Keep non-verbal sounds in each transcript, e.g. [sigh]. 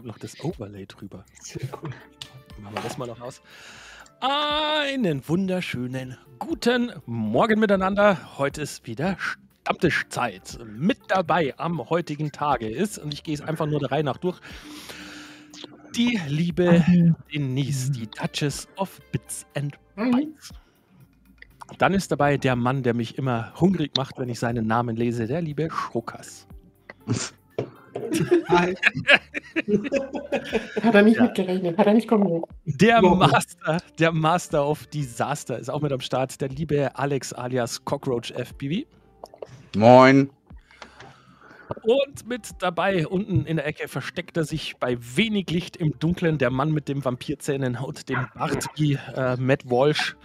habe noch das Overlay drüber. Sehr cool. Machen wir das mal noch aus. Einen wunderschönen guten Morgen miteinander. Heute ist wieder Stammtischzeit. Mit dabei am heutigen Tage ist, und ich gehe es einfach nur der Reihe nach durch, die liebe Denise, die Duchess of Bits and Bytes. Dann ist dabei der Mann, der mich immer hungrig macht, wenn ich seinen Namen lese, der liebe Schrokas. [laughs] Hi. Hat er nicht Ja. mitgerechnet, hat er nicht kommen Der. Master, der Master of Disaster ist auch mit am Start, der liebe Alex alias Cockroach FPV. Moin. Und mit dabei unten in der Ecke versteckt er sich bei wenig Licht im Dunkeln, der Mann mit den Vampirzähnen und dem Bart wie äh, Matt Walsh,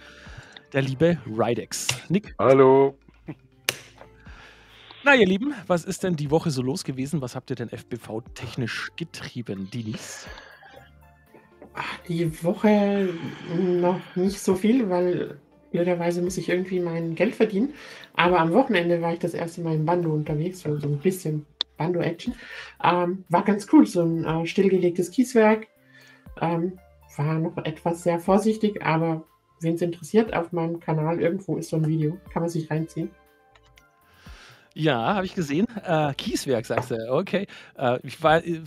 der liebe Rydex. Nick, Hallo. Na ihr Lieben, was ist denn die Woche so los gewesen? Was habt ihr denn FBV-technisch getrieben, Dinis? Die Woche noch nicht so viel, weil blöderweise muss ich irgendwie mein Geld verdienen. Aber am Wochenende war ich das erste Mal im Bando unterwegs, so, so ein bisschen Bando-Action. Ähm, war ganz cool, so ein äh, stillgelegtes Kieswerk. Ähm, war noch etwas sehr vorsichtig, aber wen es interessiert, auf meinem Kanal irgendwo ist so ein Video, kann man sich reinziehen. Ja, habe ich gesehen. Äh, Kieswerk, sagst du. Okay. Äh, ich war äh,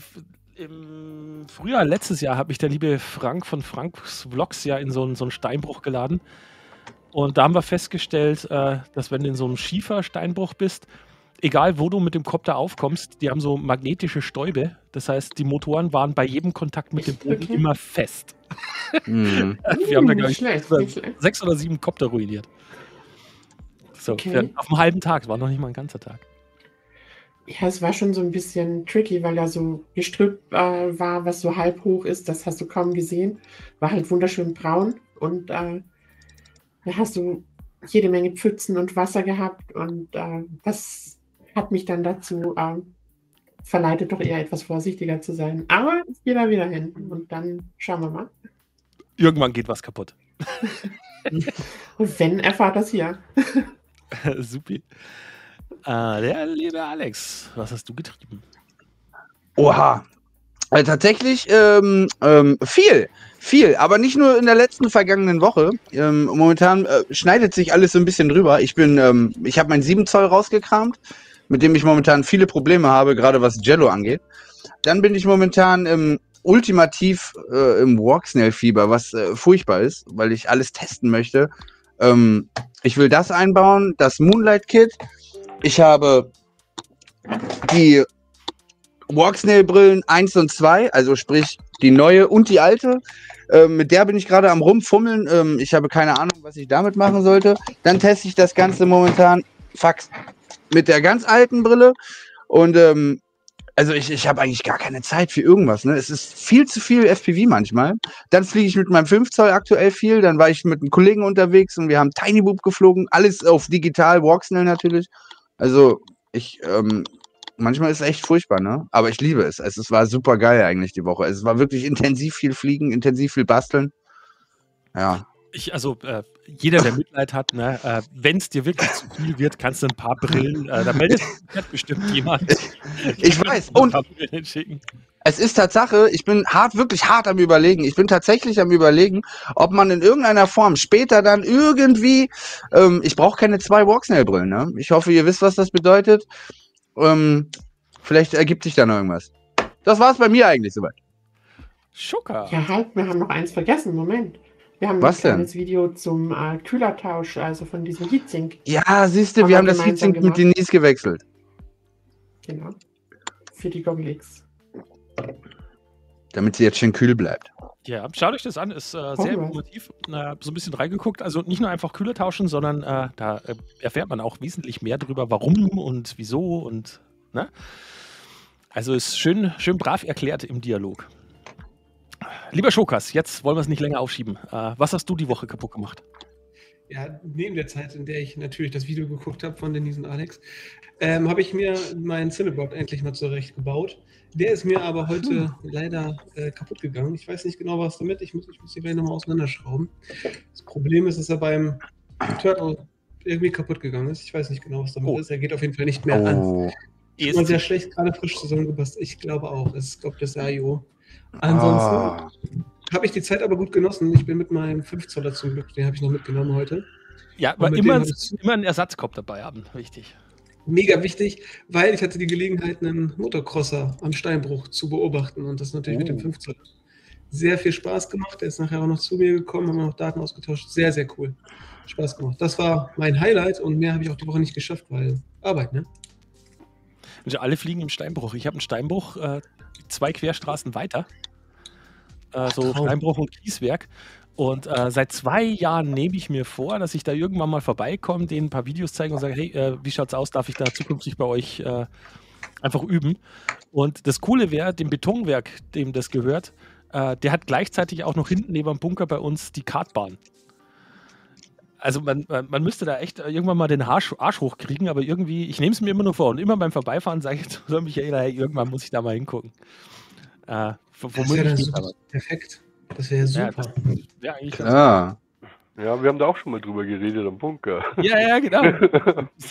im Frühjahr letztes Jahr hat mich der liebe Frank von Franks Vlogs ja in so einen, so einen Steinbruch geladen. Und da haben wir festgestellt, äh, dass wenn du in so einem Schiefersteinbruch bist, egal wo du mit dem Kopter aufkommst, die haben so magnetische Stäube. Das heißt, die Motoren waren bei jedem Kontakt mit dem Boden Okay. immer fest. Hm. [laughs] Wir haben da, Hm, glaube ich, sechs oder sieben Kopter ruiniert. So, Okay. für, auf einem halben Tag, war noch nicht mal ein ganzer Tag. Ja, es war schon so ein bisschen tricky, weil da so Gestrüpp äh, war, was so halb hoch ist. Das hast du kaum gesehen. War halt wunderschön braun und äh, da hast du jede Menge Pfützen und Wasser gehabt und äh, das hat mich dann dazu äh, verleitet, doch eher etwas vorsichtiger zu sein. Aber ich gehe da wieder hin und dann schauen wir mal. Irgendwann geht was kaputt. [laughs] Und wenn, erfahrt das hier. [laughs] Supi. Äh, der liebe Alex, was hast du getrieben? Oha. Also tatsächlich ähm, ähm, viel, viel, aber nicht nur in der letzten vergangenen Woche. Ähm, momentan äh, schneidet sich alles so ein bisschen drüber. Ich bin, ähm, ich habe mein 7 Zoll rausgekramt mit dem ich momentan viele Probleme habe, gerade was Jello angeht. Dann bin ich momentan im ultimativ äh, im Walksnail-Fieber, was äh, furchtbar ist, weil ich alles testen möchte. Ähm, ich will das einbauen, das Moonlight Kit. Ich habe die Walksnail-Brillen 1 und 2, also sprich die neue und die alte. Ähm, mit der bin ich gerade am rumfummeln. Ähm, ich habe keine Ahnung, was ich damit machen sollte. Dann teste ich das Ganze momentan fax mit der ganz alten Brille. Und ähm, also ich, ich habe eigentlich gar keine Zeit für irgendwas. Ne? Es ist viel zu viel FPV manchmal. Dann fliege ich mit meinem 5 Zoll aktuell viel. Dann war ich mit einem Kollegen unterwegs und wir haben Tiny Boop geflogen. Alles auf digital, Walksnail natürlich. Also ich, ähm, manchmal ist es echt furchtbar, ne? Aber ich liebe es. Es, es war super geil eigentlich die Woche. Es war wirklich intensiv viel Fliegen, intensiv viel Basteln. Ja. Ich, also äh, jeder, der Mitleid hat, ne, äh, wenn es dir wirklich zu viel wird, kannst du ein paar Brillen, äh, da meldet sich bestimmt jemand. [laughs] Ich weiß. Und es ist Tatsache, ich bin hart, wirklich hart am überlegen. Ich bin tatsächlich am überlegen, ob man in irgendeiner Form später dann irgendwie, ähm, ich brauche keine zwei Walksnail-Brillen, ne? Ich hoffe, ihr wisst, was das bedeutet. Ähm, vielleicht ergibt sich da noch irgendwas. Das war es bei mir eigentlich soweit. Schucker. Ja, halt, wir haben noch eins vergessen. Moment. Wir haben Was ein denn? kleines Video zum äh, Kühlertausch, also von diesem Heatsink. Ja, siehst du, wir haben das Heatsink mit gemacht. Denise gewechselt. Genau. Für die Goggle X. Damit sie jetzt schön kühl bleibt. Ja, schaut euch das an, ist äh, sehr Alright. informativ. Äh, so ein bisschen reingeguckt. Also nicht nur einfach Kühler tauschen, sondern äh, da äh, erfährt man auch wesentlich mehr darüber, warum und wieso und ne? Also ist schön, schön brav erklärt im Dialog. Lieber Schokas, jetzt wollen wir es nicht länger aufschieben. Äh, was hast du die Woche kaputt gemacht? Ja, neben der Zeit, in der ich natürlich das Video geguckt habe von Denise und Alex, ähm, habe ich mir meinen Cineboard endlich mal zurechtgebaut. Der ist mir aber heute leider äh, kaputt gegangen. Ich weiß nicht genau, was damit. Ich muss, ich muss ihn gleich nochmal auseinanderschrauben. Das Problem ist, dass er beim Turtle irgendwie kaputt gegangen ist. Ich weiß nicht genau, was damit Oh. ist. Er geht auf jeden Fall nicht mehr an. Oh. Ist mal sehr schlecht, gerade frisch zusammengepasst. Ich glaube auch. Es ist, glaube das AIO. Ansonsten Ah. habe ich die Zeit aber gut genossen. Ich bin mit meinem 5 Zoller zum Glück, den habe ich noch mitgenommen heute. Ja, aber immer, immer einen Ersatzkopf dabei haben. Wichtig. Mega wichtig, weil ich hatte die Gelegenheit, einen Motocrosser am Steinbruch zu beobachten und das natürlich mit dem Oh. 5 Zoller. Sehr viel Spaß gemacht. Der ist nachher auch noch zu mir gekommen, haben wir noch Daten ausgetauscht. Sehr, sehr cool. Spaß gemacht. Das war mein Highlight und mehr habe ich auch die Woche nicht geschafft, weil Arbeit, ne? Also alle fliegen im Steinbruch. Ich habe einen Steinbruch äh, zwei Querstraßen weiter. Äh, so Traum. Steinbruch und Kieswerk. Und äh, seit zwei Jahren nehme ich mir vor, dass ich da irgendwann mal vorbeikomme, denen ein paar Videos zeigen und sage, hey, äh, wie schaut's aus? Darf ich da zukünftig bei euch äh, einfach üben? Und das Coole wäre, dem Betonwerk, dem das gehört, äh, der hat gleichzeitig auch noch hinten neben dem Bunker bei uns die Kartbahn. Also man, man, man müsste da echt irgendwann mal den Arsch, Arsch hochkriegen, aber irgendwie, ich nehme es mir immer nur vor und immer beim Vorbeifahren sage ich [laughs] zu Michaela, hey, irgendwann muss ich da mal hingucken. Äh, wo- Das wäre super. Perfekt. Das wäre Ja, super. das wäre eigentlich ganz Ah. Ja, wir haben da auch schon mal drüber geredet am Bunker. [laughs] Ja, ja, genau.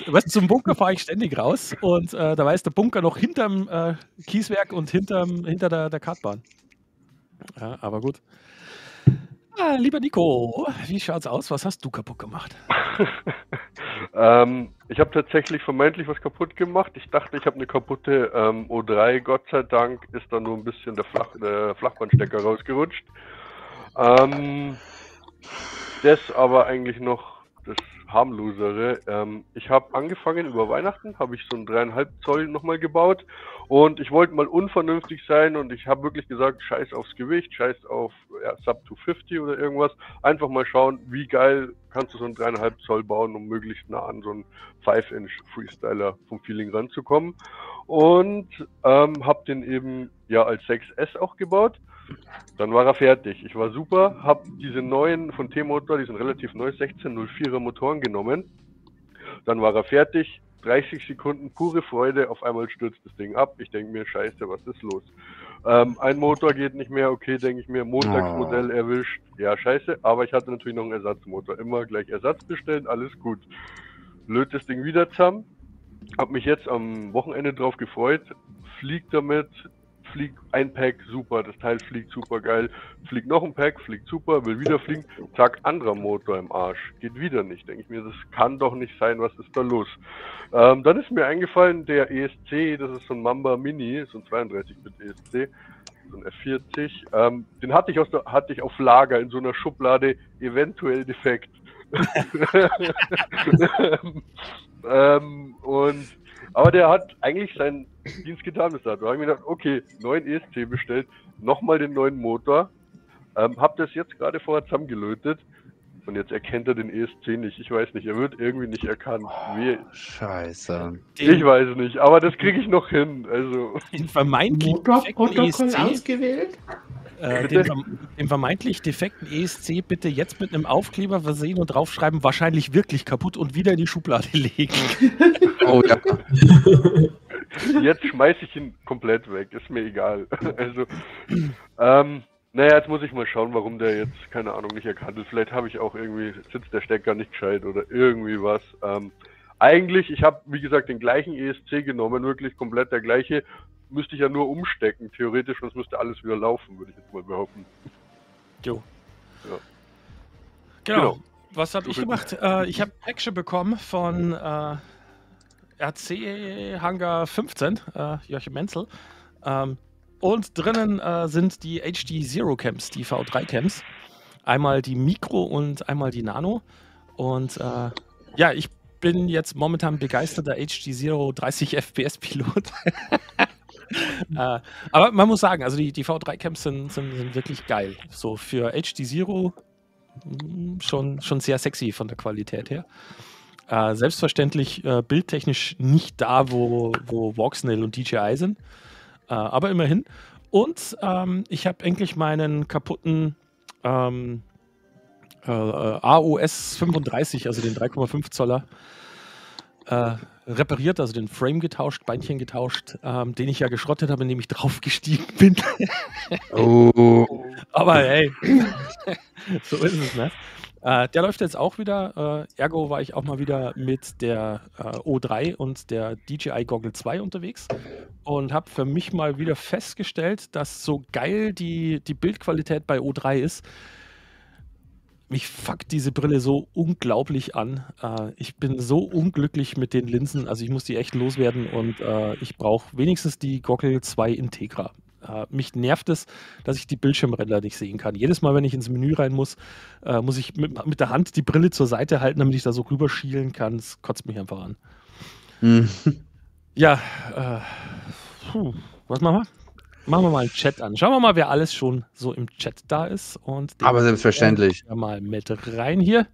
weißt, zum Bunker fahre ich ständig raus und äh, da war jetzt der Bunker noch hinterm äh, Kieswerk und hinterm, hinter der, der Kartbahn. Ja, aber gut. Ah, lieber Nico, wie schaut's aus? Was hast du kaputt gemacht? [laughs] ähm, ich habe tatsächlich vermeintlich was kaputt gemacht. Ich dachte, ich habe eine kaputte ähm, O3. Gott sei Dank ist da nur ein bisschen der, Flach, der Flachbandstecker rausgerutscht. Ähm, das aber eigentlich noch das harmlosere. Ähm, ich habe angefangen über Weihnachten, habe ich so ein dreieinhalb Zoll nochmal gebaut und ich wollte mal unvernünftig sein und ich habe wirklich gesagt, scheiß aufs Gewicht, scheiß auf ja, Sub 250 oder irgendwas. Einfach mal schauen, wie geil kannst du so ein dreieinhalb Zoll bauen, um möglichst nah an so einen 5-Inch Freestyler vom Feeling ranzukommen. Und ähm, habe den eben ja als 6S auch gebaut. Dann war er fertig. Ich war super, habe diese neuen von T-Motor, die sind relativ neu, 1604er Motoren genommen. Dann war er fertig. 30 Sekunden pure Freude, auf einmal stürzt das Ding ab. Ich denke mir, scheiße, was ist los? Ähm, ein Motor geht nicht mehr, okay, denke ich mir, Montagsmodell erwischt. Ja, scheiße, aber ich hatte natürlich noch einen Ersatzmotor. Immer gleich Ersatz bestellen, alles gut. Löt das Ding wieder zusammen. Hab mich jetzt am Wochenende drauf gefreut. Fliegt damit flieg ein Pack, super, das Teil fliegt super geil, fliegt noch ein Pack, fliegt super, will wieder fliegen, zack, anderer Motor im Arsch, geht wieder nicht. Denke ich mir, das kann doch nicht sein, was ist da los? Ähm, dann ist mir eingefallen, der ESC, das ist so ein Mamba Mini, so ein 32-Bit ESC, so ein F40, ähm, den hatte ich, aus der, hatte ich auf Lager in so einer Schublade, eventuell defekt. [laughs] [laughs] ähm, und aber der hat eigentlich seinen Dienst getan bis dato. Da habe ich mir gedacht, okay, neuen ESC bestellt, nochmal den neuen Motor, ähm, hab das jetzt gerade vorher zusammengelötet und jetzt erkennt er den ESC nicht. Ich weiß nicht, er wird irgendwie nicht erkannt. Wie, Scheiße. ich weiß nicht, aber das kriege ich noch hin. Also, [laughs] Den vermeintlich defekten Motorprotokoll ESC, ausgewählt? Äh, den, den vermeintlich defekten ESC bitte jetzt mit einem Aufkleber versehen und draufschreiben, wahrscheinlich wirklich kaputt und wieder in die Schublade [laughs] legen. Oh ja. jetzt schmeiße ich ihn komplett weg, ist mir egal. [laughs] Also, ähm, naja, jetzt muss ich mal schauen, warum der jetzt, keine Ahnung, nicht erkannt ist. Vielleicht habe ich auch irgendwie, sitzt der Stecker nicht gescheit oder irgendwie was. Ähm, eigentlich, ich habe, wie gesagt, den gleichen ESC genommen, wirklich komplett der gleiche. Müsste ich ja nur umstecken, theoretisch, sonst müsste alles wieder laufen, würde ich jetzt mal behaupten. Jo. Ja. Genau. Genau. Was habe ich gemacht? Äh, ich habe Action bekommen von äh, RC Hangar 15, äh, Joachim Menzel. Ähm, und drinnen äh, sind die HD Zero Camps, die V3 Camps. Einmal die Mikro und einmal die Nano. Und äh, ja, ich bin jetzt momentan begeisterter HD Zero 30 FPS Pilot. [laughs] äh, aber man muss sagen, also die, die V3 Camps sind, sind, sind wirklich geil. So für HD Zero mm, schon, schon sehr sexy von der Qualität her. Äh, selbstverständlich äh, bildtechnisch nicht da, wo, wo Voxnail und DJI sind, äh, aber immerhin. Und ähm, ich habe endlich meinen kaputten ähm, äh, äh, AOS 35, also den 3,5 Zoller, äh, repariert, also den Frame getauscht, Beinchen getauscht, ähm, den ich ja geschrottet habe, indem ich [laughs] draufgestiegen bin. Oh. Aber hey, [laughs] so ist es, ne? Äh, der läuft jetzt auch wieder. Äh, ergo war ich auch mal wieder mit der äh, O3 und der DJI Goggle 2 unterwegs und habe für mich mal wieder festgestellt, dass so geil die, die Bildqualität bei O3 ist, mich fuckt diese Brille so unglaublich an. Äh, ich bin so unglücklich mit den Linsen, also ich muss die echt loswerden und äh, ich brauche wenigstens die Goggle 2 Integra. Äh, mich nervt es, dass ich die Bildschirmränder nicht sehen kann. Jedes Mal, wenn ich ins Menü rein muss, äh, muss ich mit, mit der Hand die Brille zur Seite halten, damit ich da so rüberschielen kann. Das kotzt mich einfach an. Hm. Ja, äh, puh, was machen wir? Machen wir mal einen Chat an. Schauen wir mal, wer alles schon so im Chat da ist. Und Aber selbstverständlich. mal mit rein hier.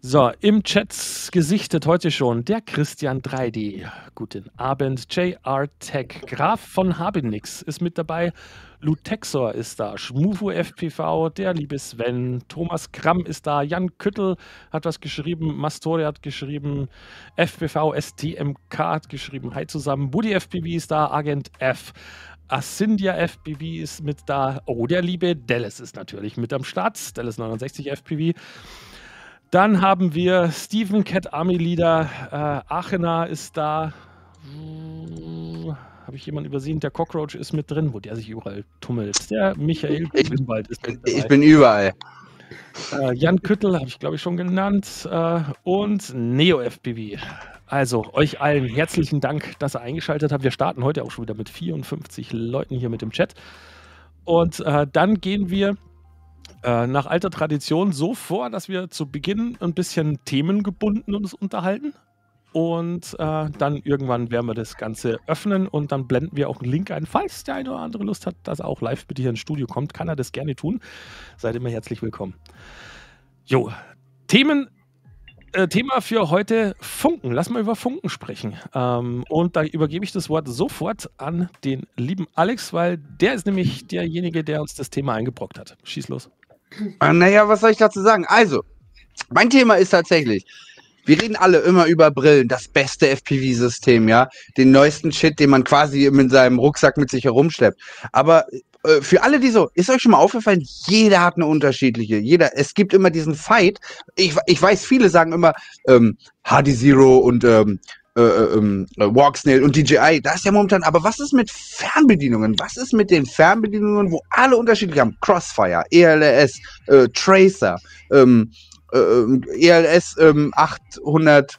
So, im Chat gesichtet heute schon der Christian 3D. Guten Abend. JR Tech. Graf von Habinix ist mit dabei. Lutexor ist da. Schmufu FPV, der liebe Sven. Thomas Kramm ist da. Jan Küttel hat was geschrieben. Mastore hat geschrieben. FPV STMK hat geschrieben. Hi zusammen. Buddy FPV ist da. Agent F. Asyndia FPV ist mit da. Oh, der liebe Dallas ist natürlich mit am Start. Dallas 69 FPV. Dann haben wir Stephen Cat Army Leader. Äh, Aachener ist da. Habe ich jemanden übersehen? Der Cockroach ist mit drin, wo der sich überall tummelt. Der Michael Ich- Grünwald ist mit Ich dabei. bin überall. Äh, Jan Küttel habe ich, glaube ich, schon genannt. Äh, und Neo FPV. Also, euch allen herzlichen Dank, dass ihr eingeschaltet habt. Wir starten heute auch schon wieder mit 54 Leuten hier mit dem Chat. Und äh, dann gehen wir äh, nach alter Tradition so vor, dass wir zu Beginn ein bisschen themengebunden uns unterhalten. Und äh, dann irgendwann werden wir das Ganze öffnen und dann blenden wir auch einen Link ein. Falls der eine oder andere Lust hat, dass er auch live bitte hier ins Studio kommt, kann er das gerne tun. Seid immer herzlich willkommen. Jo, Themen, äh, Thema für heute Funken. Lass mal über Funken sprechen. Ähm, und da übergebe ich das Wort sofort an den lieben Alex, weil der ist nämlich derjenige, der uns das Thema eingebrockt hat. Schieß los. Äh, Naja, was soll ich dazu sagen? Also, mein Thema ist tatsächlich, wir reden alle immer über Brillen, das beste FPV-System, ja, den neuesten Shit, den man quasi in seinem Rucksack mit sich herumschleppt. Aber für alle, die so, ist euch schon mal aufgefallen, jeder hat eine unterschiedliche. Jeder, es gibt immer diesen Fight. Ich, ich weiß, viele sagen immer ähm, HD Zero und ähm, äh, ähm, äh, Walksnail und DJI, da ist ja momentan, aber was ist mit Fernbedienungen? Was ist mit den Fernbedienungen, wo alle unterschiedlich haben? Crossfire, ELS, äh, Tracer, ähm, äh, ELS ähm, 800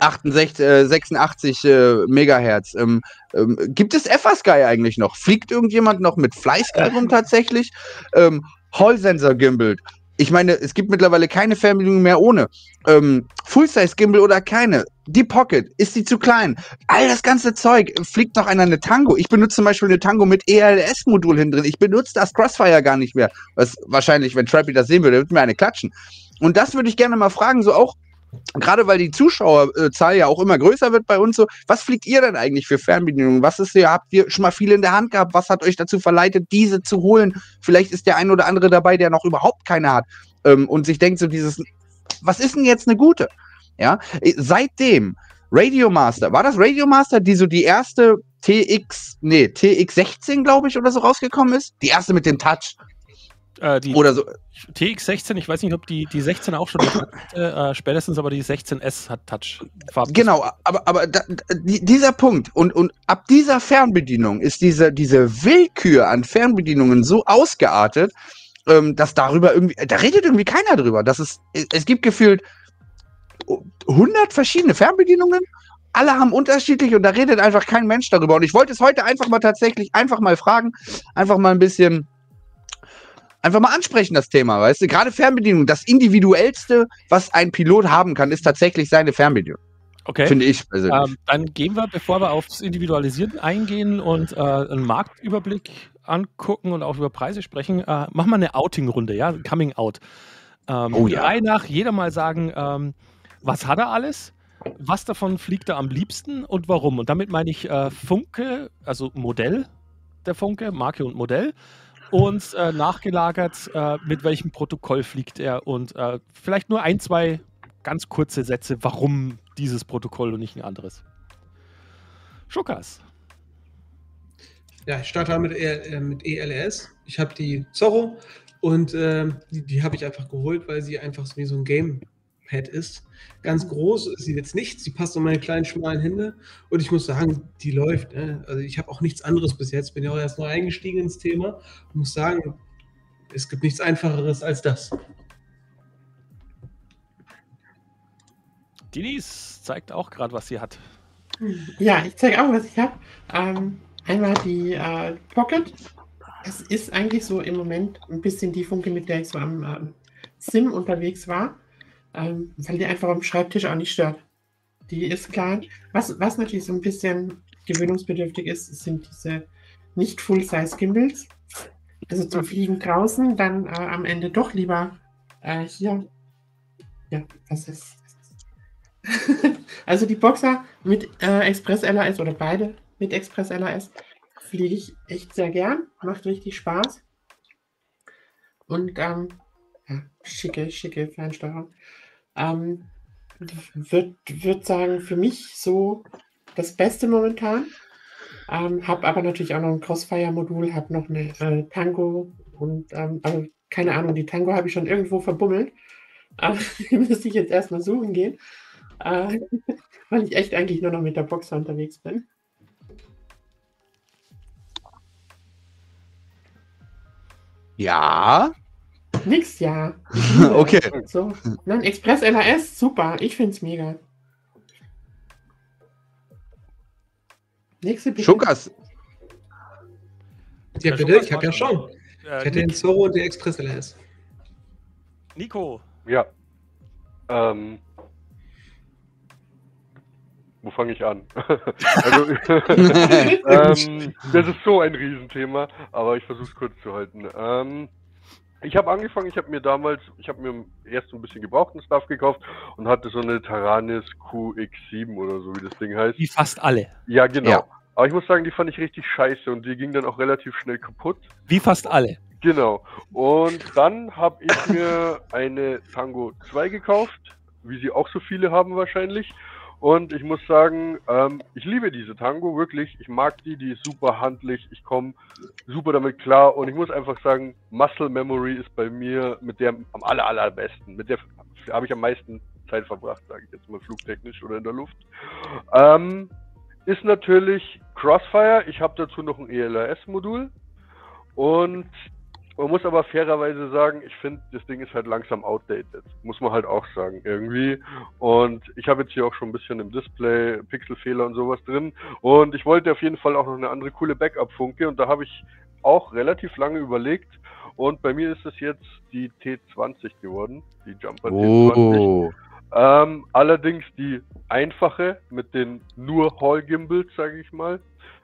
68, äh, 86 äh, Megahertz. Ähm, ähm, gibt es FA-Sky eigentlich noch? Fliegt irgendjemand noch mit Fly-Sky rum [laughs] tatsächlich? Ähm, Hall-Sensor gimbal. Ich meine, es gibt mittlerweile keine Fernbedienung mehr ohne. Ähm, Full-Size-Gimbal oder keine. Die Pocket, ist die zu klein? All das ganze Zeug. Fliegt noch einer eine Tango? Ich benutze zum Beispiel eine Tango mit ELS-Modul hinten drin. Ich benutze das Crossfire gar nicht mehr. Was wahrscheinlich, wenn Trappy das sehen würde, würde mir eine klatschen. Und das würde ich gerne mal fragen, so auch gerade weil die Zuschauerzahl ja auch immer größer wird bei uns so, was fliegt ihr denn eigentlich für Fernbedienungen? Was ist ihr, habt ihr schon mal viele in der Hand gehabt? Was hat euch dazu verleitet, diese zu holen? Vielleicht ist der ein oder andere dabei, der noch überhaupt keine hat ähm, und sich denkt so dieses, was ist denn jetzt eine gute? Ja, seitdem Radio Master, war das Radio Master, die so die erste TX, nee, TX16, glaube ich, oder so rausgekommen ist? Die erste mit dem Touch. Äh, die Oder so. TX16, ich weiß nicht, ob die, die 16 auch schon hatte, äh, spätestens aber die 16S hat Touch. Genau, aber, aber da, die, dieser Punkt und, und ab dieser Fernbedienung ist diese, diese Willkür an Fernbedienungen so ausgeartet, ähm, dass darüber irgendwie, da redet irgendwie keiner drüber. Das ist, es gibt gefühlt 100 verschiedene Fernbedienungen. Alle haben unterschiedlich und da redet einfach kein Mensch darüber. Und ich wollte es heute einfach mal tatsächlich einfach mal fragen, einfach mal ein bisschen einfach mal ansprechen, das Thema, weißt du? Gerade Fernbedienung, das individuellste, was ein Pilot haben kann, ist tatsächlich seine Fernbedienung. Okay. Finde ich persönlich. Ähm, dann gehen wir, bevor wir aufs Individualisieren eingehen und äh, einen Marktüberblick angucken und auch über Preise sprechen, äh, machen wir eine Outing-Runde, ja? Coming Out. Ähm, Oh ja. Reihe nach, jeder mal sagen, ähm, was hat er alles? Was davon fliegt er am liebsten und warum? Und damit meine ich äh, Funke, also Modell der Funke, Marke und Modell. Und äh, nachgelagert, äh, mit welchem Protokoll fliegt er und äh, vielleicht nur ein, zwei ganz kurze Sätze, warum dieses Protokoll und nicht ein anderes. Schuckers. Ja, ich starte mit, E- äh, mit ELS. Ich habe die Zorro und ähm, die, die habe ich einfach geholt, weil sie einfach so wie so ein Gamepad ist. Ganz groß ist sie jetzt nicht. Sie passt in meine kleinen, schmalen Hände. Und ich muss sagen, die läuft. Ne? Also ich habe auch nichts anderes bis jetzt. Bin ja auch erst neu eingestiegen ins Thema. Und muss sagen, es gibt nichts Einfacheres als das. Denise zeigt auch gerade, was sie hat. Ja, ich zeige auch, was ich habe. Ähm, einmal die äh, Pocket. Es ist eigentlich so im Moment ein bisschen die Funke, mit der ich so am ähm, Sim unterwegs war, ähm, weil die einfach am Schreibtisch auch nicht stört. Die ist klein. Was, was natürlich so ein bisschen gewöhnungsbedürftig ist, sind diese nicht Full-Size-Gimbals. Also zum Fliegen draußen, dann äh, am Ende doch lieber äh, hier. Ja, das ist. [laughs] also die Boxer mit äh, Express LAS oder beide mit Express LAS fliege ich echt sehr gern. Macht richtig Spaß. Und ähm, ja, schicke, schicke Fernsteuerung. Ähm, würde würd sagen, für mich so das Beste momentan. Ähm, habe aber natürlich auch noch ein Crossfire-Modul, habe noch eine äh, Tango und ähm, also keine Ahnung, die Tango habe ich schon irgendwo verbummelt. Aber [laughs] die müsste ich jetzt erstmal suchen gehen, äh, [laughs] weil ich echt eigentlich nur noch mit der Boxer unterwegs bin. Ja. Nix, ja. [laughs] okay. So. Nein, Express LAS, super. Ich finde es mega. Nächste bitte. Schuckers. Ja, bitte, ich habe ja schon. Ich hatte den Zorro und den Express LS. Nico. Ja. Ähm, wo fange ich an? [laughs] also, [laughs] ähm, das ist so ein Riesenthema, aber ich versuche es kurz zu halten. Ähm, ich habe angefangen, ich habe mir damals, ich habe mir erst so ein bisschen gebrauchten Stuff gekauft und hatte so eine Taranis QX7 oder so, wie das Ding heißt. Wie fast alle. Ja, genau. Ja. Aber ich muss sagen, die fand ich richtig scheiße und die ging dann auch relativ schnell kaputt. Wie fast alle. Genau. Und dann habe ich mir eine Tango 2 gekauft, wie sie auch so viele haben wahrscheinlich. Und ich muss sagen, ähm, ich liebe diese Tango wirklich. Ich mag die, die ist super handlich. Ich komme super damit klar. Und ich muss einfach sagen, Muscle Memory ist bei mir mit der am aller, allerbesten. Mit der habe ich am meisten Zeit verbracht, sage ich jetzt mal flugtechnisch oder in der Luft. Ähm, ist natürlich Crossfire. Ich habe dazu noch ein ELRS-Modul. Und man muss aber fairerweise sagen, ich finde, das Ding ist halt langsam outdated. Muss man halt auch sagen, irgendwie. Und ich habe jetzt hier auch schon ein bisschen im Display Pixelfehler und sowas drin. Und ich wollte auf jeden Fall auch noch eine andere coole Backup-Funke. Und da habe ich auch relativ lange überlegt. Und bei mir ist es jetzt die T20 geworden, die Jumper T20. Oh. Ähm, allerdings die einfache mit den nur Hall-Gimbals, sage ich mal.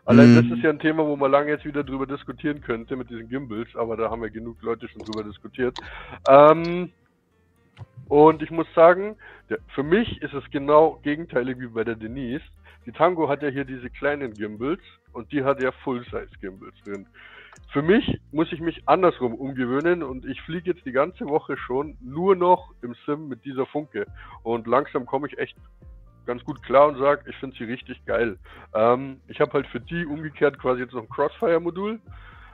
Allein Mhm. das ist ja ein Thema, wo man lange jetzt wieder drüber diskutieren könnte mit diesen Gimbals, aber da haben ja genug Leute schon drüber diskutiert. Ähm, und ich muss sagen, der, für mich ist es genau gegenteilig wie bei der Denise. Die Tango hat ja hier diese kleinen Gimbals und die hat ja Full-Size-Gimbals drin. Für mich muss ich mich andersrum umgewöhnen und ich fliege jetzt die ganze Woche schon nur noch im Sim mit dieser Funke. Und langsam komme ich echt ganz gut klar und sage, ich finde sie richtig geil. Ähm, ich habe halt für die umgekehrt quasi jetzt noch ein Crossfire-Modul.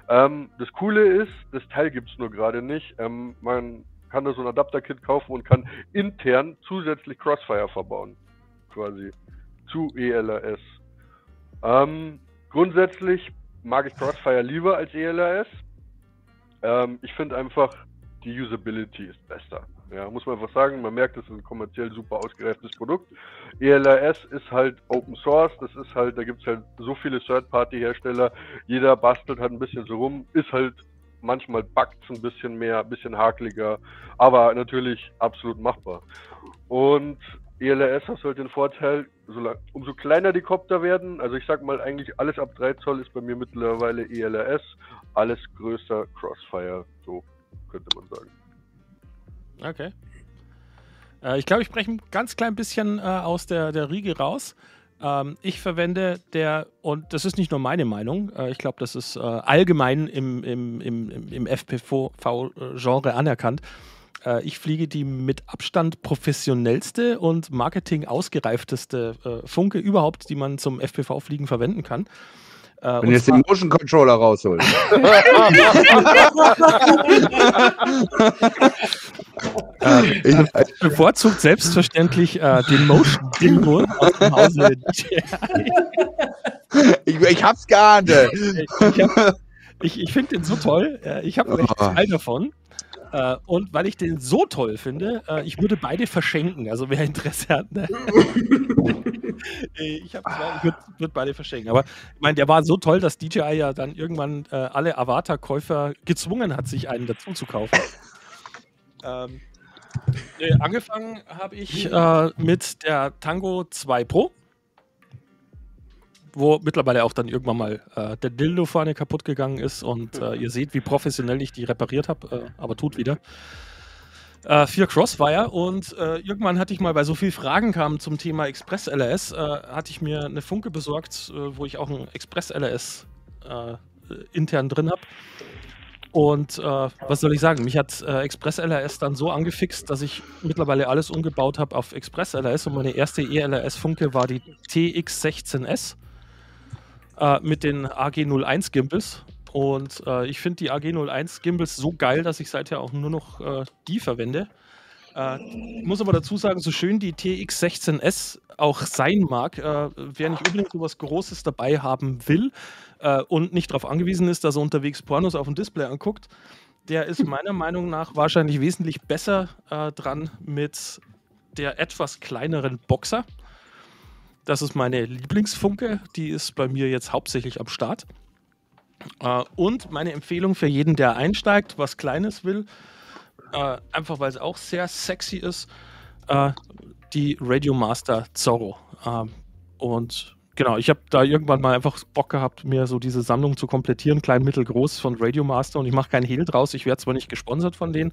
Ähm, das Coole ist, das Teil gibt es nur gerade nicht. Ähm, man kann da so ein Adapter-Kit kaufen und kann intern zusätzlich Crossfire verbauen. Quasi. Zu ELRS. Ähm, grundsätzlich mag ich Crossfire lieber als ELRS. Ähm, ich finde einfach, die Usability ist besser. Ja, muss man einfach sagen, man merkt, das ist ein kommerziell super ausgereiftes Produkt. ELRS ist halt Open Source, das ist halt, da gibt es halt so viele Third-Party-Hersteller, jeder bastelt halt ein bisschen so rum, ist halt manchmal buggt ein bisschen mehr, ein bisschen hakeliger, aber natürlich absolut machbar. Und ELRS hat halt den Vorteil, umso kleiner die Kopter werden, also ich sag mal eigentlich alles ab 3 Zoll ist bei mir mittlerweile ELRS, alles größer Crossfire, so könnte man sagen. Okay. Äh, ich glaube, ich breche ein ganz klein bisschen äh, aus der, der Riege raus. Ähm, ich verwende der, und das ist nicht nur meine Meinung, äh, ich glaube, das ist äh, allgemein im, im, im, im- FPV-Genre anerkannt. Äh, ich fliege die mit Abstand professionellste und Marketing ausgereifteste äh, Funke überhaupt, die man zum FPV-Fliegen verwenden kann. Äh, Wenn und du jetzt den Motion Controller rausholst. [laughs] ich, bevorzugt selbstverständlich äh, den Motion Dingo aus dem Hause [laughs] ich, ich hab's geahnt. Ich, hab- ich, ich finde den so toll. Äh, ich habe Oh. zwei davon. Äh, und weil ich den so toll finde, äh, ich würde beide verschenken. Also wer Interesse hat, ne? [laughs] Äh, ich, ich würde würd beide verschenken. Aber ich meine, der war so toll, dass DJI ja dann irgendwann äh, alle Avatar-Käufer gezwungen hat, sich einen dazu zu kaufen. ähm, äh, angefangen habe ich äh, mit der Tango 2 Pro wo mittlerweile auch dann irgendwann mal äh, der Dildo vorne kaputt gegangen ist und äh, ihr seht, wie professionell ich die repariert habe, äh, aber tut wieder. Äh, für Crossfire und äh, irgendwann hatte ich mal, weil so viele Fragen kamen zum Thema Express LRS, äh, hatte ich mir eine Funke besorgt, wo ich auch ein Express LRS intern drin habe. Und äh, was soll ich sagen? Mich hat äh, Express LRS dann so angefixt, dass ich mittlerweile alles umgebaut habe auf Express LRS und meine erste ELRS-Funke war die TX16S äh, mit den AG01 Gimbals. Und äh, ich finde die AG01 Gimbals so geil, dass ich seither auch nur noch äh, die verwende. Äh, ich muss aber dazu sagen, so schön die TX16S auch sein mag, äh, wer nicht unbedingt so was Großes dabei haben will äh, und nicht darauf angewiesen ist, dass er unterwegs Pornos auf dem Display anguckt, der ist meiner Meinung nach wahrscheinlich wesentlich besser äh, dran mit der etwas kleineren Boxer. Das ist meine Lieblingsfunke, die ist bei mir jetzt hauptsächlich am Start. Äh, und meine Empfehlung für jeden, der einsteigt, was Kleines will, äh, einfach weil es auch sehr sexy ist, äh, die Radio Master Zorro. Ähm, und genau, ich habe da irgendwann mal einfach Bock gehabt, mir so diese Sammlung zu komplettieren, klein, mittel, groß von Radio Master. Und ich mache keinen Hehl draus. Ich werde zwar nicht gesponsert von denen,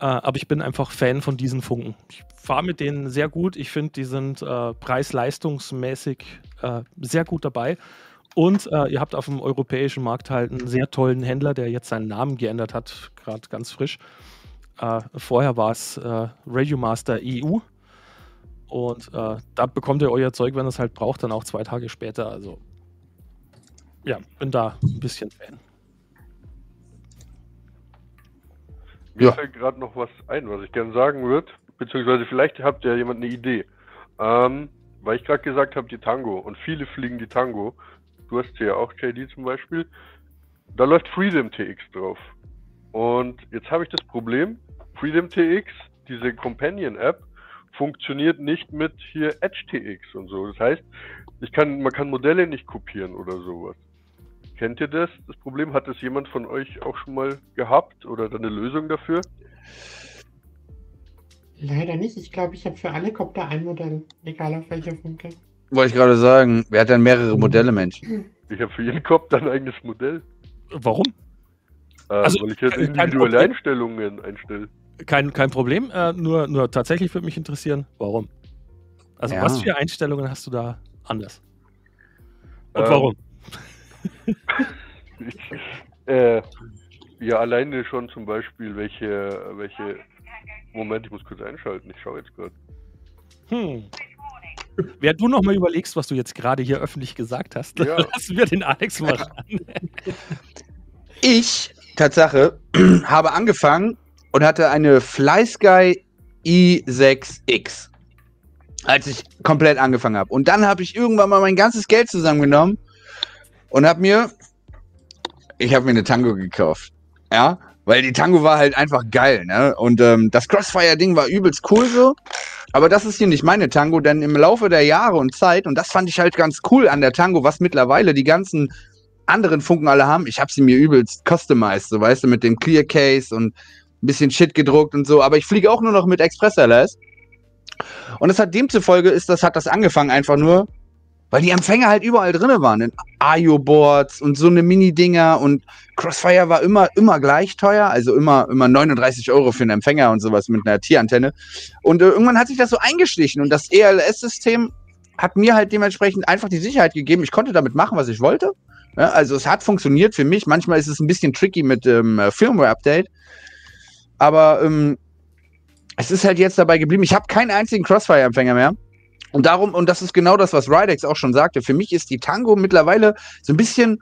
äh, aber ich bin einfach Fan von diesen Funken. Ich fahre mit denen sehr gut. Ich finde, die sind äh, preis-leistungsmäßig äh, sehr gut dabei. Und äh, ihr habt auf dem europäischen Markt halt einen sehr tollen Händler, der jetzt seinen Namen geändert hat, gerade ganz frisch. Äh, vorher war es äh, Radio Master EU. Und äh, da bekommt ihr euer Zeug, wenn ihr es halt braucht, dann auch zwei Tage später. Also ja, bin da ein bisschen Fan. Mir Ja. fällt gerade noch was ein, was ich gerne sagen würde. beziehungsweise vielleicht habt ihr jemand eine Idee. Ähm, weil ich gerade gesagt habe, die Tango und viele fliegen die Tango. Du hast sie ja auch, JD zum Beispiel. Da läuft Freedom TX drauf. Und jetzt habe ich das Problem, Freedom TX, diese Companion-App, funktioniert nicht mit hier Edge TX und so. Das heißt, ich kann, man kann Modelle nicht kopieren oder sowas. Kennt ihr das? Das Problem hat das jemand von euch auch schon mal gehabt oder eine Lösung dafür? Leider nicht. Ich glaube, ich habe für alle Kopter ein Modell, egal auf welcher Funke. Wollte ich gerade sagen, wer hat denn mehrere Modelle, Mensch? Ich habe für jeden dann ein eigenes Modell. Warum? Äh, Also, weil ich jetzt individuelle. Einstellungen einstelle. Kein, kein Problem. Äh, nur, nur tatsächlich würde mich interessieren, warum? Also, Ja. was für Einstellungen hast du da anders? Und Ähm, warum? Äh, ja, alleine schon zum Beispiel, welche, welche. Moment, ich muss kurz einschalten. Ich schaue jetzt gerade. Hm. Während du nochmal überlegst, was du jetzt gerade hier öffentlich gesagt hast, Ja. [laughs] lassen wir den Alex mal [laughs] ran. Ich, Tatsache, [clears throat] habe angefangen und hatte eine FlySky i6X. Als ich komplett angefangen habe. Und dann habe ich irgendwann mal mein ganzes Geld zusammengenommen und habe mir, ich habe mir eine Tango gekauft. Ja, weil die Tango war halt einfach geil, ne? Und ähm, das Crossfire-Ding war übelst cool so. Aber das ist hier nicht meine Tango, denn im Laufe der Jahre und Zeit, und das fand ich halt ganz cool an der Tango, was mittlerweile die ganzen anderen Funken alle haben, ich habe sie mir übelst customized, so weißt du, mit dem Clear Case und ein bisschen Shit gedruckt und so, aber ich fliege auch nur noch mit Express LS. Und das hat demzufolge ist das, hat das angefangen einfach nur, weil die Empfänger halt überall drinne waren. In AIO-Boards und so eine Mini-Dinger und Crossfire war immer, immer gleich teuer, also immer, immer 39 Euro für einen Empfänger und sowas mit einer Tierantenne. Und äh, irgendwann hat sich das so eingeschlichen und das ELS-System hat mir halt dementsprechend einfach die Sicherheit gegeben, ich konnte damit machen, was ich wollte. Ja, also es hat funktioniert für mich. Manchmal ist es ein bisschen tricky mit dem ähm, Firmware-Update. Aber ähm, es ist halt jetzt dabei geblieben. Ich habe keinen einzigen Crossfire-Empfänger mehr. Und darum, und das ist genau das, was Rydex auch schon sagte, für mich ist die Tango mittlerweile so ein bisschen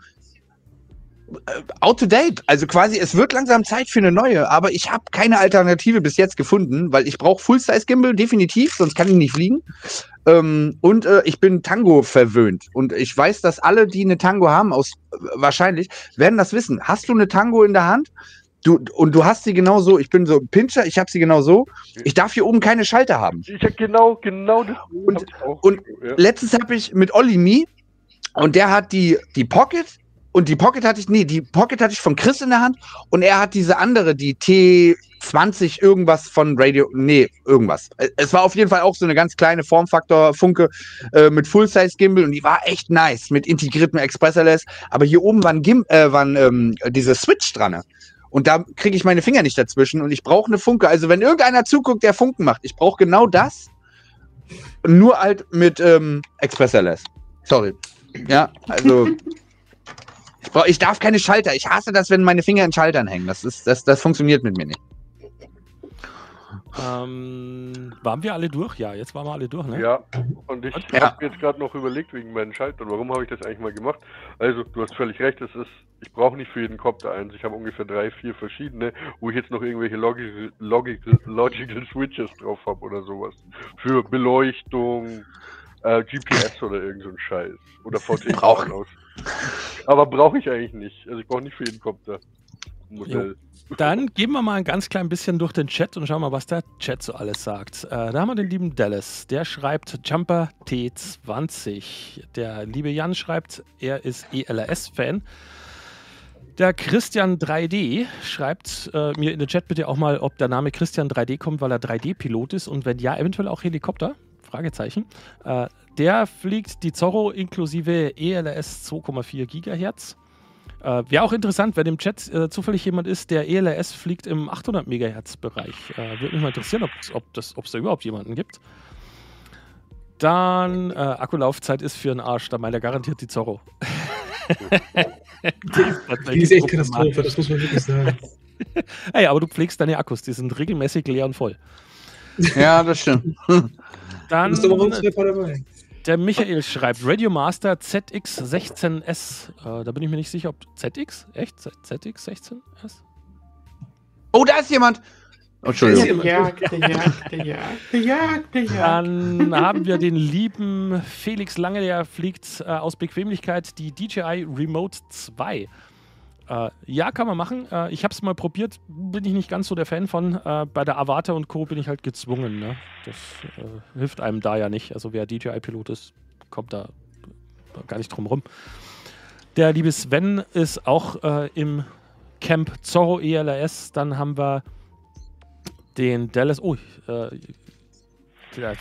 äh, out to date. Also quasi, es wird langsam Zeit für eine neue, aber ich habe keine Alternative bis jetzt gefunden, weil ich brauche Full-Size-Gimbal definitiv, sonst kann ich nicht fliegen. Ähm, und äh, ich bin Tango verwöhnt. Und ich weiß, dass alle, die eine Tango haben, aus äh, wahrscheinlich, werden das wissen. Hast du eine Tango in der Hand? Du, und du hast sie genau so, ich bin so ein Pinscher, ich habe sie genau so. Ich darf hier oben keine Schalter haben. Ich hab genau, genau das Und- und- ja. Letztens habe ich mit Olli Mi und der hat die, die Pocket und die Pocket hatte ich, nee, die Pocket hatte ich von Chris in der Hand und er hat diese andere, die T20 irgendwas von Radio, nee, irgendwas. Es war auf jeden Fall auch so eine ganz kleine Formfaktor-Funke äh, mit Full-Size-Gimbal und die war echt nice mit integriertem Express-LS, aber hier oben waren, Gim äh, waren ähm, diese Switch dran. Und da kriege ich meine Finger nicht dazwischen und ich brauche eine Funke. Also wenn irgendeiner zuguckt, der Funken macht, ich brauche genau das, nur halt mit ähm, Express LS. Sorry. Ja, also [laughs] ich, brauch, ich darf keine Schalter. Ich hasse das, wenn meine Finger in Schaltern hängen. Das ist, das, das funktioniert mit mir nicht. Ähm, waren wir alle durch? Ja, jetzt waren wir alle durch, ne? Ja, und ich? Ja. habe jetzt gerade noch überlegt wegen meinen Schaltern, warum habe ich das eigentlich mal gemacht? Also, du hast völlig recht, es ist, ich brauche nicht für jeden Copter eins. Ich habe ungefähr drei, vier verschiedene, wo ich jetzt noch irgendwelche Logical, Logical, Logical Switches drauf habe oder sowas. Für Beleuchtung, äh, GPS oder irgend so ein Scheiß. Oder VT Brauch- aus. Aber brauche ich eigentlich nicht. Also ich brauche nicht für jeden Copter ein Modell. Dann gehen wir mal ein ganz klein bisschen durch den Chat und schauen mal, was der Chat so alles sagt. Äh, da haben wir den lieben Dallas, der schreibt Jumper T20. Der liebe Jan schreibt, er ist ELRS-Fan. Der Christian 3D schreibt äh, mir in den Chat bitte auch mal, ob der Name Christian 3D kommt, weil er 3D-Pilot ist und wenn ja, eventuell auch Helikopter. Fragezeichen. Äh, der fliegt die Zorro inklusive ELRS 2,4 Gigahertz. Äh, Wäre auch interessant, wenn im Chat äh, zufällig jemand ist, der ELRS fliegt im 800 Megahertz-Bereich. Äh, Würde mich mal interessieren, ob es ob das- ob es da überhaupt jemanden gibt. Dann, äh, Akkulaufzeit ist für einen Arsch, da meint er garantiert die Zorro. [laughs] Die ist echt Katastrophe, das muss man wirklich sagen. [laughs] Ey, aber du pflegst deine Akkus, die sind regelmäßig leer und voll. Ja, das stimmt. Du Dann bist aber uns dabei. Der Michael schreibt Radio Master ZX16S. Äh, da bin ich mir nicht sicher, ob ZX? Echt? Z- ZX16S? Oh, da ist jemand. Entschuldigung. Gejagt, gejagt, gejagt, gejagt, gejagt. Dann haben wir den lieben Felix Lange, der fliegt äh, aus Bequemlichkeit die DJI Remote 2. Äh, ja, kann man machen. Äh, ich habe es mal probiert, bin ich nicht ganz so der Fan von. Äh, bei der Avatar und Co. bin ich halt gezwungen. Ne? Das äh, hilft einem da ja nicht. Also wer DJI-Pilot ist, kommt da gar nicht drum rum. Der liebe Sven ist auch äh, im Camp Zorro ELRS. Dann haben wir den Dallas. Oh, äh, das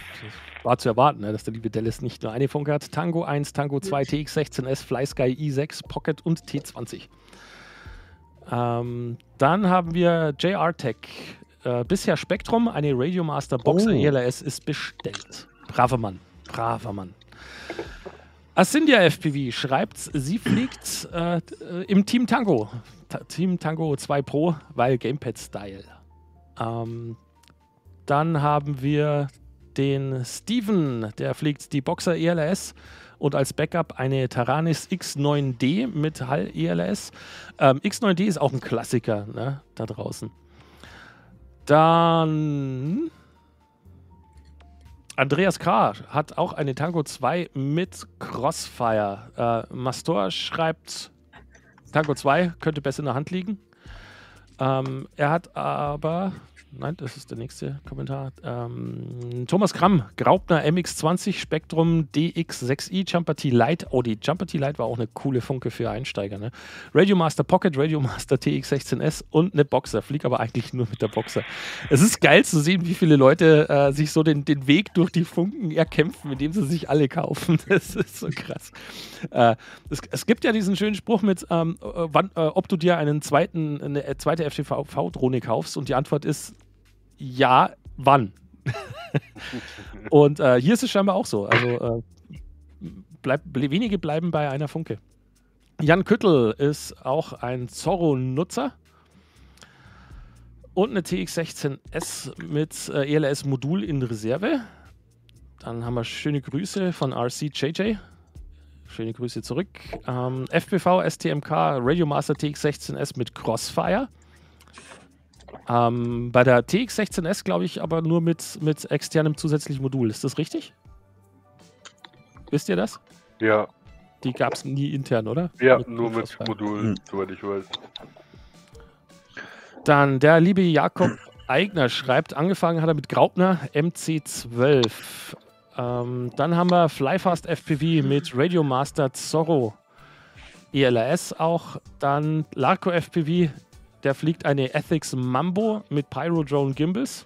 war zu erwarten, ne, dass der liebe Dallas nicht nur eine Funke hat. Tango 1, Tango 2, TX16S, FlySky i6, Pocket und T20. Ähm, dann haben wir JR Tech. Äh, bisher Spektrum, eine Radiomaster Boxer Oh. ELRS ist bestellt. Braver Mann, braver Mann. Ascindia FPV schreibt, sie fliegt äh, im Team Tango. Ta Team Tango 2 Pro, weil Gamepad-Style. Ähm, dann haben wir den Steven, der fliegt die Boxer ELS und als Backup eine Taranis X9D mit Hall ELS. Ähm, X9D ist auch ein Klassiker ne, da draußen. Dann Andreas K. hat auch eine Tango 2 mit Crossfire. Äh, Mastor schreibt, Tango 2 könnte besser in der Hand liegen. Ähm, er hat aber, nein, das ist der nächste Kommentar. Ähm, Thomas Kramm, Graupner MX20 Spektrum DX6i Jumper T Lite. Oh, die Jumper T Lite war auch eine coole Funke für Einsteiger. Ne? Radiomaster Pocket, Radiomaster TX16S und eine Boxer. Flieg aber eigentlich nur mit der Boxer. Es ist geil zu sehen, wie viele Leute äh, sich so den, den Weg durch die Funken erkämpfen, indem sie sich alle kaufen. [laughs] Das ist so krass. Äh, es, es gibt ja diesen schönen Spruch mit, ähm, äh, wann, äh, ob du dir einen zweiten, eine äh, zweite FTV-Drohne kaufst und die Antwort ist ja, wann? und äh, hier ist es scheinbar auch so. Also äh, bleib, ble- wenige bleiben bei einer Funke. Jan Küttel ist auch ein Zorro-Nutzer und eine TX16S mit äh, ELS-Modul in Reserve. Dann haben wir schöne Grüße von RCJJ. Schöne Grüße zurück. Ähm, FPV STMK Radiomaster TX16S mit Crossfire. Ähm, bei der TX16S glaube ich aber nur mit, mit externem zusätzlichen Modul. Ist das richtig? Wisst ihr das? Ja, Die gab es nie intern, oder? ja, nur mit. Modul, Hm. soweit ich weiß. Dann der liebe Jakob Eigner schreibt, angefangen hat er mit Graupner MC12. Ähm, dann haben wir Flyfast FPV mit Radiomaster Zorro ELRS auch. Dann Larco FPV, der fliegt eine Ethics Mambo mit Pyro Drone Gimbals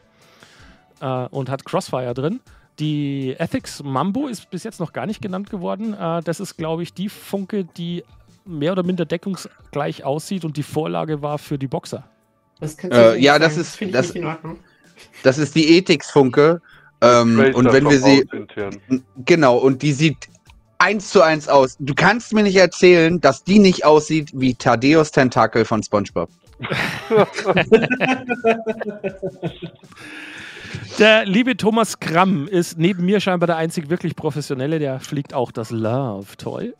äh, und hat Crossfire drin. Die Ethics Mambo ist bis jetzt noch gar nicht genannt geworden. Äh, das ist, glaube ich, die Funke, die mehr oder minder deckungsgleich aussieht und die Vorlage war für die Boxer. Das kannst Äh, du nicht ja, sagen. das ist- das-. Das ist die Ethix-Funke. Ähm, und wenn wir sie. Genau, und die sieht eins zu eins aus. Du kannst mir nicht erzählen, dass die nicht aussieht wie Thaddeus Tentakel von SpongeBob. [laughs] Der liebe Thomas Kramm ist neben mir scheinbar der einzig wirklich professionelle, der fliegt auch das Love Toy.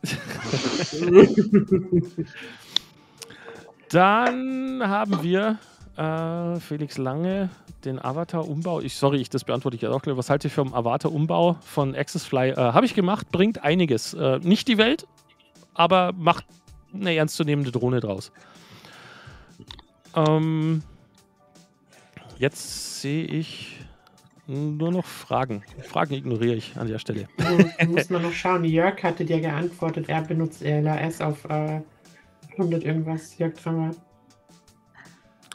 [laughs] Dann haben wir äh, Felix Lange, den Avatar-Umbau. Ich, sorry, ich, das beantworte ich jetzt auch gleich. Was haltet ihr vom Avatar-Umbau von Accessfly? Äh, Habe ich gemacht, bringt einiges. Äh, nicht die Welt, aber macht eine ernstzunehmende Drohne draus. Ähm, jetzt sehe ich nur noch Fragen. Fragen ignoriere ich an der Stelle. Da muss man noch schauen. Jörg hatte dir geantwortet, er benutzt LRS auf äh, 100 irgendwas. Jörg Trammer.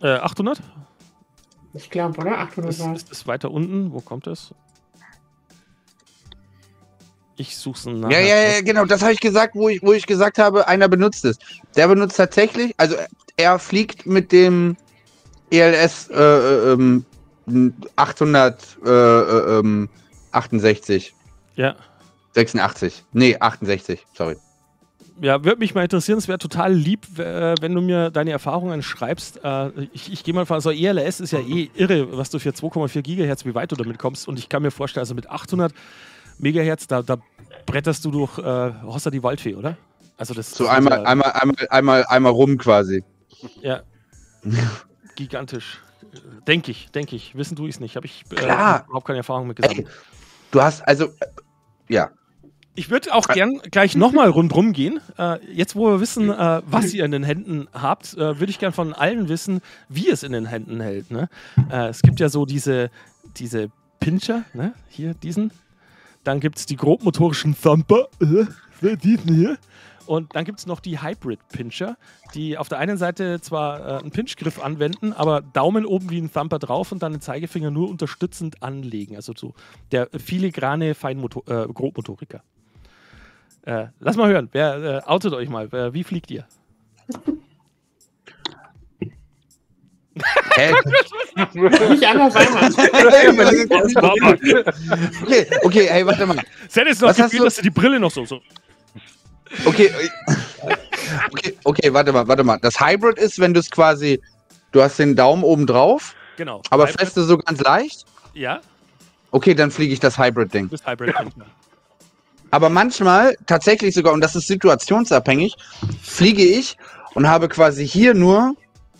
Äh, 800? Ich glaube, oder? 800 Ist, war ist das weiter unten? Wo kommt das? Ich suche es nach. Ja, ja, ja, genau, das habe ich gesagt, wo ich, wo ich gesagt habe, einer benutzt es. Der benutzt tatsächlich, also er fliegt mit dem ELS äh, äh, ähm, 800 äh, äh, ähm, 68. Ja. 86. Nee, 68, sorry. Ja, würde mich mal interessieren. Es wäre total lieb, wenn du mir deine Erfahrungen schreibst. Ich ich gehe mal von, also ELS ist ja eh irre, was du für 2,4 Gigahertz, wie weit du damit kommst. Und ich kann mir vorstellen, also mit 800 Megahertz, da, da bretterst du durch äh, Hossa die Waldfee, oder? Also das So einmal, einmal, einmal, einmal, einmal rum quasi. Ja. [laughs] Gigantisch. Denke ich, denke ich. Wissen du es nicht. Habe ich äh, überhaupt keine Erfahrung mit gesammelt. Ey, du hast also, äh, ja. Ich würde auch gern gleich nochmal rundrum gehen. Äh, jetzt, wo wir wissen, äh, was ihr in den Händen habt, äh, würde ich gern von allen wissen, wie es in den Händen hält. Ne? Äh, es gibt ja so diese, diese Pincher, ne? hier diesen. Dann gibt es die grobmotorischen Thumper, äh, diesen hier. Und dann gibt es noch die Hybrid-Pincher, die auf der einen Seite zwar äh, einen Pinchgriff anwenden, aber Daumen oben wie ein Thumper drauf und dann den Zeigefinger nur unterstützend anlegen. Also so der filigrane Feinmotor äh, Grobmotoriker. Äh, lass mal hören, wer äh, outet euch mal? Wer, wie fliegt ihr? Hä? [laughs] Nicht einmal [laughs] [laughs] weiter. okay, okay, hey, warte mal. Sen ist noch Was hast gefühlt, du- dass du die Brille noch so. so. Okay, äh, okay, okay, warte mal, warte mal. Das Hybrid ist, wenn du es quasi, du hast den Daumen oben drauf, Genau. aber Hybrid- feste so ganz leicht. Ja, Okay, dann fliege ich das Hybrid-Ding. du bist Hybrid-Pincher. Aber manchmal, tatsächlich sogar, und das ist situationsabhängig, fliege ich und habe quasi hier nur,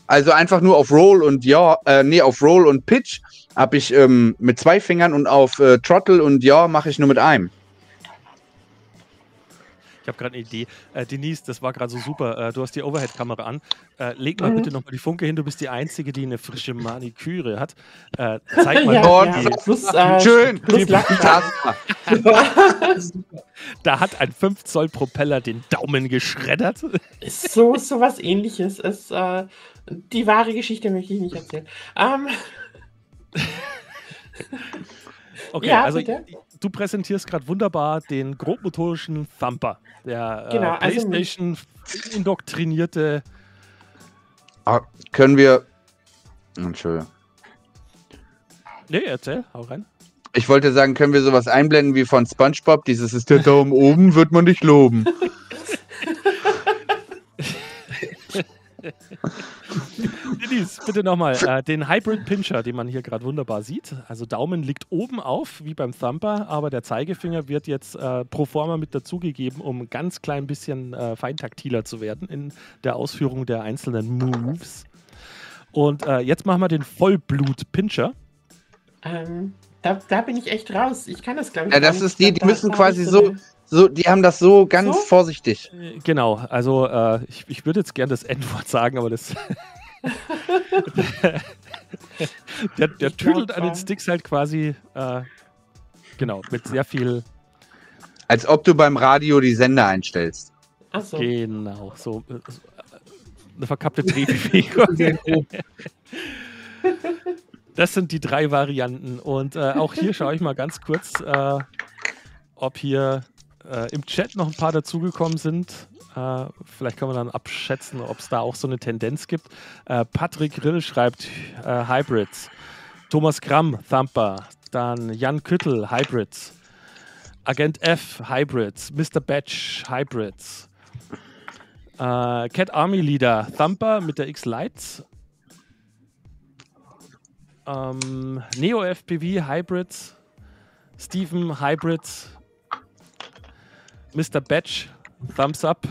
also einfach nur auf Roll und Yaw, äh, nee, auf Roll und Pitch habe ich ähm, mit zwei Fingern und auf äh, Throttle und Yaw mache ich nur mit einem. Ich habe gerade eine Idee. Äh, Denise, das war gerade so super. Äh, du hast die Overhead-Kamera an. Äh, leg mal Mhm. bitte nochmal die Funke hin. Du bist die Einzige, die eine frische Maniküre hat. Äh, zeig [laughs] mal. ja, Oh, ja. das Plus, äh, Schön. Plus [laughs] Da hat ein 5 Zoll Propeller den Daumen geschreddert. Ist so, so was ähnliches. Ist, äh, die wahre Geschichte möchte ich nicht erzählen. Ähm, [laughs] Okay, Ja, also bitte. Du präsentierst gerade wunderbar den grobmotorischen Thumper, der Genau, äh, also- PlayStation indoktrinierte. Ah, können wir. Entschuldigung. Nee, erzähl, hau rein. Ich wollte sagen, können wir sowas einblenden wie von SpongeBob? Dieses ist der Daumen oben, wird man nicht loben. [laughs] [laughs] [laughs] Denise, bitte nochmal. Äh, den Hybrid Pincher, den man hier gerade wunderbar sieht. Also Daumen liegt oben auf, wie beim Thumper, aber der Zeigefinger wird jetzt äh, pro forma mit dazugegeben, um ganz klein bisschen äh, feintaktiler zu werden in der Ausführung der einzelnen Moves. Und äh, jetzt machen wir den Vollblut Pincher. ähm, da, da bin ich echt raus. Ich kann das, glaube ich. Ja, gar das nicht. ist die, die Da- müssen quasi so- eine- So, die haben das so ganz So? vorsichtig. Äh, Genau, also äh, ich, ich würde jetzt gern das Endwort sagen, aber das. [laughs] der der tüdelt an den Sticks halt quasi, äh, genau, mit sehr viel, Als ob du beim Radio die Sender einstellst. Ach so. genau, so, äh, so äh, eine verkappte Drehbewegung. [laughs] Das sind die drei Varianten. Und äh, auch hier schaue ich mal ganz kurz, äh, ob hier äh, im Chat noch ein paar dazugekommen sind. Äh, vielleicht kann man dann abschätzen, ob es da auch so eine Tendenz gibt. Äh, Patrick Rill schreibt äh, Hybrids. Thomas Gramm, Thumper. Dann Jan Küttel, Hybrids. Agent F, Hybrids. Mr. Batch, Hybrids. Äh, Cat Army Leader, Thumper mit der X-Lights. Ähm, Neo FPV Hybrids, Steven Hybrids, Mr. Batch, Thumbs Up.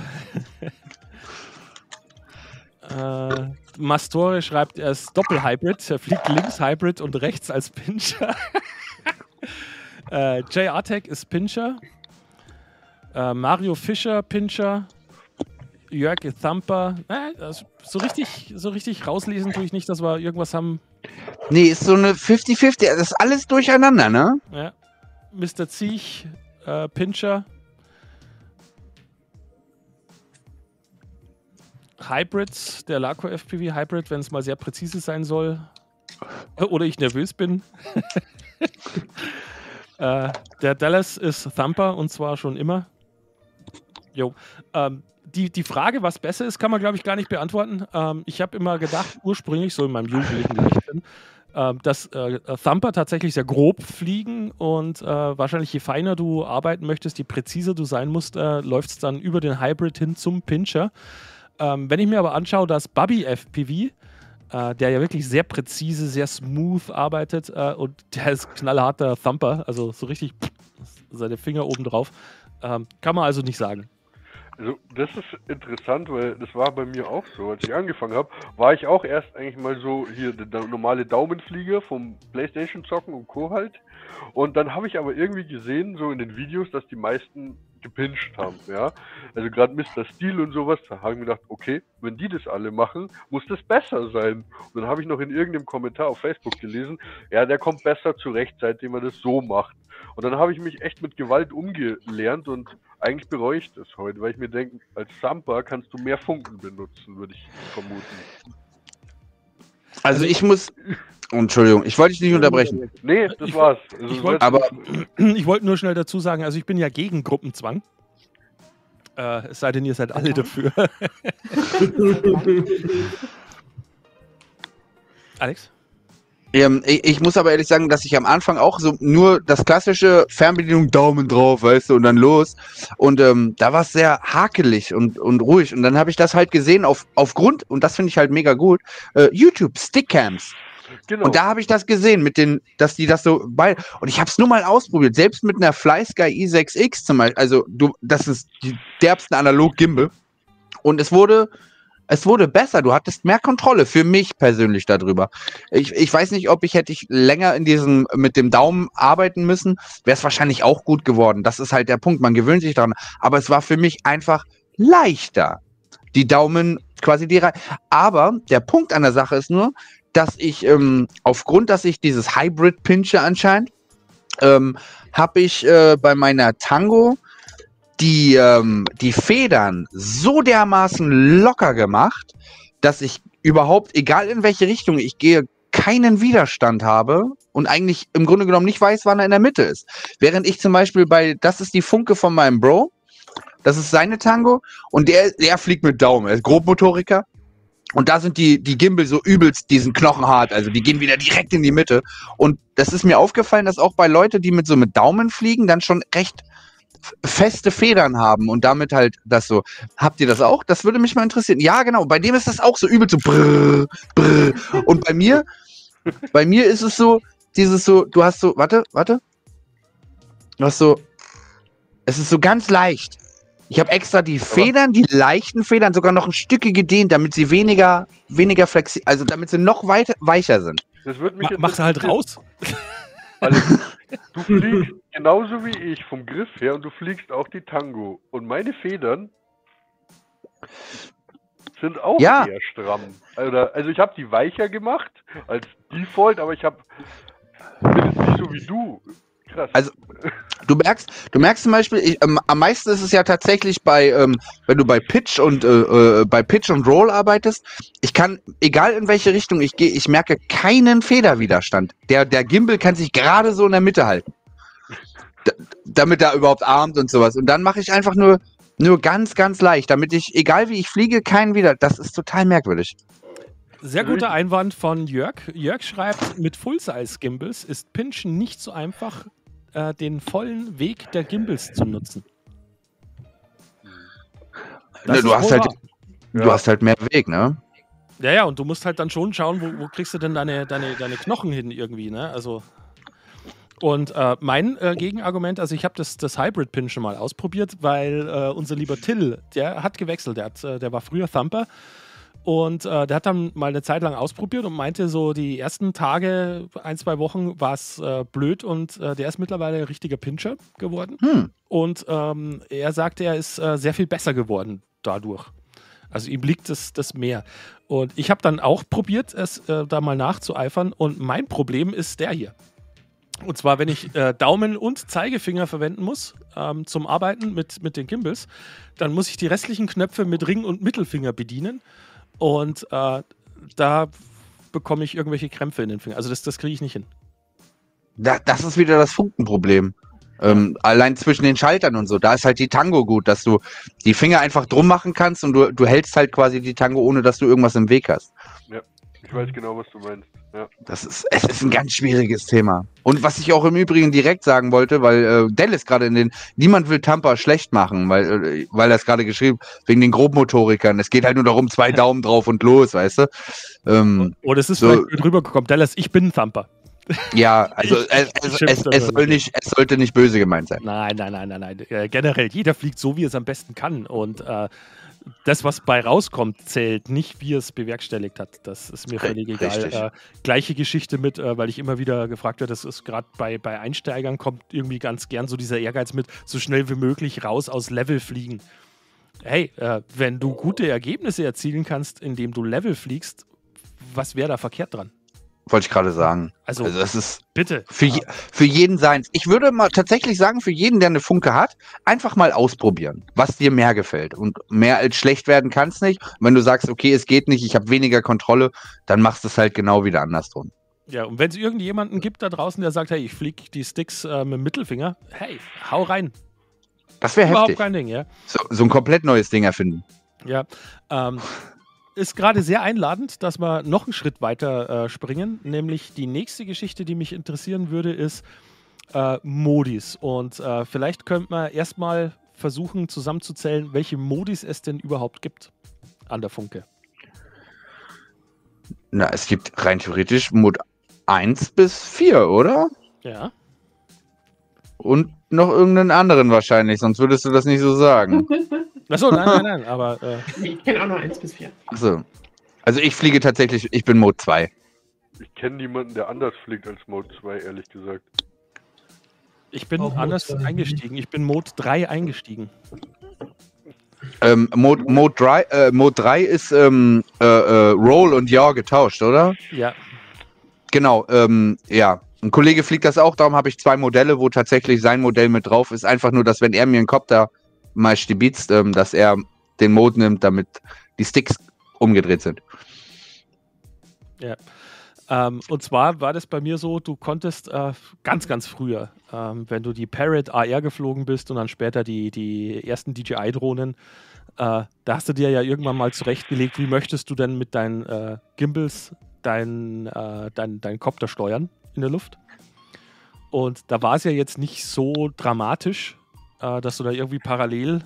[laughs] äh, Mastore schreibt, er ist Doppelhybrid, er fliegt links Hybrid und rechts als Pincher. [laughs] äh, Jay Artek ist Pincher. Äh, Mario Fischer Pincher. Jörg Thumper. Äh, so, richtig, so richtig rauslesen tue ich nicht, dass wir irgendwas haben, Nee, ist so eine 50-50. Das ist alles durcheinander, ne? Ja. Mr. Ziech, äh, Pincher. Hybrids, der Laco FPV Hybrid, wenn es mal sehr präzise sein soll. [laughs] Oder ich nervös bin. [laughs] äh, der Dallas ist Thumper und zwar schon immer. Jo. Ähm, die, die Frage, was besser ist, kann man, glaube ich, gar nicht beantworten. Ähm, ich habe immer gedacht, ursprünglich, so in meinem jugendlichen Leichtsinn, ähm, dass äh, Thumper tatsächlich sehr grob fliegen und äh, wahrscheinlich je feiner du arbeiten möchtest, je präziser du sein musst, äh, läuft es dann über den Hybrid hin zum Pincher. Ähm, wenn ich mir aber anschaue, dass Bubby FPV, äh, der ja wirklich sehr präzise, sehr smooth arbeitet äh, und der ist knallharter Thumper, also so richtig [laughs] seine Finger oben drauf, ähm, kann man also nicht sagen. Also, das ist interessant, weil das war bei mir auch so. Als ich angefangen habe, war ich auch erst eigentlich mal so hier der, der normale Daumenflieger vom PlayStation zocken und Co. halt. Und dann habe ich aber irgendwie gesehen, so in den Videos, dass die meisten gepinscht haben, ja. Also gerade Mr. Steel und sowas, da habe ich mir gedacht, okay, wenn die das alle machen, muss das besser sein. Und dann habe ich noch in irgendeinem Kommentar auf Facebook gelesen, ja, der kommt besser zurecht, seitdem er das so macht. Und dann habe ich mich echt mit Gewalt umgelernt und eigentlich bereue ich das heute, weil ich mir denke, als Sampa kannst du mehr Funken benutzen, würde ich vermuten. Also ich muss. [laughs] Entschuldigung, ich wollte dich nicht unterbrechen. Nee, das Ich- war's. Also, ich wollte- war- Aber [clears throat] Ich wollte nur schnell dazu sagen, also ich bin ja gegen Gruppenzwang. Äh, es sei denn, ihr seid alle dafür. [laughs] Alex? ähm, ich, ich muss aber ehrlich sagen, dass ich am Anfang auch so nur das klassische Fernbedienung Daumen drauf, weißt du, und dann los. Und ähm, da war es sehr hakelig und, und ruhig. Und dann habe ich das halt gesehen auf, aufgrund, und das finde ich halt mega gut, äh, YouTube, Stickcams. Genau. Und da habe ich das gesehen, mit den, dass die das so bei. Und ich habe es nur mal ausprobiert, selbst mit einer FlySky i6X zum Beispiel. Also, du, das ist die derbsten Analog-Gimbal. Und es wurde, es wurde besser. Du hattest mehr Kontrolle für mich persönlich darüber. Ich, ich weiß nicht, ob ich hätte ich länger in diesem mit dem Daumen arbeiten müssen, wäre es wahrscheinlich auch gut geworden. Das ist halt der Punkt. Man gewöhnt sich daran. Aber es war für mich einfach leichter. Die Daumen quasi die Rei Aber der Punkt an der Sache ist nur, dass ich ähm, aufgrund, dass ich dieses Hybrid pinche anscheinend, ähm, habe ich äh, bei meiner Tango die, ähm, die Federn so dermaßen locker gemacht, dass ich überhaupt, egal in welche Richtung ich gehe, keinen Widerstand habe und eigentlich im Grunde genommen nicht weiß, wann er in der Mitte ist. Während ich zum Beispiel bei, das ist die Funke von meinem Bro, das ist seine Tango und der, der fliegt mit Daumen, er ist Grobmotoriker und da sind die, die Gimbal so übelst diesen Knochenhart, also die gehen wieder direkt in die Mitte. Und das ist mir aufgefallen, dass auch bei Leute, die mit so mit Daumen fliegen, dann schon recht feste Federn haben und damit halt das so. Habt ihr das auch? Das würde mich mal interessieren. Ja, genau. Bei dem ist das auch so übel so brrr, brrr. Und bei mir, bei mir ist es so, dieses so, du hast so, warte, warte. Du hast so, es ist so ganz leicht. Ich habe extra die Federn, die leichten Federn, sogar noch ein Stücke gedehnt, damit sie weniger, weniger flexibel, also damit sie noch weiter, weicher sind. das wird mich Ma mach sie halt raus. [laughs] Alex, du [laughs] fliegst genauso wie ich vom Griff her und du fliegst auch die Tango. Und meine Federn sind auch Ja. eher stramm. Also ich habe die weicher gemacht als Default, aber ich habe bin jetzt nicht so wie du. Krass. Also- Du merkst, du merkst zum Beispiel, ich, ähm, am meisten ist es ja tatsächlich bei, ähm, wenn du bei Pitch und äh, äh, bei Pitch und Roll arbeitest. Ich kann, egal in welche Richtung ich gehe, ich merke keinen Federwiderstand. Der, der Gimbal kann sich gerade so in der Mitte halten. D damit er überhaupt armt und sowas. Und dann mache ich einfach nur, nur ganz, ganz leicht, damit ich, egal wie ich fliege, keinen wieder. Das ist total merkwürdig. Sehr guter Einwand von Jörg. Jörg schreibt, mit Full-Size-Gimbals ist Pinchen nicht so einfach, äh, den vollen Weg der Gimbals zu nutzen. Das Ne, du hast halt, wahr. du Ja. hast halt mehr Weg, ne? Ja, ja, und du musst halt dann schon schauen, wo, wo kriegst du denn deine, deine, deine Knochen hin irgendwie, ne? Also. Und äh, mein äh, Gegenargument, also ich habe das, das Hybrid-Pin schon mal ausprobiert, weil äh, unser lieber Till, der hat gewechselt, der, hat, äh, der war früher Thumper und äh, der hat dann mal eine Zeit lang ausprobiert und meinte so, die ersten Tage, ein, zwei Wochen war es äh, blöd und äh, der ist mittlerweile ein richtiger Pincher geworden. Hm. Und ähm, er sagte, er ist äh, sehr viel besser geworden dadurch. Also ihm liegt das, das mehr. Und ich habe dann auch probiert, es äh, da mal nachzueifern. Und mein Problem ist der hier. Und zwar, wenn ich äh, Daumen und Zeigefinger verwenden muss ähm, zum Arbeiten mit, mit den Gimbals, dann muss ich die restlichen Knöpfe mit Ring und Mittelfinger bedienen. Und äh, da bekomme ich irgendwelche Krämpfe in den Fingern. Also das, das kriege ich nicht hin. Da, das ist wieder das Funkenproblem. Ähm, allein zwischen den Schaltern und so, da ist halt die Tango gut, dass du die Finger einfach drum machen kannst und du, du hältst halt quasi die Tango, ohne dass du irgendwas im Weg hast. ich weiß genau, was du meinst. Ja. Das ist, es ist ein ganz schwieriges Thema. Und was ich auch im Übrigen direkt sagen wollte, weil äh, Dallas gerade in den, niemand will Tampa schlecht machen, weil, äh, weil er es gerade geschrieben, wegen den Grobmotorikern. Es geht halt nur darum, zwei [laughs] Daumen drauf und los, weißt du? Ähm, Oder es ist So- vielleicht blöd rübergekommen. Dallas, ich bin ein Thumper. [laughs] Ja, also es, es, es, es, soll nicht, es sollte nicht böse gemeint sein. Nein, nein, nein, nein, nein. Äh, generell, jeder fliegt so, wie er es am besten kann. Und äh, das, was bei rauskommt, zählt nicht, wie es bewerkstelligt hat. Das ist mir völlig egal. Äh, gleiche Geschichte mit, äh, weil ich immer wieder gefragt werde, das ist gerade bei, bei Einsteigern kommt irgendwie ganz gern so dieser Ehrgeiz mit, so schnell wie möglich raus aus Level fliegen. Hey, äh, wenn du gute Ergebnisse erzielen kannst, indem du Level fliegst, was wäre da verkehrt dran? Wollte ich gerade sagen. Also, Also das ist bitte. für, je, für jeden seins. Ich würde mal tatsächlich sagen, für jeden, der eine Funke hat, einfach mal ausprobieren, was dir mehr gefällt. Und mehr als schlecht werden kann es nicht. Und wenn du sagst, okay, es geht nicht, ich habe weniger Kontrolle, dann machst du es halt genau wieder andersrum. Ja, und wenn es irgendjemanden gibt da draußen, der sagt, hey, ich fliege die Sticks äh, mit dem Mittelfinger, hey, hau rein. Das wäre Überhaupt heftig. kein Ding, ja. So, so ein komplett neues Ding erfinden. Ja. Ähm, ist gerade sehr einladend, dass wir noch einen Schritt weiter äh, springen. Nämlich die nächste Geschichte, die mich interessieren würde, ist äh, Modis. Und äh, vielleicht könnte man erstmal versuchen zusammenzuzählen, welche Modis es denn überhaupt gibt an der Funke. Na, es gibt rein theoretisch Mod 1 bis 4, oder? Ja. Und noch irgendeinen anderen wahrscheinlich, sonst würdest du das nicht so sagen. [laughs] Achso, nein, nein, nein, aber äh, Ich kenne auch noch eins bis vier. Achso. Also ich fliege tatsächlich, ich bin Mode 2. Ich kenne niemanden, der anders fliegt als Mode 2, ehrlich gesagt. ich bin Auch anders eingestiegen. Ich bin Mode 3 eingestiegen. Ähm, Mode, Mode, 3, äh, Mode 3 ist ähm, äh, äh, Roll und Yaw getauscht, oder? Ja, Genau, ähm, ja. Ein Kollege fliegt das auch, darum habe ich zwei Modelle, wo tatsächlich sein Modell mit drauf ist. Einfach nur, dass wenn er mir einen Kopter mal stibitzt, ähm, dass er den Mode nimmt, damit die Sticks umgedreht sind. Ähm, und zwar war das bei mir so, du konntest äh, ganz, ganz früher, ähm, wenn du die Parrot AR geflogen bist und dann später die, die ersten DJI-Drohnen, äh, da hast du dir ja irgendwann mal zurechtgelegt, wie möchtest du denn mit deinen äh, Gimbals deinen äh, dein, dein Copter steuern in der Luft. Und da war es ja jetzt nicht so dramatisch, äh, dass du da irgendwie parallel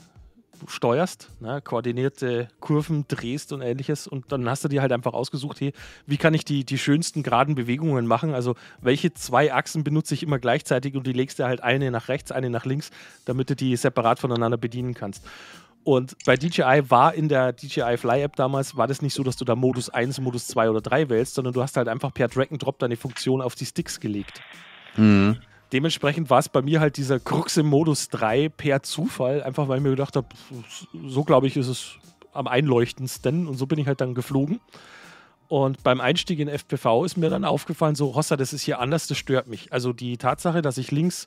steuerst, ne, koordinierte Kurven drehst und ähnliches. Und dann hast du dir halt einfach ausgesucht, hey, wie kann ich die, die schönsten geraden Bewegungen machen? Also welche zwei Achsen benutze ich immer gleichzeitig und die legst du halt eine nach rechts, eine nach links, damit du die separat voneinander bedienen kannst. Und bei DJI war in der DJI Fly App damals, war das nicht so, dass du da Modus 1, Modus 2 oder 3 wählst, sondern du hast halt einfach per Drag and Drop deine Funktion auf die Sticks gelegt. Mhm. Dementsprechend war es bei mir halt dieser Krux im Modus 3 per Zufall, einfach weil ich mir gedacht habe, so glaube ich, ist es am einleuchtendsten und so bin ich halt dann geflogen. Und beim Einstieg in FPV ist mir dann aufgefallen, so, Hossa, das ist hier anders, das stört mich. Also die Tatsache, dass ich links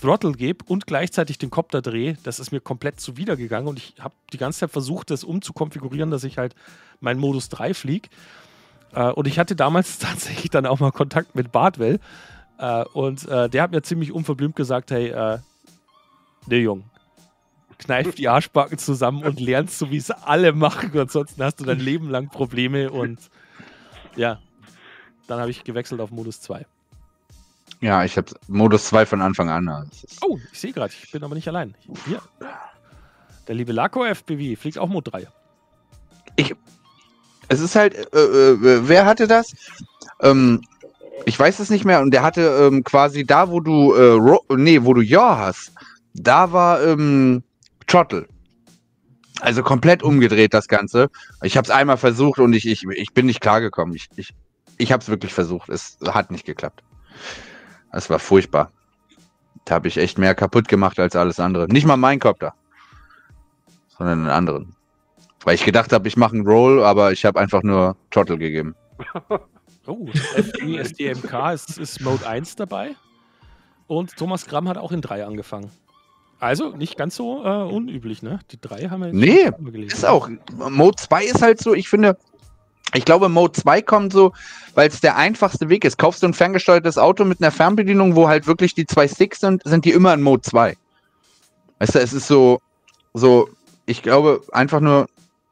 Throttle gebe und gleichzeitig den Kopter drehe, das ist mir komplett zuwidergegangen und ich habe die ganze Zeit versucht, das umzukonfigurieren, dass ich halt meinen Modus 3 fliege. Äh, und ich hatte damals [laughs] tatsächlich dann auch mal Kontakt mit Bartwell äh, und äh, der hat mir ziemlich unverblümt gesagt, hey, äh, ne Jung, kneif die Arschbacken zusammen und lernst so, wie es alle machen, ansonsten hast du dein Leben lang Probleme und ja, dann habe ich gewechselt auf Modus 2. Ja, ich habe Modus 2 von Anfang an. Ist- Oh, ich sehe gerade, ich bin aber nicht allein. Hier. Der liebe Laco FPV fliegt auch Mod 3. Es ist halt, äh, äh, wer hatte das? Ähm, ich weiß es nicht mehr. Und der hatte ähm, quasi da, wo du, äh, Ro nee, wo du Ja hast, da war ähm, Trottel. Also komplett umgedreht das Ganze. Ich habe es einmal versucht und ich, ich, ich bin nicht klargekommen. Ich, ich, ich habe es wirklich versucht. Es hat nicht geklappt. Es war furchtbar. Da habe ich echt mehr kaputt gemacht als alles andere. Nicht mal mein Copter, sondern einen anderen. Weil ich gedacht habe, ich mache einen Roll, aber ich habe einfach nur Trottel gegeben. [laughs] Oh, FPV SDMK ist, ist Mode 1 dabei. Und Thomas Gramm hat auch in 3 angefangen. Also nicht ganz so äh, unüblich, ne? Die 3 haben wir jetzt Nee. Ist auch. Mode 2 ist halt so, ich finde, ich glaube, Mode 2 kommt so, weil es der einfachste Weg ist. Kaufst du ein ferngesteuertes Auto mit einer Fernbedienung, wo halt wirklich die zwei Sticks sind, sind die immer in Mode 2. Weißt du, es ist so, so, ich glaube, einfach nur,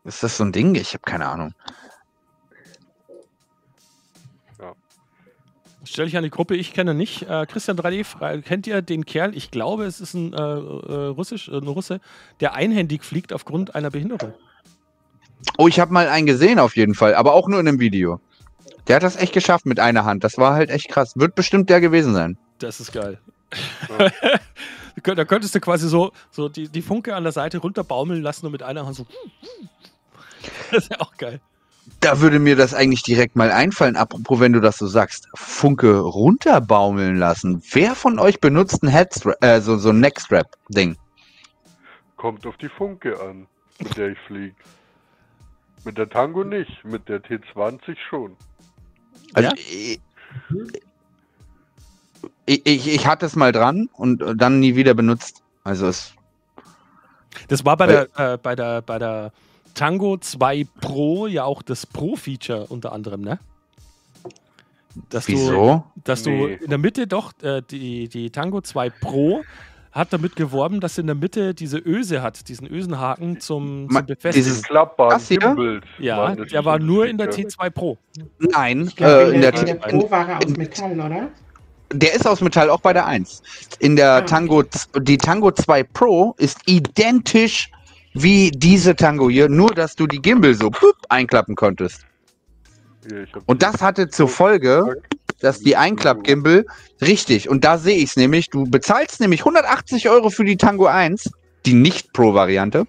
ist das so ein Ding? Ich habe keine Ahnung. Stell dich an die Gruppe, ich kenne nicht. Äh, Christian 3D, fra- kennt ihr den Kerl? Ich glaube, es ist ein, äh, äh, Russisch, äh, ein Russe, der einhändig fliegt aufgrund einer Behinderung. Oh, ich habe mal einen gesehen auf jeden Fall, aber auch nur in einem Video. Der hat das echt geschafft mit einer Hand. Das war halt echt krass. Wird bestimmt der gewesen sein. Das ist geil. [laughs] da könntest du quasi so, so die, die Funke an der Seite runterbaumeln lassen und mit einer Hand so. [laughs] Das ist ja auch geil. Da würde mir das eigentlich direkt mal einfallen, apropos, wenn du das so sagst. Funke runterbaumeln lassen. Wer von euch benutzt ein Headstrap, äh, so, so ein Neckstrap-Ding? Kommt auf die Funke an, mit der ich fliege. Mit der Tango nicht, mit der T20 schon. Also Ja? ich, ich, ich, ich hatte es mal dran und dann nie wieder benutzt. Also es. Das war bei der, äh, bei der, bei der Tango 2 Pro ja auch das Pro-Feature unter anderem, ne? Dass Du, Wieso? dass Nee. du in der Mitte doch, äh, die, die Tango 2 Pro hat damit geworben, dass sie in der Mitte diese Öse hat, diesen Ösenhaken zum, zum Befestigen. dieses- Klappbaren Das hier? Ja, der war nur in der Feature. T2 Pro. Nein, Ich glaube, äh, in, in der, der, der Pro war er aus Metall, oder? der ist aus Metall auch bei der 1. In der Ah. Tango, die Tango 2 Pro ist identisch wie diese Tango hier, nur dass du die Gimbal so pup, einklappen konntest. Und das hatte zur Folge, dass die Einklapp-Gimbal, richtig, und da sehe ich es nämlich, du bezahlst nämlich 180 Euro für die Tango 1, die Nicht-Pro-Variante,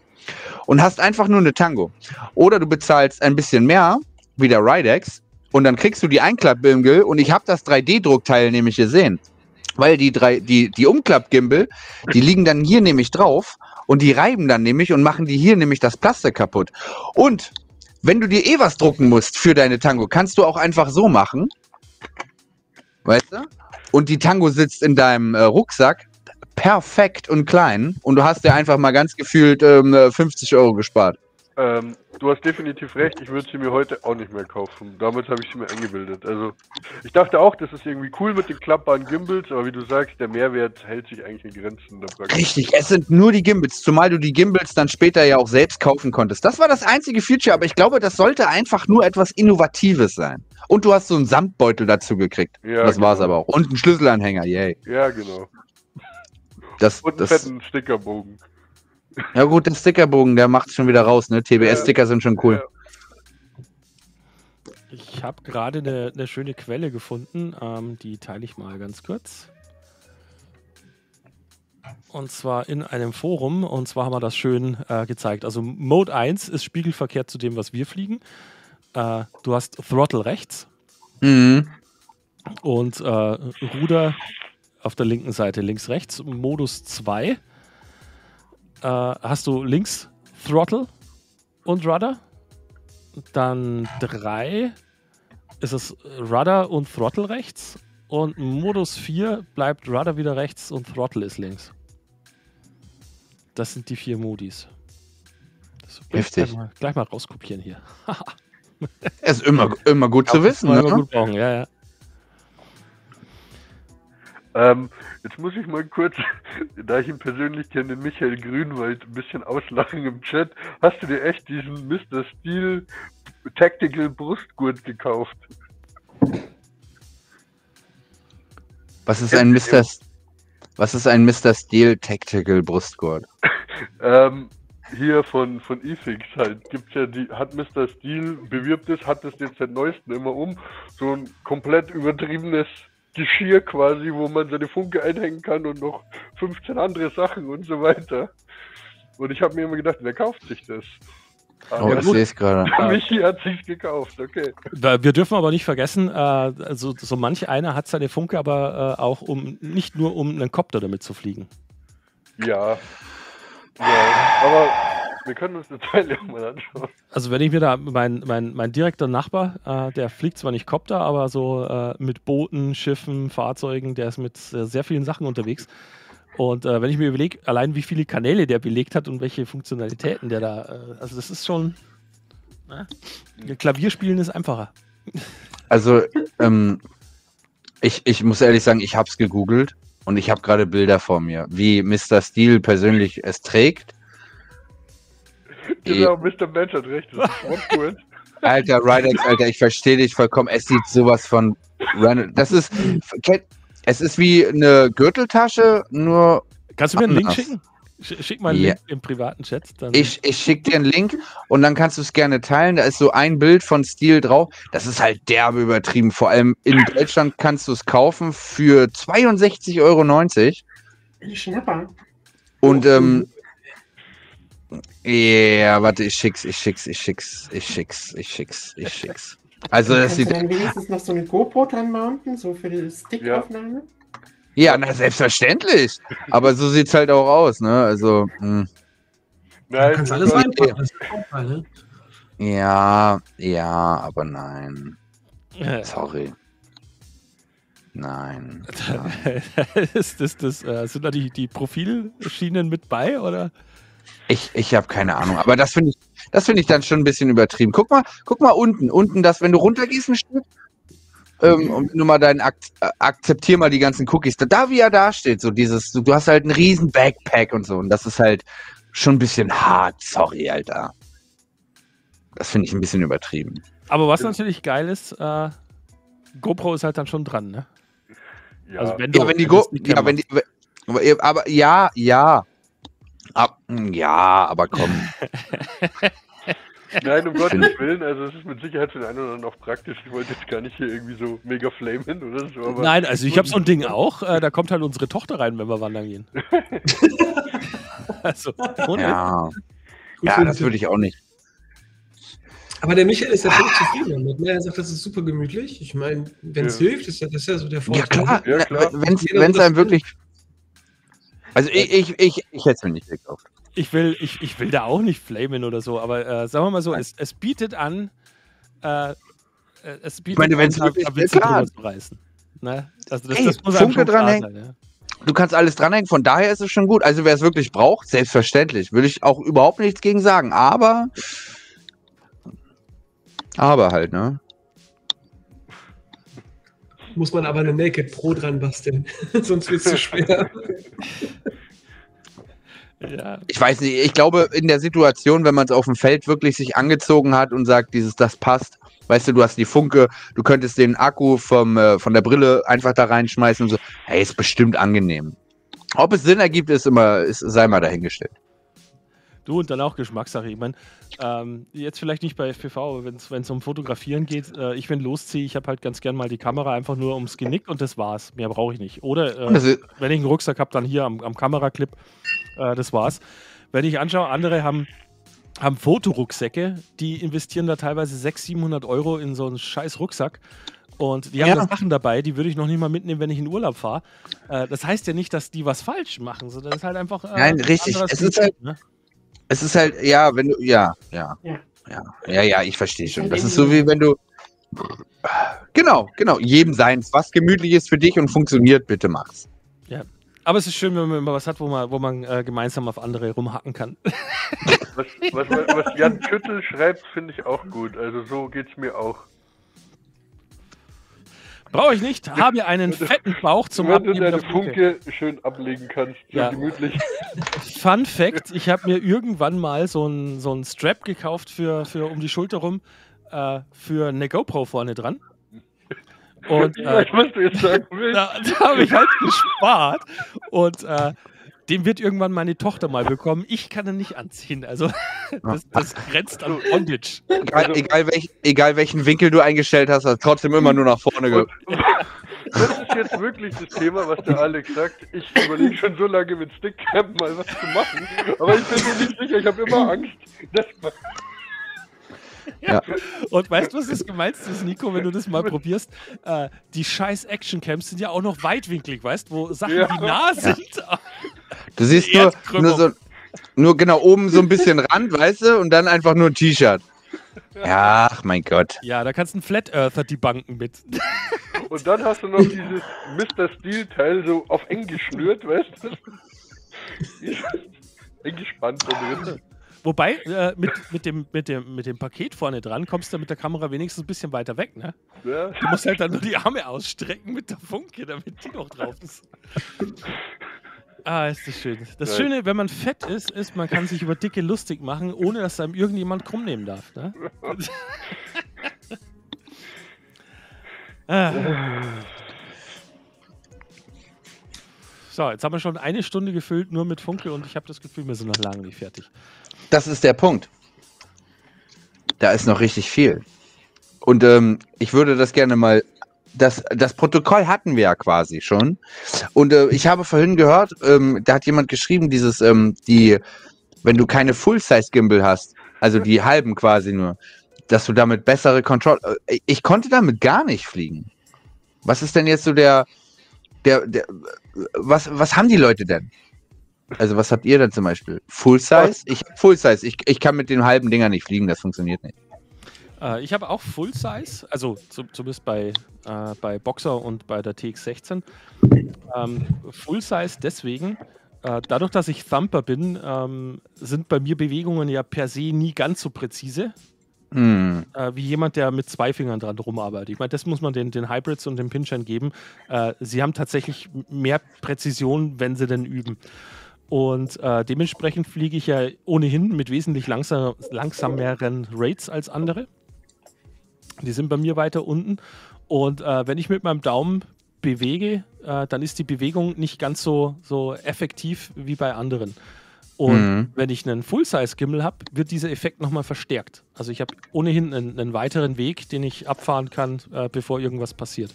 und hast einfach nur eine Tango. Oder du bezahlst ein bisschen mehr, wie der Ridex, und dann kriegst du die Einklapp-Gimbal, und ich habe das 3D-Druckteil nämlich gesehen. Weil die, drei, die, die Umklapp-Gimbal, die liegen dann hier nämlich drauf, und die reiben dann nämlich und machen die hier nämlich das Plastik kaputt. Und wenn du dir eh was drucken musst für deine Tango, kannst du auch einfach so machen. Weißt du? Und die Tango sitzt in deinem äh, Rucksack perfekt und klein und du hast dir einfach mal ganz gefühlt ähm, äh, 50 Euro gespart. Ähm, du hast definitiv recht, ich würde sie mir heute auch nicht mehr kaufen. Damals habe ich sie mir eingebildet. Also, ich dachte auch, das ist irgendwie cool mit den klappbaren Gimbals, aber wie du sagst, der Mehrwert hält sich eigentlich in Grenzen. Richtig, es sind nur die Gimbals, zumal du die Gimbals dann später ja auch selbst kaufen konntest. Das war das einzige Feature, aber ich glaube, das sollte einfach nur etwas Innovatives sein. Und du hast so einen Samtbeutel dazu gekriegt. Ja, das war's genau. aber auch. Und einen Schlüsselanhänger, yay. Ja, genau. Das, Und einen das, fetten Stickerbogen. Ja gut, der Stickerbogen, der macht schon wieder raus, ne? TBS-Sticker sind schon cool. Ich habe gerade eine eine schöne Quelle gefunden, ähm, die teile ich mal ganz kurz. Und zwar in einem Forum, und zwar haben wir das schön äh, gezeigt. Also Mode 1 ist spiegelverkehrt zu dem, was wir fliegen. Äh, du hast Throttle rechts Mhm. und äh, Ruder auf der linken Seite, links, rechts. Modus 2 äh, hast du links Throttle und Rudder. Dann 3 ist es Rudder und Throttle rechts. Und Modus 4 bleibt Rudder wieder rechts und Throttle ist links. Das sind die vier Modis. Das Heftig. Gleich mal, gleich mal rauskopieren hier. [laughs] Ist immer, immer gut zu wissen, immer ne? gut brauchen, ja, ja. Ähm, jetzt muss ich mal kurz, [laughs] da ich ihn persönlich kenne, den Michael Grünwald ein bisschen auslachen im Chat. Hast du dir echt diesen Mr. Steel Tactical Brustgurt gekauft? Was ist ein Mr. Was ist ein Mr. Steel Tactical Brustgurt? [laughs] Ähm, hier von, von Ifix halt, gibt's ja die, hat Mr. Steel, bewirbt es, hat es jetzt seit neuestem immer um, so ein komplett übertriebenes Geschirr quasi, wo man seine Funke einhängen kann und noch 15 andere Sachen und so weiter. Und ich habe mir immer gedacht, wer kauft sich das? Oh, Aber ich sehe es gerade. [laughs] Michi hat sich's gekauft, okay. Wir dürfen aber nicht vergessen, äh, also so manch einer hat seine Funke aber äh, auch um nicht nur um einen Kopter damit zu fliegen. Ja. Ja, aber wir können uns eine auch mal anschauen. Also wenn ich mir da mein, mein, mein direkter Nachbar, äh, der fliegt zwar nicht Kopter, aber so äh, mit Booten, Schiffen, Fahrzeugen, der ist mit äh, sehr vielen Sachen unterwegs. Und äh, wenn ich mir überlege, allein wie viele Kanäle der belegt hat und welche Funktionalitäten der da, äh, also das ist schon, ne? Klavierspielen ist einfacher. Also, ähm, ich, ich muss ehrlich sagen, ich habe es gegoogelt und ich habe gerade Bilder vor mir, wie Mr. Steel persönlich es trägt. [laughs] Genau, Mr. Mensch hat recht, das ist Frontgurt. [laughs] Alter, Ridex, Alter, ich verstehe dich vollkommen. Es sieht sowas von. Das ist, es ist wie eine Gürteltasche, nur Kannst du mir einen Link schicken? Sch- Schick mal einen Ja. Link im privaten Chat. Dann Ich, ich schicke dir einen Link und dann kannst du es gerne teilen. Da ist so ein Bild von Stil drauf. Das ist halt derbe übertrieben. Vor allem in Deutschland kannst du es kaufen für 62,90 Euro. Schnapper. Und ähm, ja, warte, ich schick's, ich schick's, ich schick's, ich schick's, ich schick's, ich schick's. Also das Kannst du sieht. dann wenigstens noch so eine GoPro dran mounten, so für die Stickaufnahme? Ja, na selbstverständlich. Aber so sieht's halt auch aus, ne? Also, mh. Du Nein, kannst alles reinpacken. Ne? ja, ja, aber nein. Sorry. Nein. [laughs] ist das, das, äh, sind da die, die Profilschienen mit bei oder? Ich, ich habe keine Ahnung, aber das finde ich, das finde ich dann schon ein bisschen übertrieben. Guck mal, guck mal unten, unten, das, wenn du runtergehst ein Stück, ähm, und du mal deinen Akt, äh, akzeptier mal die ganzen Cookies, da, da wie er da steht, so dieses, du, du hast halt einen riesen Backpack und so, und das ist halt schon ein bisschen hart, sorry, Alter. Das finde ich ein bisschen übertrieben. Aber was natürlich geil ist, äh, GoPro ist halt dann schon dran, ne? Ja, Also wenn Ja, wenn die Go, das nicht ja, wenn die, aber- aber ja, ja. Ab, ja, aber komm. [laughs] Nein, um Gottes Willen, also es ist mit Sicherheit für den einen oder anderen auch praktisch. Ich wollte jetzt gar nicht hier irgendwie so mega flamen oder so, aber Nein, also ich habe so ein Ding auch. Äh, da kommt halt unsere Tochter rein, wenn wir wandern gehen. [laughs] also, ohne Ja, ja das würde ich auch nicht. Aber der Michael ist ja völlig zufrieden damit. Ne? Er sagt, das ist super gemütlich. Ich meine, wenn es Ja. hilft, ist ja, das ist ja so der Ja Vorteil. klar, Ja, klar. wenn es einem wirklich. Also ich, ich, ich, ich hätte es mir nicht gekauft. ich will, ich, ich will da auch nicht flamen oder so, aber äh, sagen wir mal so, es, es bietet an, äh, äh, es bietet meine, wenn's an, da- wirklich- da Witze klar. zu reißen. Ne? Also das, Ey, das muss Funke dranhängen. sein, ja. Du kannst alles dranhängen, von daher ist es schon gut. Also wer es wirklich braucht, selbstverständlich. Würde ich auch überhaupt nichts gegen sagen. Aber. Aber halt, ne? Muss man aber eine Naked Pro dran basteln. [laughs] Sonst wird es zu schwer. Ja. Ich weiß nicht, ich glaube, in der Situation, wenn man es auf dem Feld wirklich sich angezogen hat und sagt, dieses, das passt, weißt du, du hast die Funke, du könntest den Akku vom, äh, von der Brille einfach da reinschmeißen und so, hey, ist bestimmt angenehm. Ob es Sinn ergibt, ist immer, ist, sei mal dahingestellt. Du und dann auch Geschmackssache. Ich meine, ähm, jetzt vielleicht nicht bei FPV, aber wenn es um Fotografieren geht, äh, ich, wenn losziehe, ich habe halt ganz gern mal die Kamera einfach nur ums Genick und das war's. Mehr brauche ich nicht. Oder äh, wenn ich einen Rucksack habe, dann hier am, am Kameraclip. Äh, das war's. Wenn ich anschaue, andere haben, haben Fotorucksäcke, die investieren da teilweise 600, 700 Euro in so einen scheiß Rucksack. Und die haben Ja. da Sachen dabei, die würde ich noch nicht mal mitnehmen, wenn ich in Urlaub fahre. Äh, das heißt ja nicht, dass die was falsch machen, sondern das ist halt einfach. Äh, Nein, ein richtig. Es ist halt- ne? Es ist halt, ja, wenn du, ja, ja, Ja. ja, ja, ja, ich verstehe schon. Das ist so wie wenn du, genau, genau, jedem seins, was gemütlich ist für dich und funktioniert, bitte mach's. Aber es ist schön, wenn man immer was hat, wo man, wo man äh, gemeinsam auf andere rumhacken kann. was, was, was, was Jan Schüttel schreibt, finde ich auch gut. Also so geht's mir auch. Brauche ich nicht. Habe ja einen fetten Bauch zum Wenn du Abnehmen deine der Funke. Funke schön ablegen kannst, so Ja. gemütlich. [laughs] Fun Fact: Ich habe mir irgendwann mal so einen so Strap gekauft für, für um die Schulter rum äh, für eine GoPro vorne dran. Und Ich weiß, äh, was du jetzt sagen [laughs] willst. da, da habe ich halt gespart. Und äh, den wird irgendwann meine Tochter mal bekommen. Ich kann ihn nicht anziehen. Also [laughs] das, das grenzt an Bondage. Egal, Also- egal, welch, egal welchen Winkel du eingestellt hast, hast trotzdem immer nur nach vorne ge Und das ist jetzt wirklich das Thema, was der Alex sagt. Ich überlege schon so lange mit Stickcamp mal was zu machen, aber ich bin mir nicht sicher, ich habe immer Angst. dass man- [laughs] Und weißt du, was das Gemeinste ist, Nico, wenn du das mal probierst? Äh, die scheiß Action-Camps sind ja auch noch weitwinklig, weißt du, wo Sachen, Ja. die nah sind. Du siehst nur, nur so, nur genau oben so ein bisschen Rand, weißt du, und dann einfach nur ein T-Shirt. Ja, ach mein Gott. Ja, da kannst du einen Flat Earther debunken mit. [laughs] Und dann hast du noch dieses Mr. Steel-Teil so auf eng geschnürt, weißt du? eng gespannt da drin. Wobei, äh, mit, mit, dem, mit, dem, mit dem Paket vorne dran kommst du mit der Kamera wenigstens ein bisschen weiter weg, ne? Ja. Du musst halt dann nur die Arme ausstrecken mit der Funke, damit die noch drauf ist. Ah, ist das schön. Das Ja. Schöne, wenn man fett ist, ist, man kann sich über Dicke lustig machen, ohne dass einem irgendjemand krumm nehmen darf. Ne? ah. So, jetzt haben wir schon eine Stunde gefüllt, nur mit Funke und ich habe das Gefühl, wir sind noch lange nicht fertig. Das ist der Punkt. Da ist noch richtig viel. Und ähm, ich würde das gerne mal. Das, das Protokoll hatten wir ja quasi schon. Und äh, ich habe vorhin gehört, ähm, da hat jemand geschrieben, dieses, ähm, die, wenn du keine Full-Size-Gimbal hast, also die halben quasi nur, dass du damit bessere Kontrolle. Äh, ich konnte damit gar nicht fliegen. Was ist denn jetzt so der, der, der was, was haben die Leute denn? Also was habt ihr denn zum Beispiel? Full Size? Ich Full Size. Ich, ich kann mit den halben Dinger nicht fliegen, das funktioniert nicht. Äh, ich habe auch Full Size, also zu, zumindest bei, äh, bei Boxer und bei der TX16. Ähm, Full Size deswegen, äh, dadurch, dass ich Thumper bin, ähm, sind bei mir Bewegungen ja per se nie ganz so präzise. Hm. Äh, wie jemand, der mit zwei Fingern dran rumarbeitet. Ich meine, das muss man den, den Hybrids und den Pinchern geben. Äh, sie haben tatsächlich mehr Präzision, wenn sie denn üben. Und äh, dementsprechend fliege ich ja ohnehin mit wesentlich langsam, langsameren Rates als andere. Die sind bei mir weiter unten. Und äh, wenn ich mit meinem Daumen bewege, äh, dann ist die Bewegung nicht ganz so, so effektiv wie bei anderen. Und Mhm. wenn ich einen Full-Size-Gimbal habe, wird dieser Effekt nochmal verstärkt. Also ich habe ohnehin einen, einen weiteren Weg, den ich abfahren kann, äh, bevor irgendwas passiert.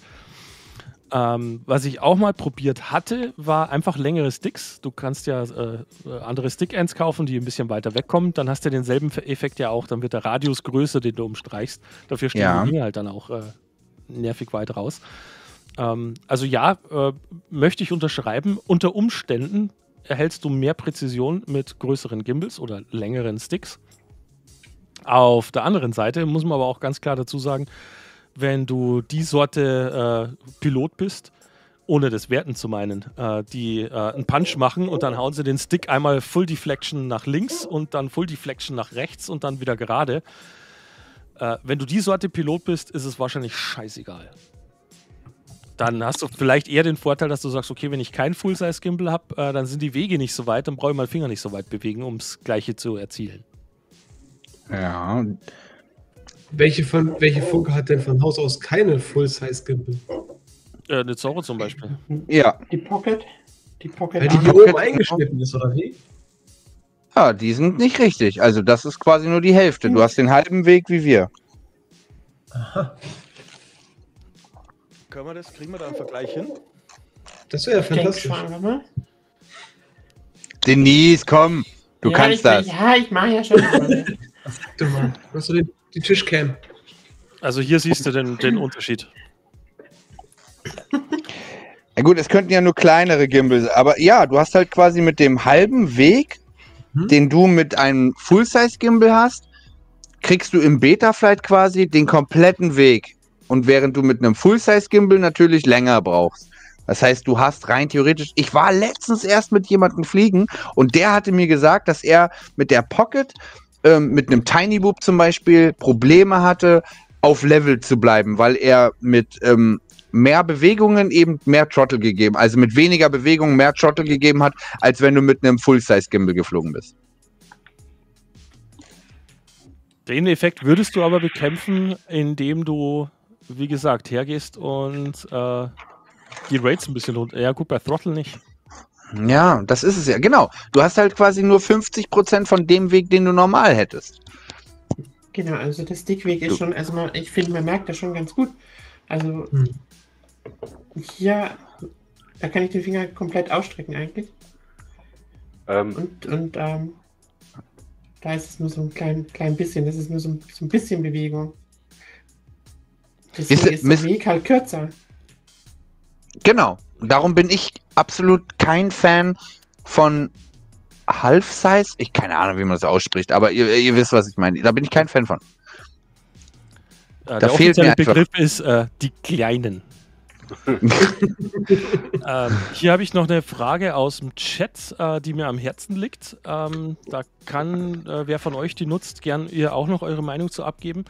Ähm, was ich auch mal probiert hatte, war einfach längere Sticks. Du kannst ja äh, andere Stick-Ends kaufen, die ein bisschen weiter wegkommen. Dann hast du denselben Fe- Effekt ja auch. Dann wird der Radius größer, den du umstreichst. Dafür stehen Ja. die Dinge halt dann auch äh, nervig weit raus. Ähm, also ja, äh, möchte ich unterschreiben. Unter Umständen erhältst du mehr Präzision mit größeren Gimbals oder längeren Sticks. Auf der anderen Seite muss man aber auch ganz klar dazu sagen, wenn du die Sorte äh, Pilot bist, ohne das Werten zu meinen, äh, die äh, einen Punch machen und dann hauen sie den Stick einmal Full Deflection nach links und dann Full Deflection nach rechts und dann wieder gerade. Äh, wenn du die Sorte Pilot bist, ist es wahrscheinlich scheißegal. Dann hast du vielleicht eher den Vorteil, dass du sagst, okay, wenn ich kein Full-Size-Gimbal habe, äh, dann sind die Wege nicht so weit, dann brauche ich meinen Finger nicht so weit bewegen, um das Gleiche zu erzielen. Ja. Welche, von, welche Funke hat denn von Haus aus keine Full-Size-Gimbal? Äh, eine Zorro zum Beispiel. Ja. Die Pocket. Die Pocket. Weil die hier oben eingeschnitten ist, oder wie? Ja, die sind nicht richtig. Also das ist quasi nur die Hälfte. Du hast den halben Weg wie wir. Können wir das, kriegen wir da einen Vergleich hin? Das wäre fantastisch. Denise, komm. Du ja, kannst ich, das. Ja, ich mache ja schon. [laughs] Sag doch mal. Hast du den, die Tischcam? Also hier siehst du den, den Unterschied. Ja gut, es könnten ja nur kleinere Gimbals, aber ja, du hast halt quasi mit dem halben Weg, Hm? den du mit einem Full-Size-Gimbal hast, kriegst du im Betaflight quasi den kompletten Weg. Und während du mit einem Full-Size-Gimbal natürlich länger brauchst. Das heißt, du hast rein theoretisch, ich war letztens erst mit jemandem fliegen und der hatte mir gesagt, dass er mit der Pocket, ähm, mit einem Tiny Boop zum Beispiel, Probleme hatte, auf Level zu bleiben, weil er mit ähm, mehr Bewegungen eben mehr Throttle gegeben, also mit weniger Bewegungen mehr Throttle gegeben hat, als wenn du mit einem Full-Size-Gimbal geflogen bist. Den Effekt würdest du aber bekämpfen, indem du, wie gesagt, hergehst und äh, die Rates ein bisschen runter. Ja, gut, bei Throttle nicht. Ja, das ist es ja, genau. Du hast halt quasi nur 50% von dem Weg, den du normal hättest. genau, also der Stickweg ist schon, also man, ich finde, man merkt das schon ganz gut. Also Hm. hier, da kann ich den Finger komplett ausstrecken eigentlich. Ähm, Und, und ähm, da ist es nur so ein klein, klein bisschen, das ist nur so ein, so ein bisschen Bewegung. Deswegen Ist- ist, der Weg halt kürzer. Genau. Darum bin ich absolut kein Fan von Half-Size. Ich keine Ahnung, wie man das ausspricht, aber ihr, ihr wisst, was ich meine. Da bin ich kein Fan von. Äh, Da der offizielle Begriff ist äh, die Kleinen. [laughs] ähm, hier habe ich noch eine Frage aus dem Chat, äh, die mir am Herzen liegt. Ähm, da kann äh, wer von euch die nutzt, gern ihr auch noch eure Meinung zu abgeben.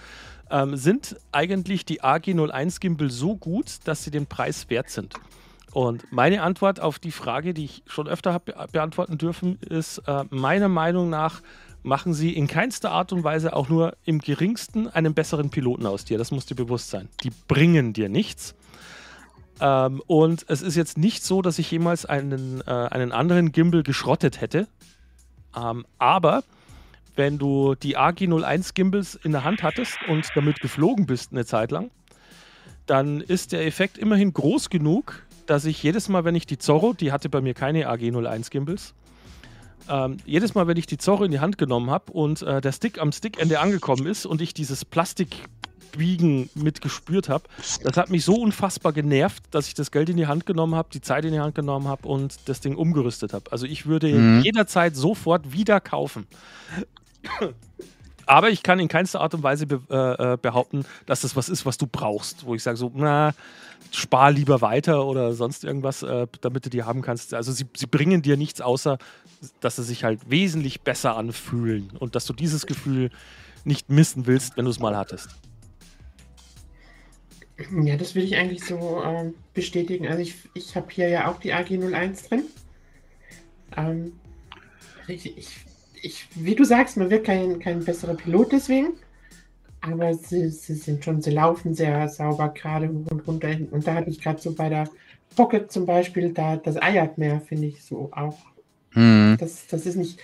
Ähm, sind eigentlich die AG01 Gimbal so gut, dass sie den Preis wert sind? Und meine Antwort auf die Frage, die ich schon öfter habe be beantworten dürfen, ist äh, meiner Meinung nach machen sie in keinster Art und Weise auch nur im geringsten einen besseren Piloten aus dir. Das muss dir bewusst sein. Die bringen dir nichts. Ähm, und es ist jetzt nicht so, dass ich jemals einen, äh, einen anderen Gimbal geschrottet hätte. Ähm, aber wenn du die AG01 Gimbals in der Hand hattest und damit geflogen bist eine Zeit lang, dann ist der Effekt immerhin groß genug, dass ich jedes Mal, wenn ich die Zorro, die hatte bei mir keine AG01 Gimbals, ähm, jedes Mal, wenn ich die Zorro in die Hand genommen habe und äh, der Stick am Stickende angekommen ist und ich dieses Plastikbiegen mitgespürt habe, das hat mich so unfassbar genervt, dass ich das Geld in die Hand genommen habe, die Zeit in die Hand genommen habe und das Ding umgerüstet habe. Also ich würde Mhm. jederzeit sofort wieder kaufen. Aber ich kann in keinster Art und Weise be äh, äh, behaupten, dass das was ist, was du brauchst. Wo ich sage so, na, spar lieber weiter oder sonst irgendwas, äh, damit du die haben kannst. Also sie, sie bringen dir nichts außer, dass sie sich halt wesentlich besser anfühlen und dass du dieses Gefühl nicht missen willst, wenn du es mal hattest. Ja, das will ich eigentlich so ähm, bestätigen. Also ich, ich habe hier ja auch die AG01 drin. Ähm, ich, ich, wie du sagst, man wird kein, kein besserer Pilot deswegen. Aber sie, sie sind schon, sie laufen sehr sauber gerade hoch und runter. Und da hatte ich gerade so bei der Pocket zum Beispiel, da das eiert mehr, finde ich so auch. Hm. Das, das ist nicht,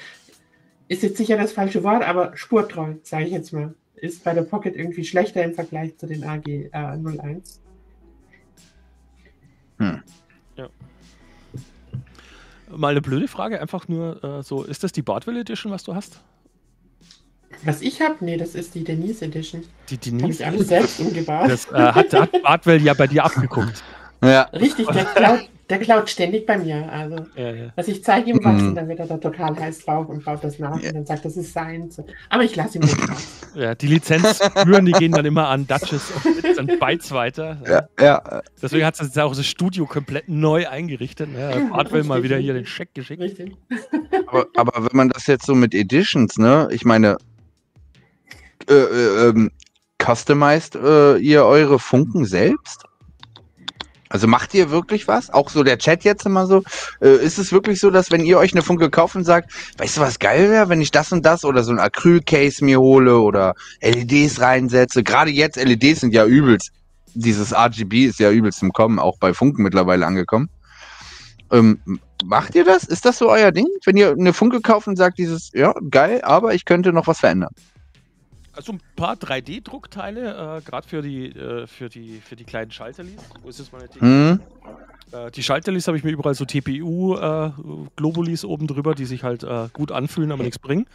ist jetzt sicher das falsche Wort, aber spurtreu, sage ich jetzt mal. Ist bei der Pocket irgendwie schlechter im Vergleich zu den AG äh, 01. Mal eine blöde Frage, einfach nur äh, so, ist das die Bardwell Edition, was du hast? Was ich habe? Nee, das ist die Denise Edition. Die Habe Denise? ich alles selbst umgebaut. Das äh, hat, hat Bardwell ja bei dir abgeguckt. Ja. Richtig, der klaut, der klaut ständig bei mir. Also, Ja, ja. was ich zeige ihm was Mhm. und dann wird er da total heiß drauf und baut das nach und dann sagt, das ist seins. Aber ich lasse ihm nicht raus. [laughs] Ja, die Lizenzgebühren, die gehen dann immer an Duchess und Bytes weiter. Ja, ja. Deswegen hat jetzt auch das Studio komplett neu eingerichtet. Ne? Bardwell mal wieder hier den Scheck geschickt. Richtig. Aber, aber wenn man das jetzt so mit Editions, ne, ich meine, äh, äh, ähm, customized äh, ihr eure Funken selbst? Also macht ihr wirklich was? Auch so der Chat jetzt immer so. Äh, ist es wirklich so, dass wenn ihr euch eine Funke kauft und sagt, weißt du, was geil wäre, wenn ich das und das oder so ein Acryl-Case mir hole oder LEDs reinsetze? Gerade jetzt, LEDs sind ja übelst. Dieses RGB ist ja übelst im Kommen, auch bei Funken mittlerweile angekommen. Ähm, macht ihr das? Ist das so euer Ding? Wenn ihr eine Funke kauft und sagt dieses, ja, geil, aber ich könnte noch was verändern. Also ein paar 3D-Druckteile, äh, gerade für die, äh, für, die, für die kleinen Schalterlis. Wo ist jetzt meine TPU? Hm? Äh, die Schalterlis habe ich mir überall so TPU-Globulis oben drüber, die sich halt äh, gut anfühlen, aber nichts bringen.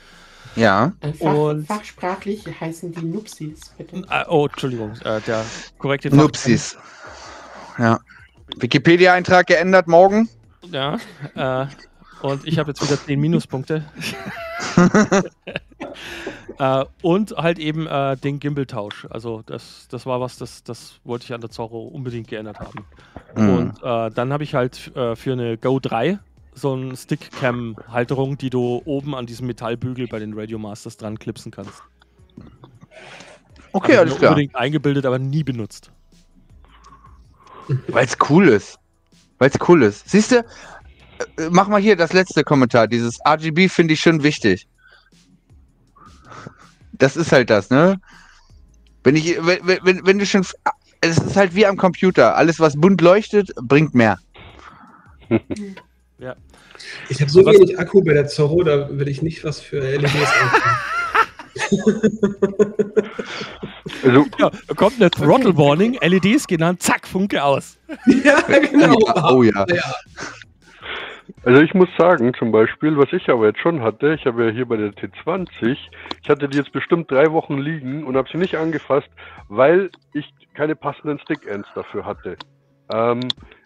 Ja. Äh, Fach, Und- fachsprachlich heißen die Nupsis, bitte. Äh, oh, Entschuldigung, äh, der korrekte Nupsis. Ja. Wikipedia-Eintrag geändert morgen. Ja, äh, und ich habe jetzt wieder 10 Minuspunkte. [laughs] äh, und halt eben äh, den Gimbal-Tausch. Also das, das war was, das, das wollte ich an der Zorro unbedingt geändert haben. Hm. Und äh, dann habe ich halt äh, für eine Go 3 so eine Stickcam-Halterung, die du oben an diesem Metallbügel bei den Radio Masters dran klipsen kannst. Okay, ich alles klar. Unbedingt eingebildet, aber nie benutzt. Weil es cool ist. Weil es cool ist. Siehst du, mach mal hier das letzte Kommentar. Dieses RGB finde ich schon wichtig. Das ist halt das, ne? Wenn ich, wenn, wenn, wenn du schon, es ist halt wie am Computer. Alles, was bunt leuchtet, bringt mehr. Ich habe so Was- wenig Akku bei der Zorro, da will ich nicht was für LEDs anfangen. [laughs] Also, Ja, da kommt eine Throttle Warning, LEDs gehen an, zack, Funke aus. [laughs] ja, genau. Ja, oh ja. Ja. Also ich muss sagen, zum Beispiel, was ich aber jetzt schon hatte, ich habe ja hier bei der T20, ich hatte die jetzt bestimmt drei Wochen liegen und habe sie nicht angefasst, weil ich keine passenden Stick-Ends dafür hatte. Ähm,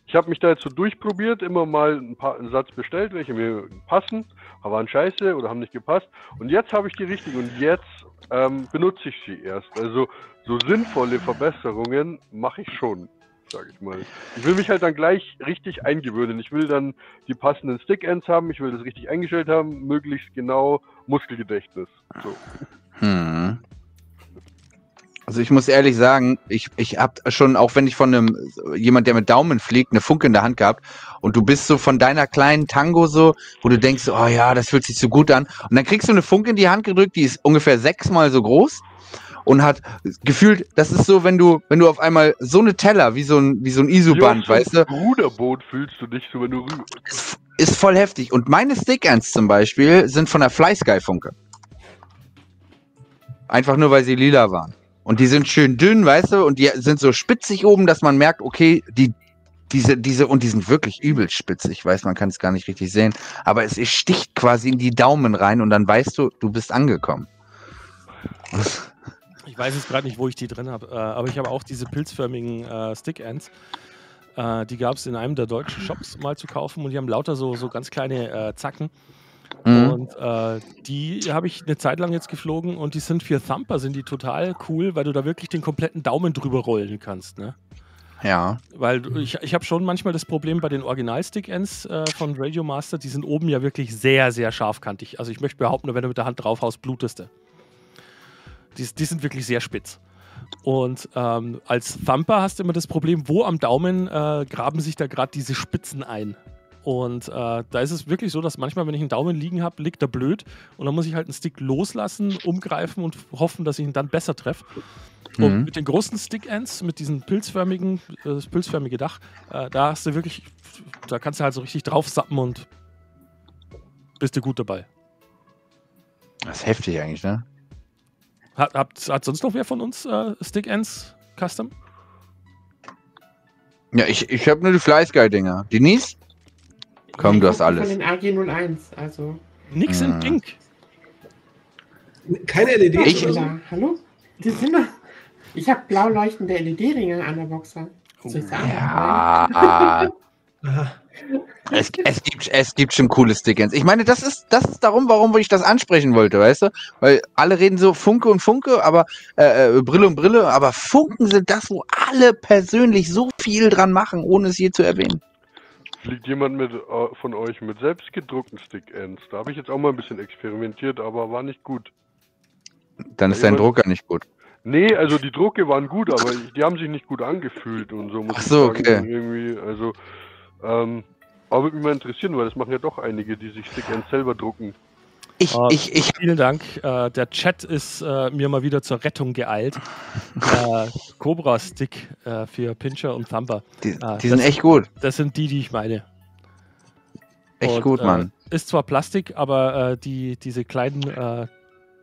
ich habe mich da jetzt so durchprobiert, immer mal ein paar einen Satz bestellt, welche mir passen, aber waren scheiße oder haben nicht gepasst. Und jetzt habe ich die richtigen und jetzt ähm, benutze ich sie erst. Also so sinnvolle Verbesserungen mache ich schon, sage ich mal. Ich will mich halt dann gleich richtig eingewöhnen. Ich will dann die passenden Stick-Ends haben, ich will das richtig eingestellt haben, möglichst genau Muskelgedächtnis. So. Hm. Also ich muss ehrlich sagen, ich, ich habe schon, auch wenn ich von einem jemand, der mit Daumen fliegt, eine Funke in der Hand gehabt und du bist so von deiner kleinen Tango so, wo du denkst, oh ja, das fühlt sich so gut an und dann kriegst du eine Funke in die Hand gedrückt, die ist ungefähr sechsmal so groß und hat gefühlt, das ist so, wenn du, wenn du auf einmal so eine Teller, wie so ein, wie so ein ISO-Band, auf weißt du, Ruderboot fühlst du dich so, wenn du rü- ist, ist voll heftig. Und meine Stick-Ends zum Beispiel sind von der Fly Sky Funke. Einfach nur, weil sie lila waren. Und die sind schön dünn, weißt du, und die sind so spitzig oben, dass man merkt, okay, die, diese, diese, und die sind wirklich übel spitzig. Ich weiß, man kann es gar nicht richtig sehen. Aber es, es sticht quasi in die Daumen rein und dann weißt du, du bist angekommen. [laughs] Ich weiß jetzt gerade nicht, wo ich die drin habe, äh, aber ich habe auch diese pilzförmigen äh, Stick-Ends. Äh, die gab es in einem der deutschen Shops mal zu kaufen und die haben lauter so, so ganz kleine äh, Zacken. Mhm. Und äh, die habe ich eine Zeit lang jetzt geflogen und die sind für Thumper sind die total cool, weil du da wirklich den kompletten Daumen drüber rollen kannst. Ne? Ja. Weil ich, ich habe schon manchmal das Problem bei den Original-Stick-Ends äh, von Radio Master, die sind oben ja wirklich sehr, sehr scharfkantig. Also ich möchte behaupten, wenn du mit der Hand draufhaust, blutest du. Die, die sind wirklich sehr spitz. Und ähm, als Thumper hast du immer das Problem, wo am Daumen äh, graben sich da gerade diese Spitzen ein. Und äh, da ist es wirklich so, dass manchmal, wenn ich einen Daumen liegen habe, liegt er blöd und dann muss ich halt einen Stick loslassen, umgreifen und hoffen, dass ich ihn dann besser treffe. Und Mhm. mit den großen Stick-Ends, mit diesen pilzförmigen, äh, das pilzförmige Dach, äh, da hast du wirklich, da kannst du halt so richtig drauf sappen und bist du gut dabei. Das ist heftig eigentlich, ne? Hat, hat, hat sonst noch wer von uns äh, Stick-Ends Custom? Ja, ich, ich habe nur die Fly Sky Dinger. Denise? Komm, Ja, du ich hast alles. Von den AG01, also. Nix in Pink. Keine LED Ich- oder so? Ja, hallo? Die sind doch. Ich habe blau leuchtende LED-Ringe an der Boxer. Ich sagen? Ja. [laughs] Es, es, gibt, es gibt schon coole Stickens. Ich meine, das ist, das ist darum, warum ich das ansprechen wollte, weißt du? Weil alle reden so Funke und Funke, aber äh, äh, Brille und Brille, aber Funken sind das, wo alle persönlich so viel dran machen, ohne es je zu erwähnen. Fliegt jemand mit, äh, von euch mit selbstgedruckten Stick-Ends? Da habe ich jetzt auch mal ein bisschen experimentiert, aber war nicht gut. Dann ist dein Drucker nicht gut. Nee, also die Drucke waren gut, aber ich- die haben sich nicht gut angefühlt und so muss Ach ich so, sagen. okay. Irgendwie, also, ähm, aber würde mich mal interessieren, weil das machen ja doch einige, die sich Stick-Ends selber drucken. Ich, Ah, ich, ich, Vielen Dank. Äh, der Chat ist äh, mir mal wieder zur Rettung geeilt. [laughs] äh, Cobra Stick äh, für Pincher und Thumper. die, die sind das- echt gut. Das sind die, die ich meine. Echt Und, gut, äh, Mann. Ist zwar Plastik, aber äh, die, diese kleinen äh,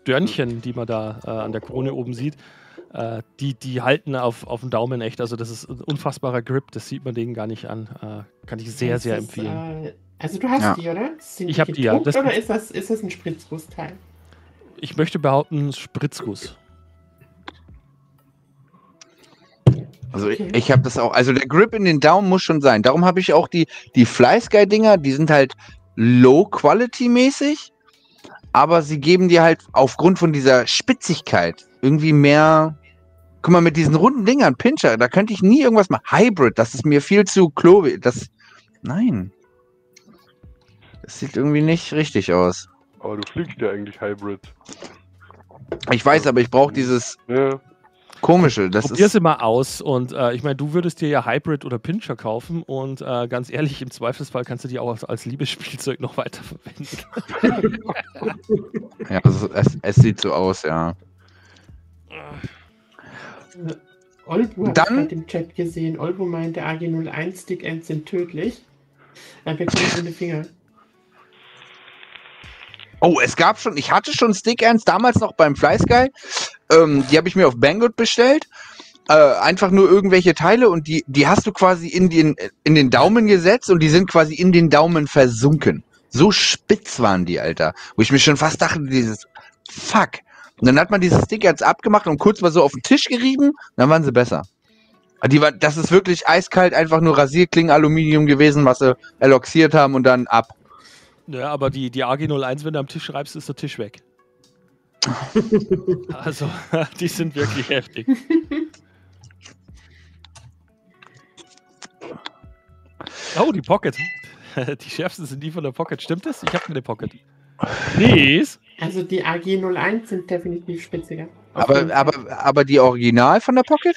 Dörnchen, die man da äh, an der Krone oben sieht, äh, die, die halten auf, auf den Daumen echt. Also das ist ein unfassbarer Grip, das sieht man denen gar nicht an. Äh, kann ich sehr, Ist sehr das, empfehlen. Äh, also du hast Ja. die, oder? Sind Ich hab die, ja. Das- oder ist das, ist das ein Spritzgussteil? Ich möchte behaupten, Spritzguss. Also ich, ich habe das auch, also der Grip in den Daumen muss schon sein. Darum habe ich auch die, die Fly Sky Dinger, die sind halt low quality mäßig, aber sie geben dir halt aufgrund von dieser Spitzigkeit irgendwie mehr. Guck mal, mit diesen runden Dingern, Pincher, da könnte ich nie irgendwas machen. Hybrid, das ist mir viel zu klobi. Das. Nein. Das sieht irgendwie nicht richtig aus. Aber du fliegst ja eigentlich Hybrid. Ich weiß, aber ich brauche dieses Ja, komische. Das Probier ist. mal aus. Und äh, ich meine, du würdest dir ja Hybrid oder Pincher kaufen. Und äh, ganz ehrlich, im Zweifelsfall kannst du die auch als, als Liebesspielzeug noch weiterverwenden. [laughs] Ja, also es, es sieht so aus, ja. Äh, Olbu hat Dann- im Chat gesehen. Olbu meinte, AG01 Stick-Ends sind tödlich. Er bekommt die Finger. Oh, es gab schon, ich hatte schon Stick-Ends damals noch beim Fly Sky. Ähm, die habe ich mir auf Banggood bestellt. Äh, einfach nur irgendwelche Teile und die, die hast du quasi in den, in den Daumen gesetzt und die sind quasi in den Daumen versunken. So spitz waren die, Alter. Wo ich mir schon fast dachte, dieses Fuck. Und dann hat man diese Stick-Ends abgemacht und kurz mal so auf den Tisch gerieben, dann waren sie besser. Die war, das ist wirklich eiskalt, einfach nur Rasierklingen Aluminium gewesen, was sie eloxiert haben und dann ab. Ja, aber die, die AG01, wenn du am Tisch schreibst, ist der Tisch weg. [laughs] also, [laughs] die sind wirklich heftig. Oh, die Pocket. [laughs] Die schärfsten sind die von der Pocket. Stimmt das? Ich habe eine Pocket. Nies. Also die AG01 sind definitiv spitziger. Aber, aber, aber die Original von der Pocket?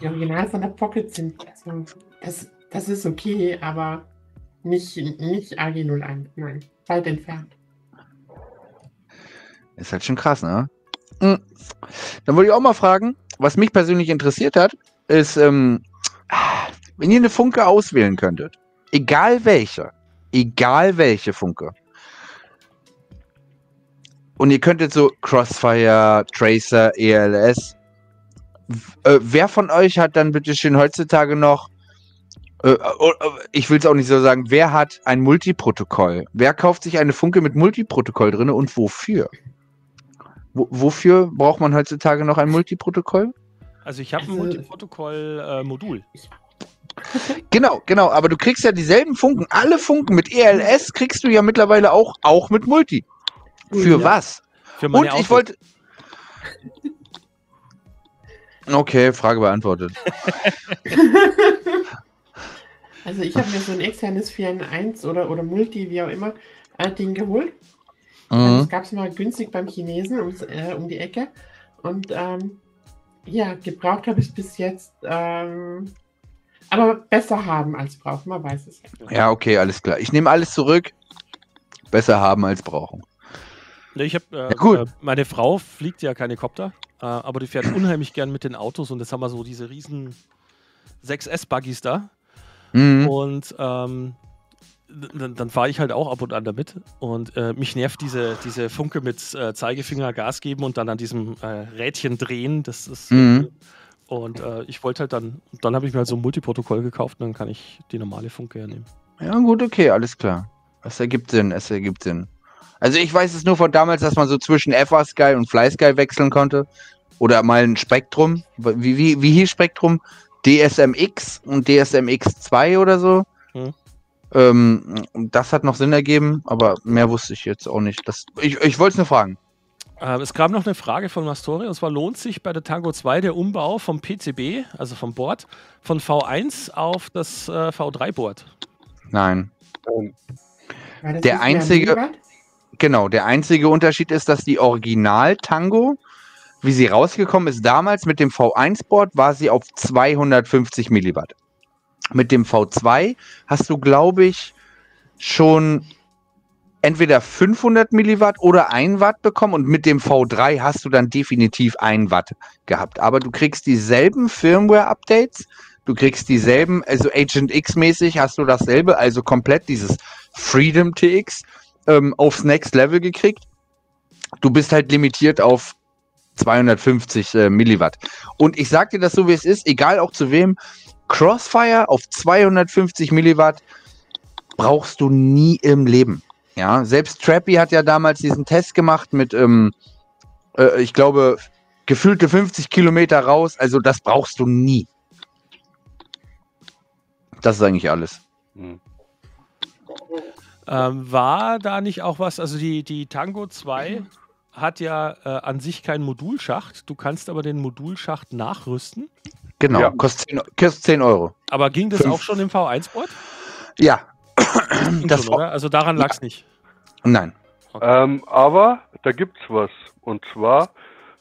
Die Original von der Pocket sind, also, das, das ist okay, aber nicht, nicht AG01, nein. Weit entfernt. Ist halt schon krass, ne? Dann wollte ich auch mal fragen, was mich persönlich interessiert hat, ist, ähm, wenn ihr eine Funke auswählen könntet, egal welche, egal welche Funke, und ihr könntet so Crossfire, Tracer, ELS, w- äh, wer von euch hat dann bitte schön heutzutage noch, äh, äh, ich will es auch nicht so sagen, wer hat ein Multiprotokoll? Wer kauft sich eine Funke mit Multiprotokoll drin und wofür? Wo, wofür braucht man heutzutage noch ein Multiprotokoll? Also ich habe ein Also- Multiprotokoll-Modul. [laughs] [laughs] Genau, genau, aber du kriegst ja dieselben Funken, alle Funken mit ELS kriegst du ja mittlerweile auch, auch mit Multi. Für Ja. was? für meine Und ich wollte. Okay, Frage beantwortet. [laughs] Also ich habe mir so ein externes 4 in 1 oder, oder Multi, wie auch immer, äh, Ding geholt. Mhm. Das gab es mal günstig beim Chinesen ums, äh, um die Ecke. Und ähm, ja, gebraucht habe ich bis jetzt. Ähm, aber besser haben als brauchen, man weiß es ja. Ja, okay, alles klar. Ich nehme alles zurück. Besser haben als brauchen. Ne, ich habe äh, Ja, äh, meine Frau fliegt ja keine Kopter, äh, aber die fährt unheimlich gern mit den Autos und jetzt haben wir so diese riesen 6S-Buggies da. Mhm. Und ähm, dann, dann fahre ich halt auch ab und an damit. Und äh, mich nervt diese, diese Funke mit äh, Zeigefinger Gas geben und dann an diesem äh, Rädchen drehen. Das ist. Mhm. Und äh, ich wollte halt dann, dann habe ich mir halt so ein Multiprotokoll gekauft und dann kann ich die normale Funke ja nehmen. Ja, gut, okay, alles klar. Es ergibt Sinn, es ergibt Sinn. Also ich weiß es nur von damals, dass man so zwischen FA Sky und Fly Sky wechseln konnte. Oder mal ein Spektrum. Wie, wie, wie hieß Spektrum? DSMX und DSMX2 oder so. Mhm. Ähm, das hat noch Sinn ergeben, aber mehr wusste ich jetzt auch nicht. Das, ich ich wollte es nur fragen. Äh, es kam noch eine Frage von Mastore und zwar lohnt sich bei der Tango 2 der Umbau vom PCB, also vom Board, von V1 auf das äh, V3-Board. Nein. Ähm, Der einzige- Milliwatt? Genau, der einzige Unterschied ist, dass die Original-Tango, wie sie rausgekommen ist, damals mit dem V1-Board war sie auf 250 Milliwatt. Mit dem V2 hast du, glaube ich, schon entweder 500 Milliwatt oder 1 Watt bekommen und mit dem V3 hast du dann definitiv 1 Watt gehabt. Aber du kriegst dieselben Firmware-Updates, du kriegst dieselben, also Agent X-mäßig hast du dasselbe, also komplett dieses Freedom TX ähm, aufs Next Level gekriegt. Du bist halt limitiert auf 250 äh, Milliwatt. Und ich sag dir das so, wie es ist, egal auch zu wem, Crossfire auf 250 Milliwatt brauchst du nie im Leben. Ja, selbst Trappy hat ja damals diesen Test gemacht mit, ähm, äh, ich glaube, gefühlte 50 Kilometer raus. Also das brauchst du nie. Das ist eigentlich alles. hm. Ähm, war da nicht auch was, also die, die Tango 2 hat ja äh, an sich keinen Modulschacht, du kannst aber den Modulschacht nachrüsten. Genau, Ja. kostet, 10, kostet 10 Euro. Aber ging das Fünf. auch schon im V1-Board? Ja. Das schon, oder? Also daran lag es nicht. Nein. Ähm, aber da gibt's was. Und zwar,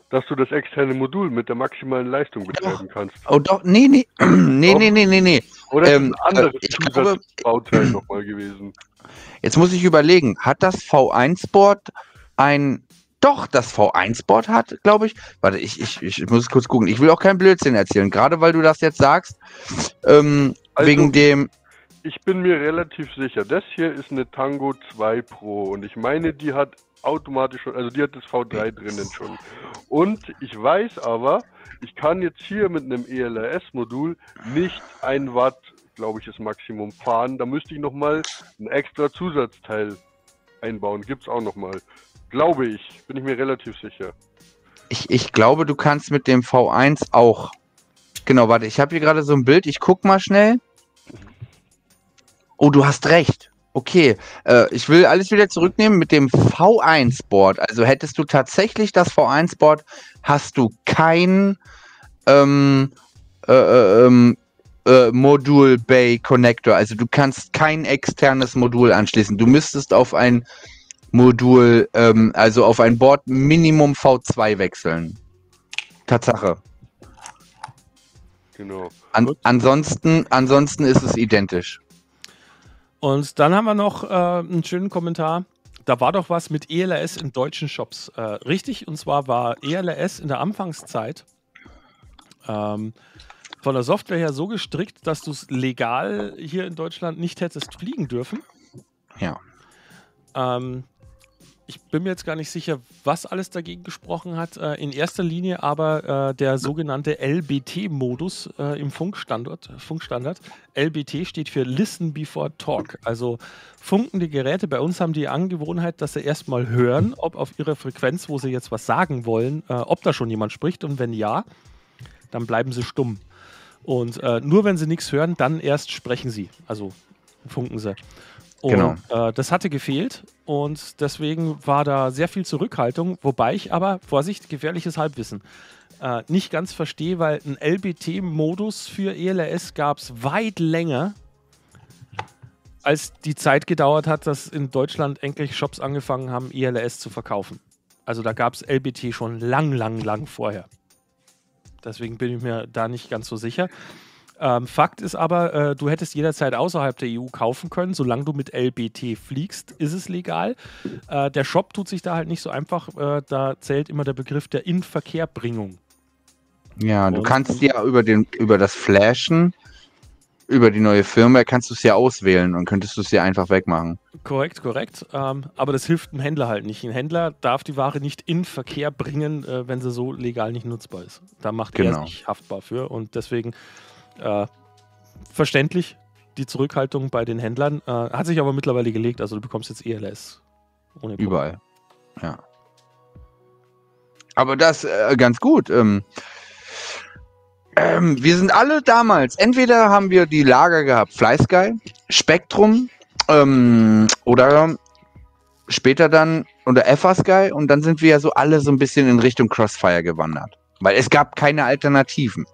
dass du das externe Modul mit der maximalen Leistung betreiben kannst. Oh doch, nee, nee, [clears throat] nee, nee, nee, nee, nee. Oder Ähm, ist ein anderes äh, ich glaube- Zusatzbauteil nochmal gewesen? Jetzt muss ich überlegen, hat das V1-Board ein. Doch, das V1-Board hat, glaube ich. Warte, ich, ich, ich muss kurz gucken. Ich will auch keinen Blödsinn erzählen, gerade weil du das jetzt sagst. Ähm, Also- wegen dem. Ich bin mir relativ sicher, das hier ist eine Tango 2 Pro und ich meine, die hat automatisch schon, also die hat das V3 drinnen schon. Und ich weiß aber, ich kann jetzt hier mit einem ELRS-Modul nicht ein Watt, glaube ich, das Maximum fahren. Da müsste ich nochmal ein extra Zusatzteil einbauen. Gibt's auch nochmal. Glaube ich, bin ich mir relativ sicher. Ich, ich glaube, du kannst mit dem V1 auch. Genau, warte, ich habe hier gerade so ein Bild. Ich guck mal schnell. Oh, du hast recht. Okay, äh, ich will alles wieder zurücknehmen mit dem V1-Board. Also hättest du tatsächlich das V1-Board, hast du kein ähm, äh, äh, ähm, äh, Modul Bay Connector. Also du kannst kein externes Modul anschließen. Du müsstest auf ein Modul, ähm, also auf ein Board Minimum V2 wechseln. Tatsache. Genau. An, ansonsten, ansonsten ist es identisch. Und dann haben wir noch äh, einen schönen Kommentar. da war doch was mit ELRS in deutschen Shops. Äh, richtig, und zwar war ELRS in der Anfangszeit ähm, von der Software her so gestrickt, dass du es legal hier in Deutschland nicht hättest fliegen dürfen. Ja. Ähm, ich bin mir jetzt gar nicht sicher, was alles dagegen gesprochen hat. Äh, in erster Linie aber äh, der sogenannte LBT-Modus äh, im Funkstandard, Funkstandard. LBT steht für Listen Before Talk. Also funkende Geräte bei uns haben die Angewohnheit, dass sie erstmal hören, ob auf ihrer Frequenz, wo sie jetzt was sagen wollen, ob da schon jemand spricht. Und wenn ja, dann bleiben sie stumm. Und nur wenn sie nichts hören, dann erst sprechen sie. Also funken sie. Und, Genau. Äh, das hatte gefehlt und deswegen war da sehr viel Zurückhaltung, wobei ich aber, Vorsicht, gefährliches Halbwissen, äh, nicht ganz verstehe, weil ein LBT-Modus für ELRS gab es weit länger, als die Zeit gedauert hat, dass in Deutschland endlich Shops angefangen haben, ELRS zu verkaufen. Also da gab es LBT schon lang, lang, lang vorher. Deswegen bin ich mir da nicht ganz so sicher. Ähm, Fakt ist aber, äh, du hättest jederzeit außerhalb der EU kaufen können. Solange du mit LBT fliegst, ist es legal. Äh, der Shop tut sich da halt nicht so einfach. Äh, da zählt immer der Begriff der Inverkehrbringung. Ja, du Und- kannst ja über, den, über das Flashen, über die neue Firma, kannst du es ja auswählen und könntest du es ja einfach wegmachen. Korrekt, korrekt. Ähm, aber das hilft einem Händler halt nicht. Ein Händler darf die Ware nicht in Verkehr bringen, äh, wenn sie so legal nicht nutzbar ist. Da macht er Genau. sich haftbar für. Und deswegen äh, verständlich die Zurückhaltung bei den Händlern. Äh, hat sich aber mittlerweile gelegt. Also du bekommst jetzt ELS. Ohne. Überall. Ja. Aber das äh, ganz gut. Ähm, ähm, wir sind alle damals, entweder haben wir die Lager gehabt, FlySky, Spektrum ähm, oder später dann oder FA-Sky und dann sind wir ja so alle so ein bisschen in Richtung Crossfire gewandert. Weil es gab keine Alternativen.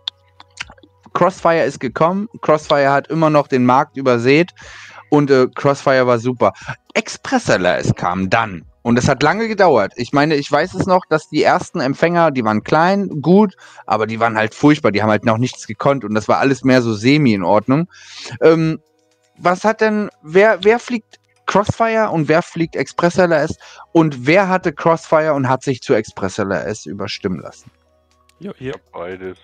Crossfire ist gekommen, Crossfire hat immer noch den Markt übersät und äh, Crossfire war super. Expresseller es kam dann. Und es hat lange gedauert. Ich meine, ich weiß es noch, dass die ersten Empfänger, die waren klein, gut, aber die waren halt furchtbar. Die haben halt noch nichts gekonnt und das war alles mehr so semi in Ordnung. Ähm, was hat denn, wer, wer fliegt Crossfire und wer fliegt Express LRS und wer hatte Crossfire und hat sich zu Express LRS überstimmen lassen? Ja, hier. Beides.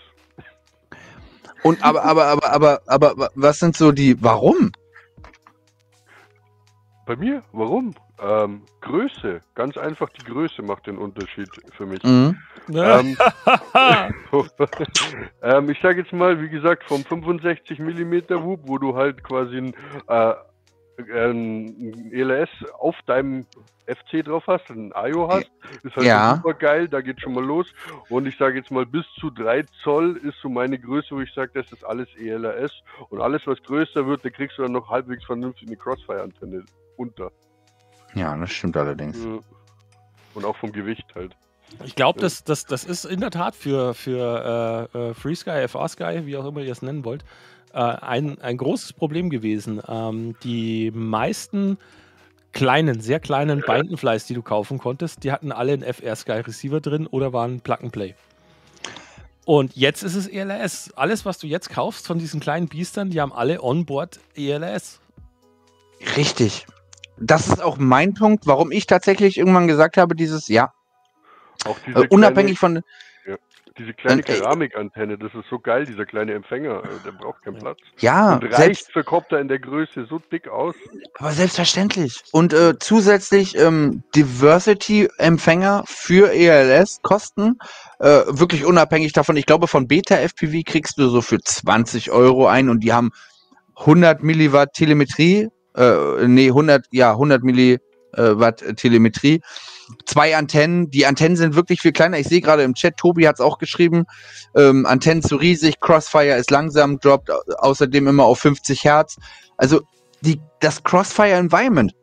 Und aber, aber, aber, aber, aber, aber was sind so die, warum? Bei mir? Warum? Ähm, Größe. Ganz einfach die Größe macht den Unterschied für mich. Mhm. Ähm, [laughs] [laughs] ähm, ich sage jetzt mal, wie gesagt, vom 65 mm Hub, wo du halt quasi ein, äh, ein ELS auf deinem FC drauf hast, ein IO hast, ist halt Ja. super geil, da geht schon mal los. Und ich sage jetzt mal, bis zu 3 Zoll ist so meine Größe, wo ich sage, das ist alles ELRS. Und alles, was größer wird, da kriegst du dann noch halbwegs vernünftig eine Crossfire-Antenne unter. Ja, das stimmt allerdings. Und auch vom Gewicht halt. Ich glaube, das, das, das ist in der Tat für, für äh, äh, FreeSky, FR-Sky, wie auch immer ihr es nennen wollt, äh, ein, ein großes Problem gewesen. Ähm, die meisten kleinen, sehr kleinen Bindenflies, die du kaufen konntest, die hatten alle einen FR-Sky-Receiver drin oder waren Plug-and-Play. Und jetzt ist es ELS. Alles, was du jetzt kaufst von diesen kleinen Biestern, die haben alle onboard ELS. Richtig. Das ist auch mein Punkt, warum ich tatsächlich irgendwann gesagt habe, dieses, ja, äh, unabhängig von, kleine, diese kleine äh, Keramikantenne, das ist so geil, dieser kleine Empfänger, äh, der braucht keinen Platz. ja, Und reicht selbst, für Copter in der Größe so dick aus. aber selbstverständlich. Und äh, zusätzlich ähm, Diversity-Empfänger für ELS kosten, äh, wirklich unabhängig davon, ich glaube, von Beta-FPV kriegst du so für 20 Euro ein und die haben 100 Milliwatt Telemetrie, äh, nee, 100, ja, 100 Milliwatt Telemetrie. Zwei Antennen, die Antennen sind wirklich viel kleiner. Ich sehe gerade im Chat, Tobi hat es auch geschrieben, ähm, Antennen zu riesig, Crossfire ist langsam, droppt au- außerdem immer auf 50 Hertz. Also die, das Crossfire Environment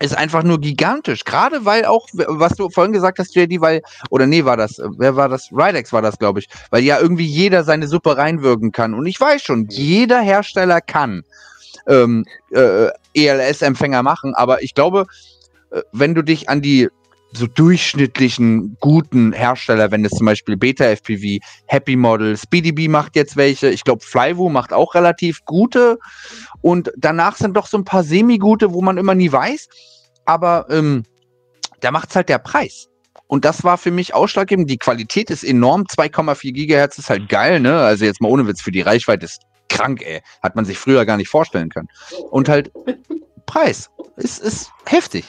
ist einfach nur gigantisch. Gerade weil auch, was du vorhin gesagt hast, JD, weil, oder nee, war das, wer war das? Ridex war das, glaube ich, weil ja irgendwie jeder seine Suppe reinwirken kann. Und ich weiß schon, jeder Hersteller kann ähm, äh, ELS-Empfänger machen, aber ich glaube, äh, wenn du dich an die so durchschnittlichen guten Hersteller, wenn es zum Beispiel Beta FPV, Happy Model, SpeedyB macht jetzt welche, ich glaube Flyvo macht auch relativ gute und danach sind doch so ein paar semi-gute, wo man immer nie weiß, aber ähm, da macht's halt der Preis. Und das war für mich ausschlaggebend. Die Qualität ist enorm. 2,4 Gigahertz ist halt geil, ne? Also jetzt mal ohne Witz, für die Reichweite ist krank, ey. Hat man sich früher gar nicht vorstellen können. Und halt Preis ist, ist heftig.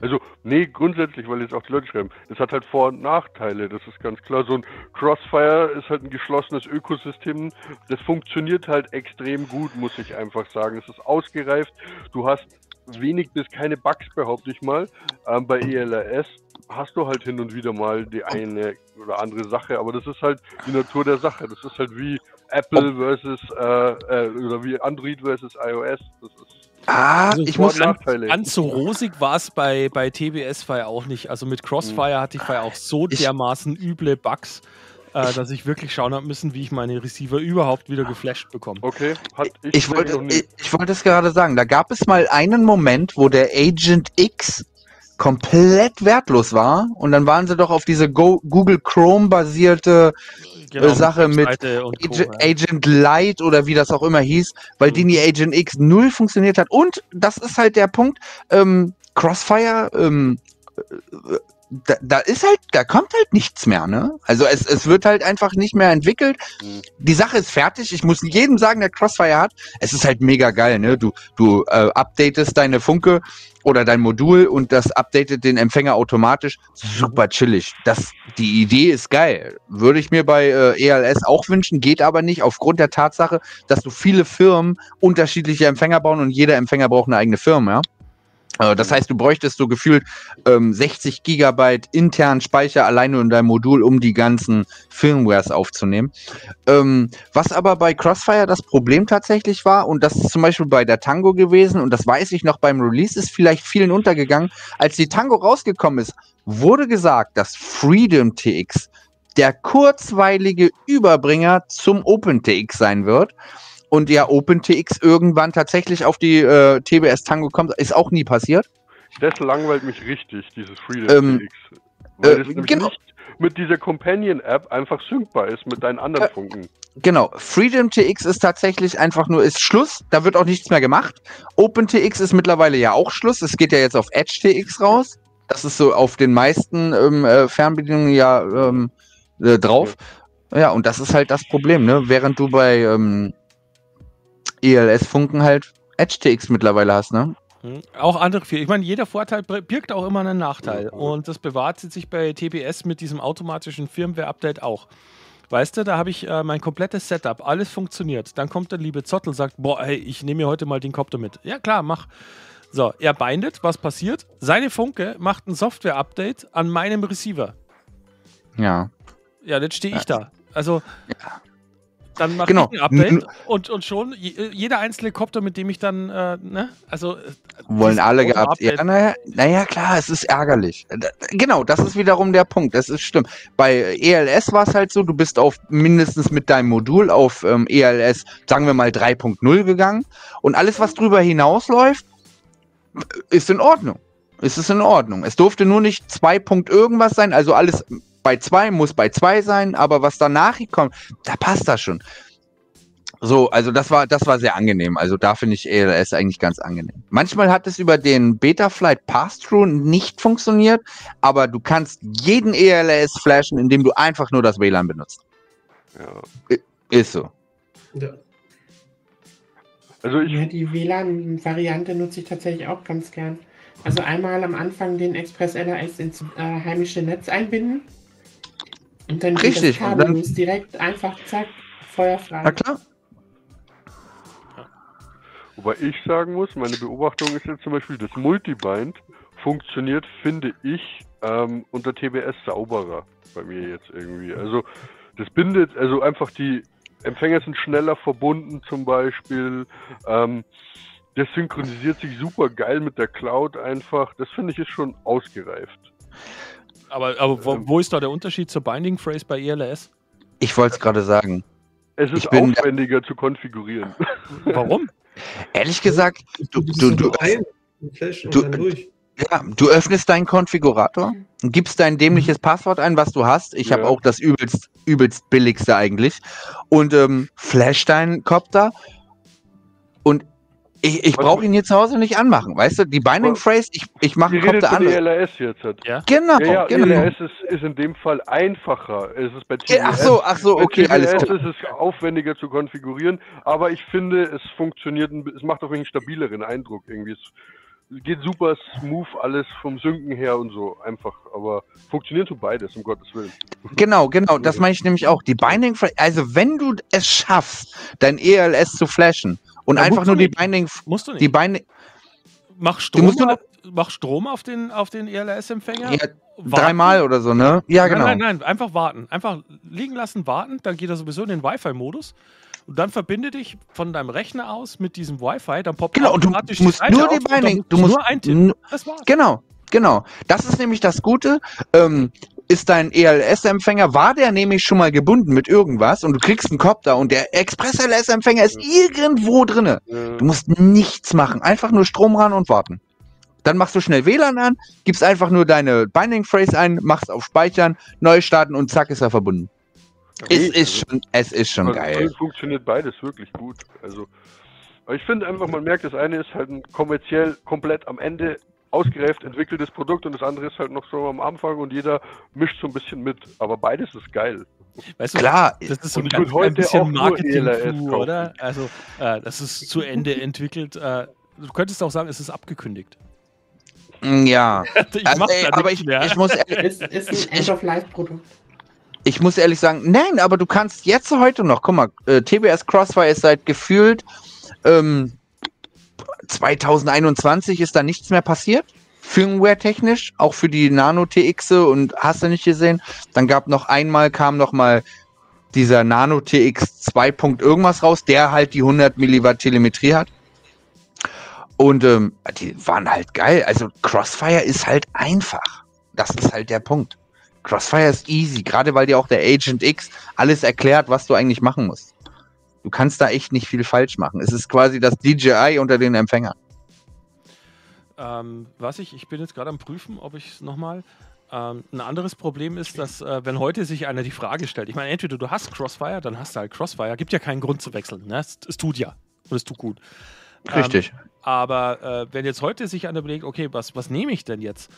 Also, nee, grundsätzlich, weil jetzt auch die Leute schreiben, es hat halt Vor- und Nachteile, das ist ganz klar. So ein Crossfire ist halt ein geschlossenes Ökosystem, das funktioniert halt extrem gut, muss ich einfach sagen. Es ist ausgereift, du hast wenig bis keine Bugs, behaupte ich mal. Ähm, bei ELRS hast du halt hin und wieder mal die eine oder andere Sache, aber das ist halt die Natur der Sache. Das ist halt wie Apple versus äh, äh, oder wie Android versus iOS. Das ist Ah, Also ich muss Nachteile. Ganz so rosig war es bei, bei TBS-Fire auch nicht. Also mit Crossfire hatte ich Fire auch so Ich- dermaßen üble Bugs, äh, dass ich wirklich schauen habe müssen, wie ich meine Receiver überhaupt wieder geflasht bekomme. okay. Hat ich, Ich wollte, ich, ich wollte es gerade sagen, da gab es mal einen Moment, wo der Agent X komplett wertlos war und dann waren sie doch auf diese Go Google Chrome basierte Genau, Sache mit Agent. Agent Light oder wie das auch immer hieß, weil Mhm. die die Agent X null funktioniert hat und das ist halt der Punkt, ähm, Crossfire, ähm, äh, da, da ist halt, da kommt halt nichts mehr, ne? Also es, es wird halt einfach nicht mehr entwickelt. Mhm. Die Sache ist fertig. Ich muss jedem sagen, der Crossfire hat. Es ist halt mega geil, ne? Du, du äh, updatest deine Funke oder dein Modul und das updatet den Empfänger automatisch. Super chillig. Das, die Idee ist geil. Würde ich mir bei äh, ELS auch wünschen, geht aber nicht aufgrund der Tatsache, dass du viele Firmen unterschiedliche Empfänger bauen und jeder Empfänger braucht eine eigene Firma, ja? Äh, Das heißt, du bräuchtest so gefühlt ähm, 60 Gigabyte internen Speicher alleine in deinem Modul, um die ganzen Firmwares aufzunehmen. Ähm, was aber bei Crossfire das Problem tatsächlich war, und das ist zum Beispiel bei der Tango gewesen, und das weiß ich noch beim Release, ist vielleicht vielen untergegangen, als die Tango rausgekommen ist, wurde gesagt, dass Freedom TX der kurzweilige Überbringer zum OpenTX sein wird. Und ja, OpenTX irgendwann tatsächlich auf die äh, TBS Tango kommt, ist auch nie passiert. Das langweilt mich richtig, dieses Freedom Ähm, TX. Weil äh, es genau. nicht mit dieser Companion-App einfach syncbar ist mit deinen anderen Äh, Funken. Genau, Freedom TX ist tatsächlich einfach nur, ist Schluss, da wird auch nichts mehr gemacht. OpenTX ist mittlerweile ja auch Schluss, es geht ja jetzt auf Edge TX raus. Das ist so auf den meisten ähm, äh, Fernbedienungen ja ähm, äh, drauf. Ja, und das ist halt das Problem, ne? Während du bei ähm, ELS-Funken halt Edge TX mittlerweile hast, ne? Hm. Auch andere viel. Ich meine, jeder Vorteil bir- birgt auch immer einen Nachteil. Ja. Und das bewahrt sich bei TBS mit diesem automatischen Firmware-Update auch. Weißt du, da habe ich äh, mein komplettes Setup, alles funktioniert. Dann kommt der liebe Zottel, sagt, boah, hey, ich nehme mir heute mal den Copter mit. Ja, klar, mach. So, er bindet, was passiert? Seine Funke macht ein Software-Update an meinem Receiver. Ja. Ja, jetzt stehe ich da. Also, dann mache Genau. ich ein Update und, und schon je- jeder einzelne Copter, mit dem ich dann, äh, ne, also. äh, Wollen alle gehabt. Ja, naja, naja, klar, es ist ärgerlich. Äh, Genau, das ist wiederum der Punkt. Das ist stimmt. Bei ELS war es halt so, du bist auf mindestens mit deinem Modul auf ähm, ELS, sagen wir mal 3.0 gegangen und alles, was drüber hinausläuft, ist in Ordnung. Ist es in Ordnung. Es durfte nur nicht 2. Punkt irgendwas sein, also alles bei 2 muss bei 2 sein, aber was danach kommt, da passt das schon. So, also das war, das war sehr angenehm. Also da finde ich ELS eigentlich ganz angenehm. Manchmal hat es über den Betaflight Pass-Through nicht funktioniert, aber du kannst jeden ELS flashen, indem du einfach nur das WLAN benutzt. Ja. Ist so. Ja. Also ich, Ja, die WLAN-Variante nutze ich tatsächlich auch ganz gern. Also einmal am Anfang den Express LRS ins äh, heimische Netz einbinden. Und dann Richtig, das und Kabel dann- direkt einfach zack, feuerfrei. Na klar. wobei ich sagen muss, meine Beobachtung ist jetzt zum Beispiel, das Multibind funktioniert, finde ich, ähm, unter TBS sauberer bei mir jetzt irgendwie. Also das bindet, also einfach die Empfänger sind schneller verbunden zum Beispiel. Ähm, das synchronisiert sich super geil mit der Cloud einfach. Das finde ich ist schon ausgereift. Aber, aber wo, Ähm. wo ist da der Unterschied zur Binding Phrase bei ELS? Ich wollte es gerade sagen. Es ist bin- aufwendiger zu konfigurieren. [laughs] Warum? Ehrlich gesagt, du, du, du, du- ja, du öffnest deinen Konfigurator, gibst dein dämliches Passwort ein, was du hast. Ich habe Ja. auch das übelst, übelst billigste eigentlich. Und ähm, flash deinen Copter. Und Ich, ich brauche ihn hier zu Hause nicht anmachen, weißt du? Die Binding Phrase, ich, ich mache einen Kopf redet der von andere. ELAS jetzt. Halt. Ja? Genau, Ja, ja, genau. ELAS ist, ist in dem Fall einfacher. Es ist bei TBS, Ach so, ach so, bei okay, alles TBS klar. ist es aufwendiger zu konfigurieren, aber ich finde, es funktioniert, es macht auch einen stabileren Eindruck irgendwie. Es geht super smooth alles vom Synken her und so einfach, aber funktioniert so beides, um Gottes Willen. Genau, genau, das meine ich nämlich auch. Die Binding also wenn du es schaffst, dein ELS zu flashen und Ja, einfach nur die nicht. Binding, Musst du nicht. die Binding, mach, Du Strom musst auf, mach Strom auf den, auf den ELS-Empfänger. ja, dreimal oder so, ne? Ja, genau. Nein, nein, nein, einfach warten. Einfach liegen lassen, warten. Dann geht er sowieso in den Wi-Fi-Modus. Und dann verbinde dich von deinem Rechner aus mit diesem Wi-Fi. Dann poppt Genau, und du automatisch musst Seite nur auf die Binding, musst du musst nur eintippen. Das war's. Genau, genau. Das ist nämlich das Gute. Ähm, ist dein ELS-Empfänger, war der nämlich schon mal gebunden mit irgendwas und du kriegst einen Copter und der Express-LS-Empfänger ist irgendwo drinne. Du musst nichts machen, einfach nur Strom ran und warten. Dann machst du schnell WLAN an, gibst einfach nur deine Binding Phrase ein, machst auf Speichern, neu starten und zack ist er verbunden. Es ist schon, es ist schon Also, geil. Funktioniert beides wirklich gut. Also, ich finde einfach, man merkt, das eine ist halt ein kommerziell komplett am Ende ausgereift entwickeltes Produkt und das andere ist halt noch so am Anfang und jeder mischt so ein bisschen mit. Aber beides ist geil. Weißt du, Klar, Das ist so ein, ich ganz, ein bisschen marketing kaufen. oder? Also, äh, das ist zu Ende entwickelt. Äh, du könntest auch sagen, es ist abgekündigt. ja. [laughs] Ich Also, ey, da aber ich, mehr. ich, muss [laughs] Ist, ist ein End-of-Life-Produkt. Ich muss ehrlich sagen, nein, aber du kannst jetzt heute noch, guck mal, äh, TBS Crossfire ist seit gefühlt ähm, 2021 ist da nichts mehr passiert. Firmware-technisch, auch für die Nano TX und hast du nicht gesehen. Dann gab noch einmal, kam noch mal dieser Nano TX 2. Punkt irgendwas raus, der halt die 100 Milliwatt Telemetrie hat. Und ähm, die waren halt geil. Also Crossfire ist halt einfach. Das ist halt der Punkt. Crossfire ist easy, gerade weil dir auch der Agent X alles erklärt, was du eigentlich machen musst. Du kannst da echt nicht viel falsch machen. Es ist quasi das DJI unter den Empfängern. Ähm, was ich, ich bin jetzt gerade am Prüfen, ob ich es nochmal. Ähm, ein anderes Problem ist, dass, äh, wenn heute sich einer die Frage stellt, ich meine, entweder du hast Crossfire, dann hast du halt Crossfire. Gibt ja keinen Grund zu wechseln. Ne? Es, es tut ja. Und es tut gut. Richtig. Aber äh, wenn jetzt heute sich einer überlegt, okay, was, was nehme ich denn jetzt?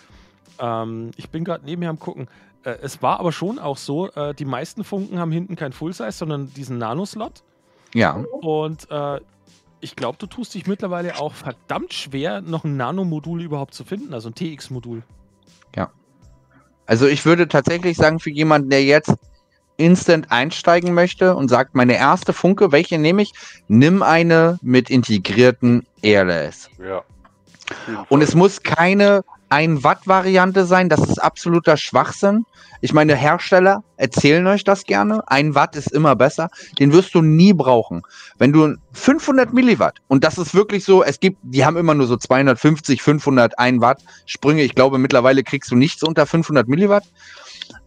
Ähm, ich bin gerade nebenher am gucken. Äh, es war aber schon auch so, äh, die meisten Funken haben hinten kein Full-Size, sondern diesen Nano-Slot. ja. Und äh, ich glaube, du tust dich mittlerweile auch verdammt schwer, noch ein Nano-Modul überhaupt zu finden, also ein TX-Modul. Also ich würde tatsächlich sagen, für jemanden, der jetzt instant einsteigen möchte und sagt, meine erste Funke, welche nehme ich? Nimm eine mit integrierten ELS. Ja. Und es muss keine 1 Watt Variante sein, das ist absoluter Schwachsinn. Ich meine, Hersteller erzählen euch das gerne. 1 Watt ist immer besser. Den wirst du nie brauchen. Wenn du 500 Milliwatt, und das ist wirklich so, es gibt, die haben immer nur so 250, 500, 1 Watt Sprünge. Ich glaube, mittlerweile kriegst du nichts unter 500 Milliwatt.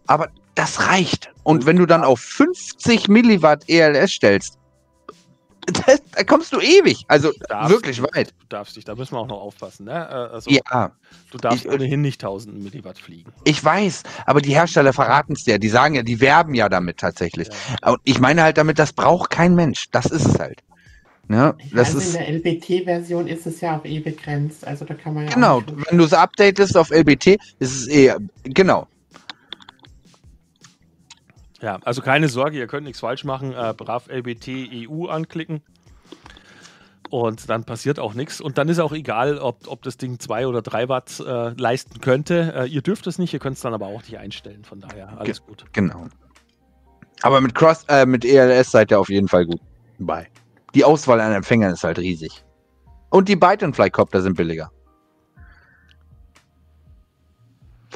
Aber das reicht. Und wenn du dann auf 50 Milliwatt ELS stellst, [laughs] da, da kommst du ewig. Also Darfst wirklich weit. Du darfst dich, da müssen wir auch noch aufpassen. Ne? Äh, Also, Ja. du darfst Ich- ohnehin nicht 1000 Milliwatt fliegen. Ich weiß, aber die Hersteller verraten es dir. Die sagen ja, die werben ja damit tatsächlich. Und ich meine halt damit, das braucht kein Mensch. Das ist es halt. Ne? Das also ist, in der LBT-Version ist es ja auf eh begrenzt. Also da kann man ja. auch genau, wenn du es updatest auf LBT, ist es eher, genau. Ja, also keine Sorge, ihr könnt nichts falsch machen. Äh, brav LBT EU anklicken. Und dann passiert auch nichts. Und dann ist auch egal, ob, ob das Ding 2 oder 3 Watt äh, leisten könnte. Äh, ihr dürft es nicht, ihr könnt es dann aber auch nicht einstellen. Von daher, alles gut. Genau. Aber mit Cross, äh, mit ELS seid ihr auf jeden Fall gut bei. Die Auswahl an Empfängern ist halt riesig. Und die Byte Fly Copter sind billiger.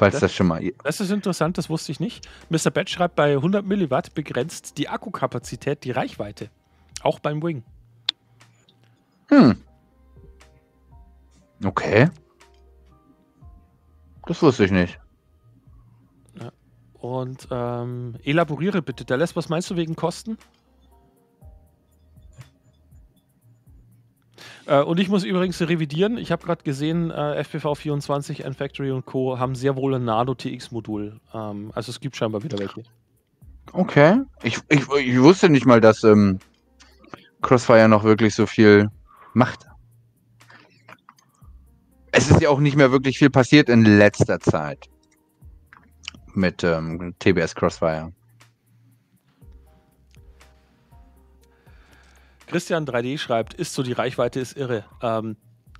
Falls Das- das, schon mal. Das ist interessant, das wusste ich nicht. Mr. Bat schreibt, bei 100 Milliwatt begrenzt die Akkukapazität die Reichweite. Auch beim Wing. Hm. Okay. Das wusste ich nicht. Und ähm, elaboriere bitte. Dallas, was meinst du wegen Kosten? Äh, und ich muss übrigens revidieren. Ich habe gerade gesehen, äh, FPV24, N-Factory und Co. haben sehr wohl ein Nano TX-Modul. Ähm, also es gibt scheinbar wieder welche. Okay. Ich, ich, ich wusste nicht mal, dass ähm, Crossfire noch wirklich so viel macht. es ist ja auch nicht mehr wirklich viel passiert in letzter Zeit mit ähm, TBS Crossfire. Christian 3D schreibt, ist so, die Reichweite ist irre. Ähm,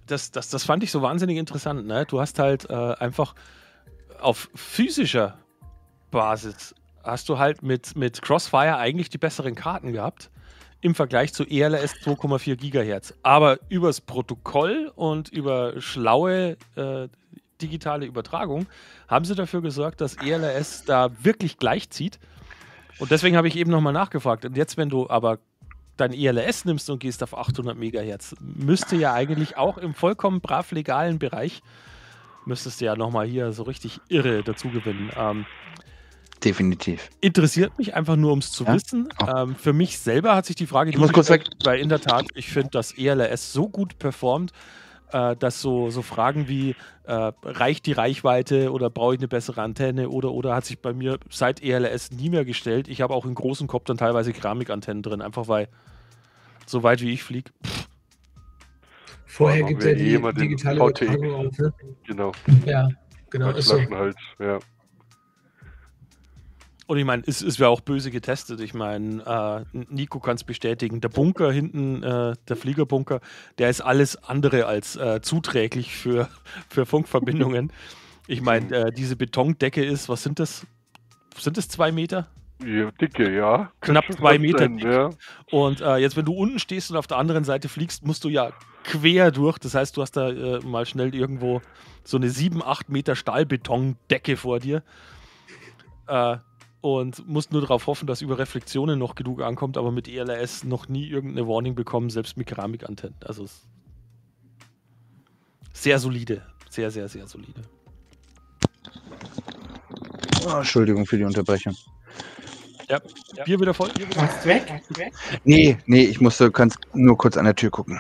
das, das, das fand ich so wahnsinnig interessant. Ne? Du hast halt äh, einfach auf physischer Basis hast du halt mit, mit Crossfire eigentlich die besseren Karten gehabt im Vergleich zu ELS 2,4 Gigahertz. Aber übers Protokoll und über schlaue äh, digitale Übertragung haben sie dafür gesorgt, dass ELS da wirklich gleichzieht. Und deswegen habe ich eben nochmal nachgefragt. Und jetzt, wenn du aber dein ELS nimmst und gehst auf 800 Megahertz, müsste ja eigentlich auch im vollkommen brav legalen Bereich, müsstest du ja nochmal hier so richtig irre dazu gewinnen. Ähm, Definitiv. Interessiert mich einfach nur, um es zu Ja? wissen. Oh. Ähm, für mich selber hat sich die Frage Ich muss kurz weg. weil in der Tat, ich finde, dass ELS so gut performt, äh, dass so, so Fragen wie, äh, reicht die Reichweite oder brauche ich eine bessere Antenne oder, oder hat sich bei mir seit ELS nie mehr gestellt. Ich habe auch in großen Koptern teilweise Keramikantennen drin, einfach weil so weit wie ich fliege. Vorher gibt es ja die digitale. Übertragung auf. Ne? Genau. Ja, genau. Ist so. Flaschenhals, ja. Und ich meine, es, es wäre auch böse getestet. Ich meine, äh, Nico kann es bestätigen. Der Bunker hinten, äh, der Fliegerbunker, der ist alles andere als äh, zuträglich für, für Funkverbindungen. Ich meine, äh, diese Betondecke ist, was sind das? Sind das zwei Meter? ja. Dicke, ja. Knapp zwei Meter dick. Ja. Und äh, jetzt, wenn du unten stehst und auf der anderen Seite fliegst, musst du ja quer durch. Das heißt, du hast da äh, mal schnell irgendwo so eine 7, 8 Meter Stahlbetondecke vor dir. Äh, und musst nur darauf hoffen, dass über Reflexionen noch genug ankommt, aber mit ELS noch nie irgendeine Warning bekommen, selbst mit Keramikantennen. Also es sehr solide. Sehr, sehr, sehr solide. Oh, Entschuldigung für die Unterbrechung. Bier wieder voll? Bier wieder voll. Warst weg? weg? Nee, nee, ich musste ganz nur kurz an der Tür gucken.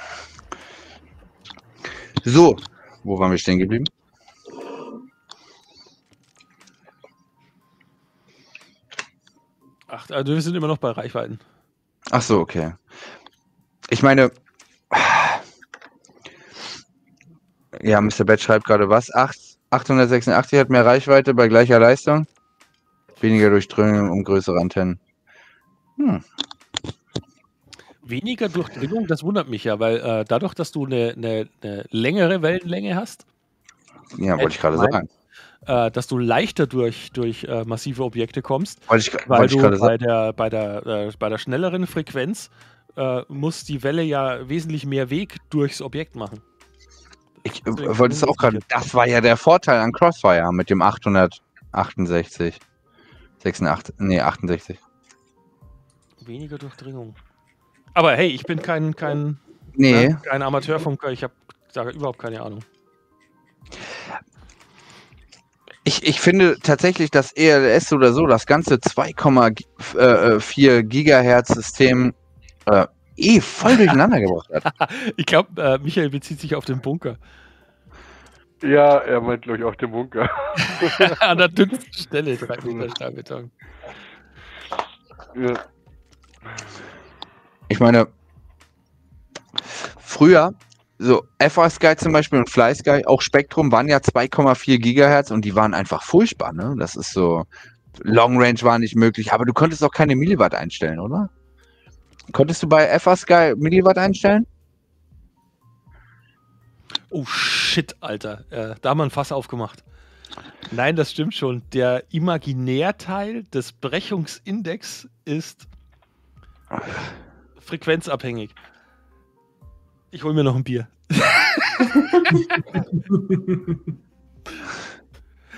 So, wo waren wir stehen geblieben? Ach, also wir sind immer noch bei Reichweiten. Ach so, okay. Ich meine, ja, Mr. Bett schreibt gerade was. Acht- 886 hat mehr Reichweite bei gleicher Leistung. Weniger Durchdringung und größere Antennen. Hm. Weniger Durchdringung, das wundert mich ja, weil äh, dadurch, dass du eine, eine, eine längere Wellenlänge hast, Ja, wollte ich gerade sagen. Äh, dass du leichter durch, durch äh, massive Objekte kommst, Wollte ich, weil ich du bei sagen. der, bei, der, äh, bei der schnelleren Frequenz äh, muss die Welle ja wesentlich mehr Weg durchs Objekt machen. Ich deswegen äh, wollte es auch gerade. Das war ja der Vorteil an Crossfire mit dem 868. 86, nee, 68. Weniger Durchdringung. Aber hey, ich bin kein, kein, Nee, ne, kein Amateurfunker, ich habe da überhaupt keine Ahnung. Ich, ich finde tatsächlich, dass ELS oder so, das ganze 2,4 Gigahertz System äh, eh voll durcheinander [laughs] gebracht hat. Ich glaube, äh, Michael bezieht sich auf den Bunker. ja, er meint, glaube ich, auch den Bunker. [laughs] An der dünnsten Stelle, drei Meter Stahlbeton. ja. Ich meine, früher, so FA Sky zum Beispiel und Fly Sky, auch Spektrum waren ja 2,4 Gigahertz und die waren einfach furchtbar, ne? Das ist so, Long Range war nicht möglich, aber du konntest auch keine Milliwatt einstellen, oder? Konntest du bei FA Sky Milliwatt einstellen? Oh shit, Alter. Äh, da haben wir ein Fass aufgemacht. Nein, das stimmt schon. Der Imaginärteil des Brechungsindex ist frequenzabhängig. Ich hole mir noch ein Bier. [laughs]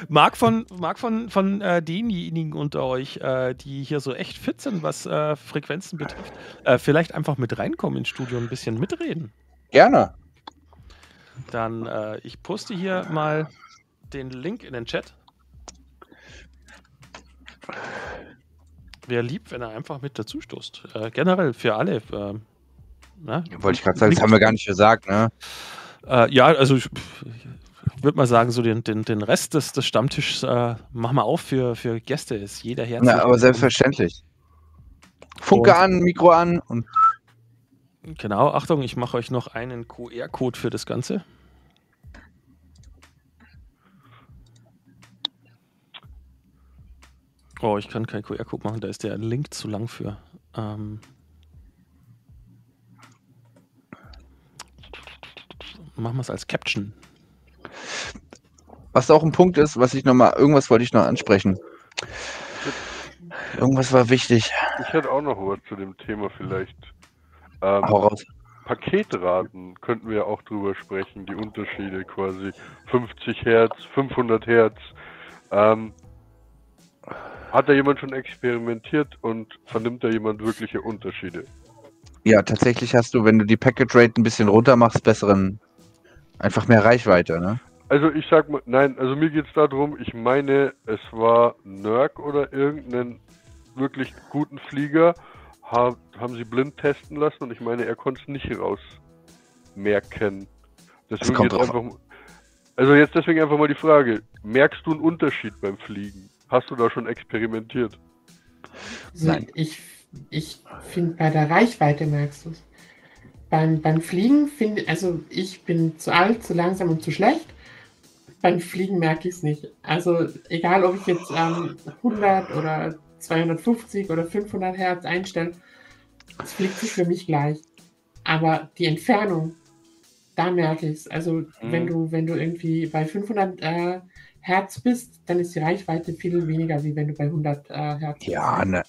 Marc von, Marc von, von äh, denjenigen unter euch, äh, die hier so echt fit sind, was äh, Frequenzen betrifft, äh, vielleicht einfach mit reinkommen ins Studio und ein bisschen mitreden. Gerne. Dann, äh, ich poste hier mal den Link in den Chat. Wäre lieb, wenn er einfach mit dazu stoßt. Äh, generell für alle. Ne? Wollte ich gerade sagen, das haben wir gar nicht gesagt, ne? Äh, ja, also ich, würde mal sagen, so den, den, den Rest des, des Stammtisches äh, machen wir auf für, für Gäste. Ist jeder herzlich. Na, aber selbstverständlich. Funke und, an, Mikro an und. Genau, Achtung, ich mache euch noch einen QR-Code für das Ganze. Oh, ich kann keinen QR-Code machen, da ist der Link zu lang für. Ähm, machen wir es als Caption. Was auch ein Punkt ist, was ich nochmal, irgendwas wollte ich noch ansprechen. Irgendwas war wichtig. Ich hätte auch noch was zu dem Thema vielleicht. Ähm, Hau raus. Paketraten könnten wir auch drüber sprechen, die Unterschiede quasi. 50 Hertz, 500 Hertz. Ähm, hat da jemand schon experimentiert und vernimmt da jemand wirkliche Unterschiede? Ja, tatsächlich hast du, wenn du die Packet Rate ein bisschen runter machst, besseren, einfach mehr Reichweite, ne? Also ich sag mal, nein, also mir geht es darum, ich meine, es war Nerk oder irgendeinen wirklich guten Flieger, ha haben sie blind testen lassen und ich meine, er konnte es nicht rausmerken. Deswegen kommt jetzt drauf einfach, also jetzt deswegen einfach mal die Frage, merkst du einen Unterschied beim Fliegen? Hast du da schon experimentiert? Nein. Ich, ich finde, bei der Reichweite merkst du es. Beim, beim Fliegen finde also ich bin zu alt, zu langsam und zu schlecht. Beim Fliegen merke ich es nicht. Also egal, ob ich jetzt ähm, 100 oder 250 oder 500 Hertz einstelle, es fliegt sich für mich gleich. Aber die Entfernung, da merke ich es. Also wenn du wenn du irgendwie bei 500 äh, Hertz bist, dann ist die Reichweite viel weniger, wie wenn du bei 100 äh, Hertz bist. Ja, ne.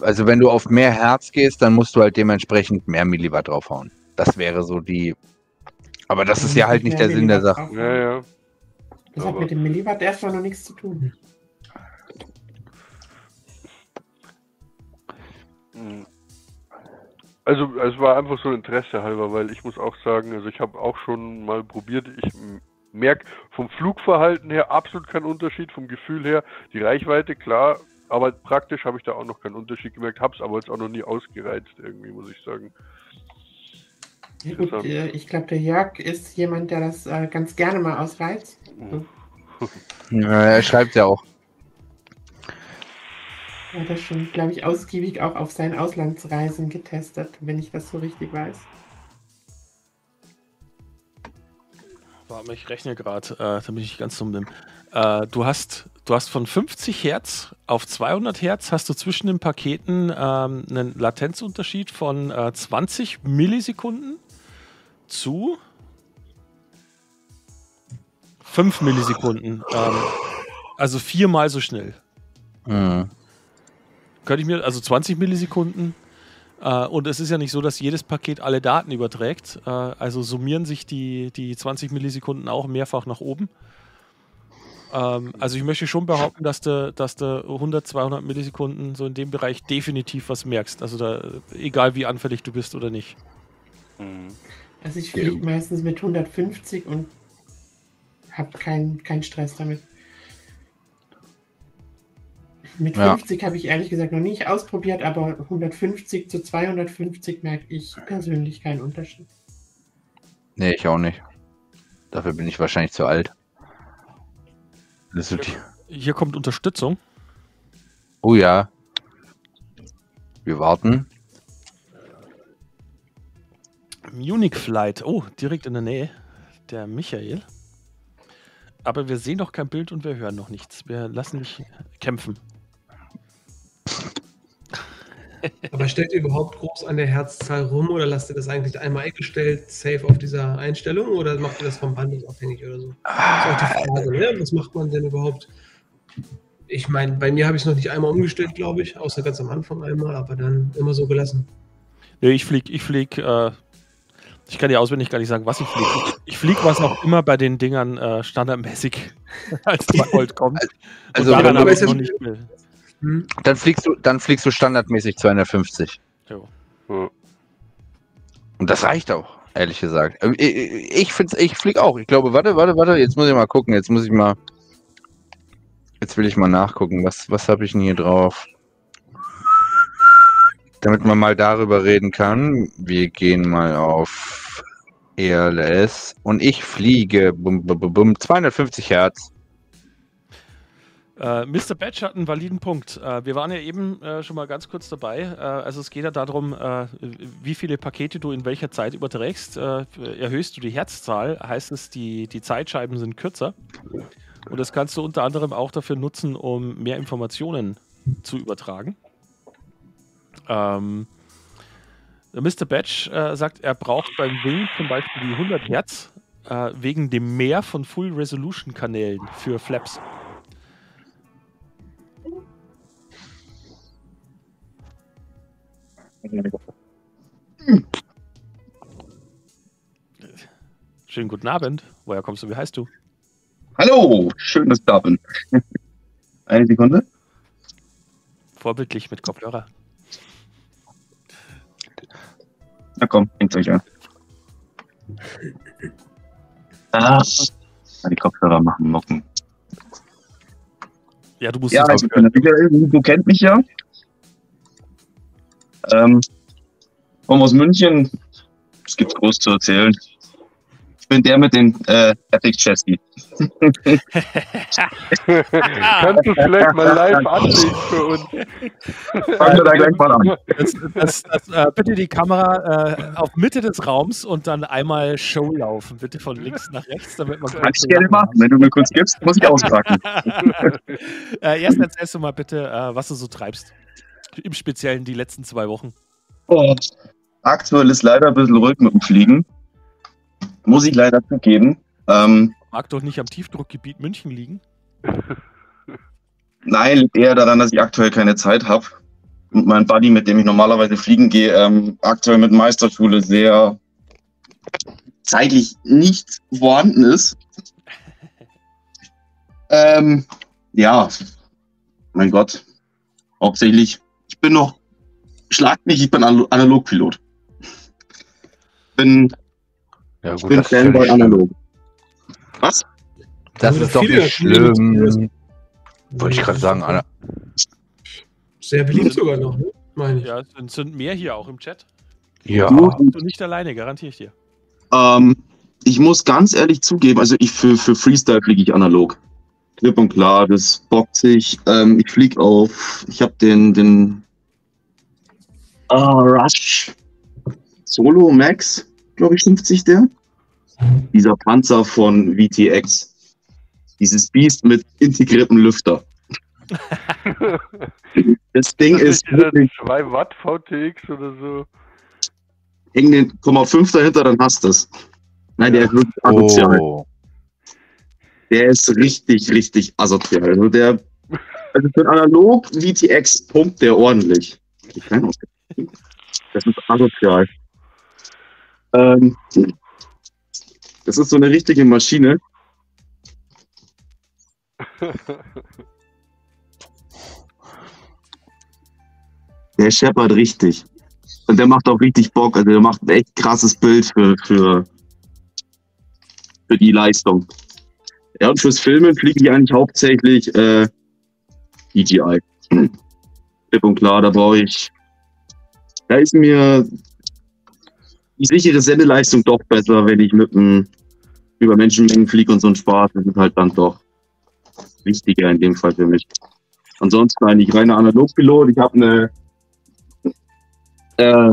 Also wenn du auf mehr Herz gehst, dann musst du halt dementsprechend mehr Milliwatt draufhauen. Das wäre so die. Aber das ist ja halt nicht der Sinn der Sache. Ja, ja. Das hat mit dem Milliwatt erstmal noch nichts zu tun. Also es war einfach so Interesse halber, weil ich muss auch sagen, also ich habe auch schon mal probiert, ich merke vom Flugverhalten her absolut keinen Unterschied, vom Gefühl her die Reichweite klar, aber praktisch habe ich da auch noch keinen Unterschied gemerkt, habe es aber jetzt auch noch nie ausgereizt irgendwie, muss ich sagen. Ja, gut, äh, ich glaube, der Jörg ist jemand, der das äh, ganz gerne mal ausreizt. Mhm. Ja, er schreibt ja auch. Er hat das schon, glaube ich, ausgiebig auch auf seinen Auslandsreisen getestet, wenn ich das so richtig weiß. Warte mal, ich rechne gerade, äh, damit ich nicht ganz dumm bin. Äh, du, hast, du hast von 50 Hertz auf 200 Hertz hast du zwischen den Paketen ähm, einen Latenzunterschied von äh, 20 Millisekunden zu 5 Millisekunden. Ähm, also viermal so schnell. Mhm. Könnte ich mir, also 20 Millisekunden. Äh, und es ist ja nicht so, dass jedes Paket alle Daten überträgt. Äh, also summieren sich die, die 20 Millisekunden auch mehrfach nach oben. Ähm, also ich möchte schon behaupten, dass du, dass du 100, 200 Millisekunden so in dem Bereich definitiv was merkst. Also da, egal wie anfällig du bist oder nicht. Mhm. Also ich Ja. fliege meistens mit 150 und habe keinen keinen Stress damit. Mit Ja. 50 habe ich ehrlich gesagt noch nicht ausprobiert, aber 150 zu 250 merke ich persönlich keinen Unterschied. Nee, ich auch nicht. Dafür bin ich wahrscheinlich zu alt. Das die... Hier kommt Unterstützung. Oh ja. Wir warten. Munich Flight. Oh, direkt in der Nähe. Der Michael. Aber wir sehen noch kein Bild und wir hören noch nichts. Wir lassen mich kämpfen. Aber stellt ihr überhaupt groß an der Herzzahl rum oder lasst ihr das eigentlich einmal eingestellt, safe auf dieser Einstellung oder macht ihr das vom Band nicht abhängig oder so? Das ist auch die Frage, ne? Was macht man denn überhaupt? Ich meine, bei mir habe ich es noch nicht einmal umgestellt, glaube ich, außer ganz am Anfang einmal, aber dann immer so gelassen. Nee, ich flieg, ich flieg, äh, ich kann dir auswendig gar nicht sagen, was ich fliege. Ich, ich flieg, was auch immer bei den Dingern äh, standardmäßig [laughs] als 2 Volt kommt. Also, und daran wenn habe ich noch nicht mehr. Hm? dann fliegst du, dann fliegst du standardmäßig 250. Jo. Ja. Und das reicht auch, ehrlich gesagt. Ich, ich finde, ich flieg auch. Ich glaube, warte, warte, warte. Jetzt muss ich mal gucken. Jetzt muss ich mal. Jetzt will ich mal nachgucken. Was, was habe ich denn hier drauf? Damit man mal darüber reden kann. Wir gehen mal auf ELS und ich fliege bum, bum, bum, 250 Hertz. Äh, Mr. Batch hat einen validen Punkt. Äh, wir waren ja eben äh, schon mal ganz kurz dabei. Äh, also es geht ja darum, äh, wie viele Pakete du in welcher Zeit überträgst. Äh, erhöhst du die Herzzahl, heißt es, die, die Zeitscheiben sind kürzer. Und das kannst du unter anderem auch dafür nutzen, um mehr Informationen zu übertragen. Ähm, Mr. Batch sagt, er braucht beim Wing zum Beispiel die 100 Hertz wegen dem Mehr von Full Resolution Kanälen für Flaps. Schönen guten Abend. Woher kommst du? Wie heißt du? Hallo, schön, dass ich da bin. [laughs] Eine Sekunde. Vorbildlich mit Kopfhörer. Na komm, hängt euch an. Ah, die Kopfhörer machen Mocken. Ja, du musst Ja, der Michael, du kennt mich ja. Ähm, komme aus München. Es gibt groß zu erzählen. Ich bin der mit dem äh, Epic Chassis. [laughs] Kannst du vielleicht mal live anlegen für uns? Fangen wir da gleich mal an. Das, das, das, äh, bitte die Kamera äh, auf Mitte des Raums und dann einmal Show laufen. Bitte von links nach rechts, damit man Kann ich gerne machen. Wenn du mir kurz gibst, muss ich auspacken. [laughs] äh, erst erzählst du mal bitte, äh, was du so treibst. Im Speziellen die letzten zwei Wochen. Oh. Aktuell ist leider ein bisschen ruhig mit dem Fliegen. Muss ich leider zugeben. Ähm, Mag doch nicht am Tiefdruckgebiet München liegen. [laughs] Nein, liegt eher daran, dass ich aktuell keine Zeit habe. Und mein Buddy, mit dem ich normalerweise fliegen gehe, ähm, aktuell mit Meisterschule sehr zeitlich nicht vorhanden ist. [laughs] Ähm, ja, mein Gott. Hauptsächlich, ich bin noch, schlagt mich, ich bin Anal- Analogpilot. Bin, Ja, ich gut, bin ist ja Fanboy analog. Was? Das Also ist doch nicht schlimm. Wollte ich gerade sagen, Anna. Sehr beliebt sogar noch, ne? meine ich. Ja, es sind, sind mehr hier auch im Chat. Ja. Du, Du nicht alleine, garantiere ich dir. Ähm, ich muss ganz ehrlich zugeben, also ich für, für Freestyle fliege ich analog. Klipp und klar, das bockt sich. Ähm, ich fliege auf, ich habe den, den ah, Rush Solo Max, glaube ich, 50 der. Dieser Panzer von VTX. Dieses Biest mit integriertem Lüfter. [laughs] Das Ding Das ist ist dieser wirklich, 2 Watt VTX oder so. häng den 0,5 dahinter, dann hast du es. Nein, der ist wirklich asozial. Oh. Der ist richtig, richtig asozial. Also der, also für analog VTX pumpt der ordentlich. Das ist asozial. Ähm, das ist so eine richtige Maschine. Der scheppert richtig. Und der macht auch richtig Bock. Also der macht ein echt krasses Bild für, für, für die Leistung. Ja, und fürs Filmen fliege ich eigentlich hauptsächlich äh, DJI. Hm. Klipp und klar, da brauche ich. Da ist mir die sichere Sendeleistung doch besser, wenn ich mit einem über Menschenmengen fliege und so ein Spaß. Das ist halt dann doch wichtiger in dem Fall für mich. Ansonsten eigentlich reiner Analogpilot. Ich habe eine äh,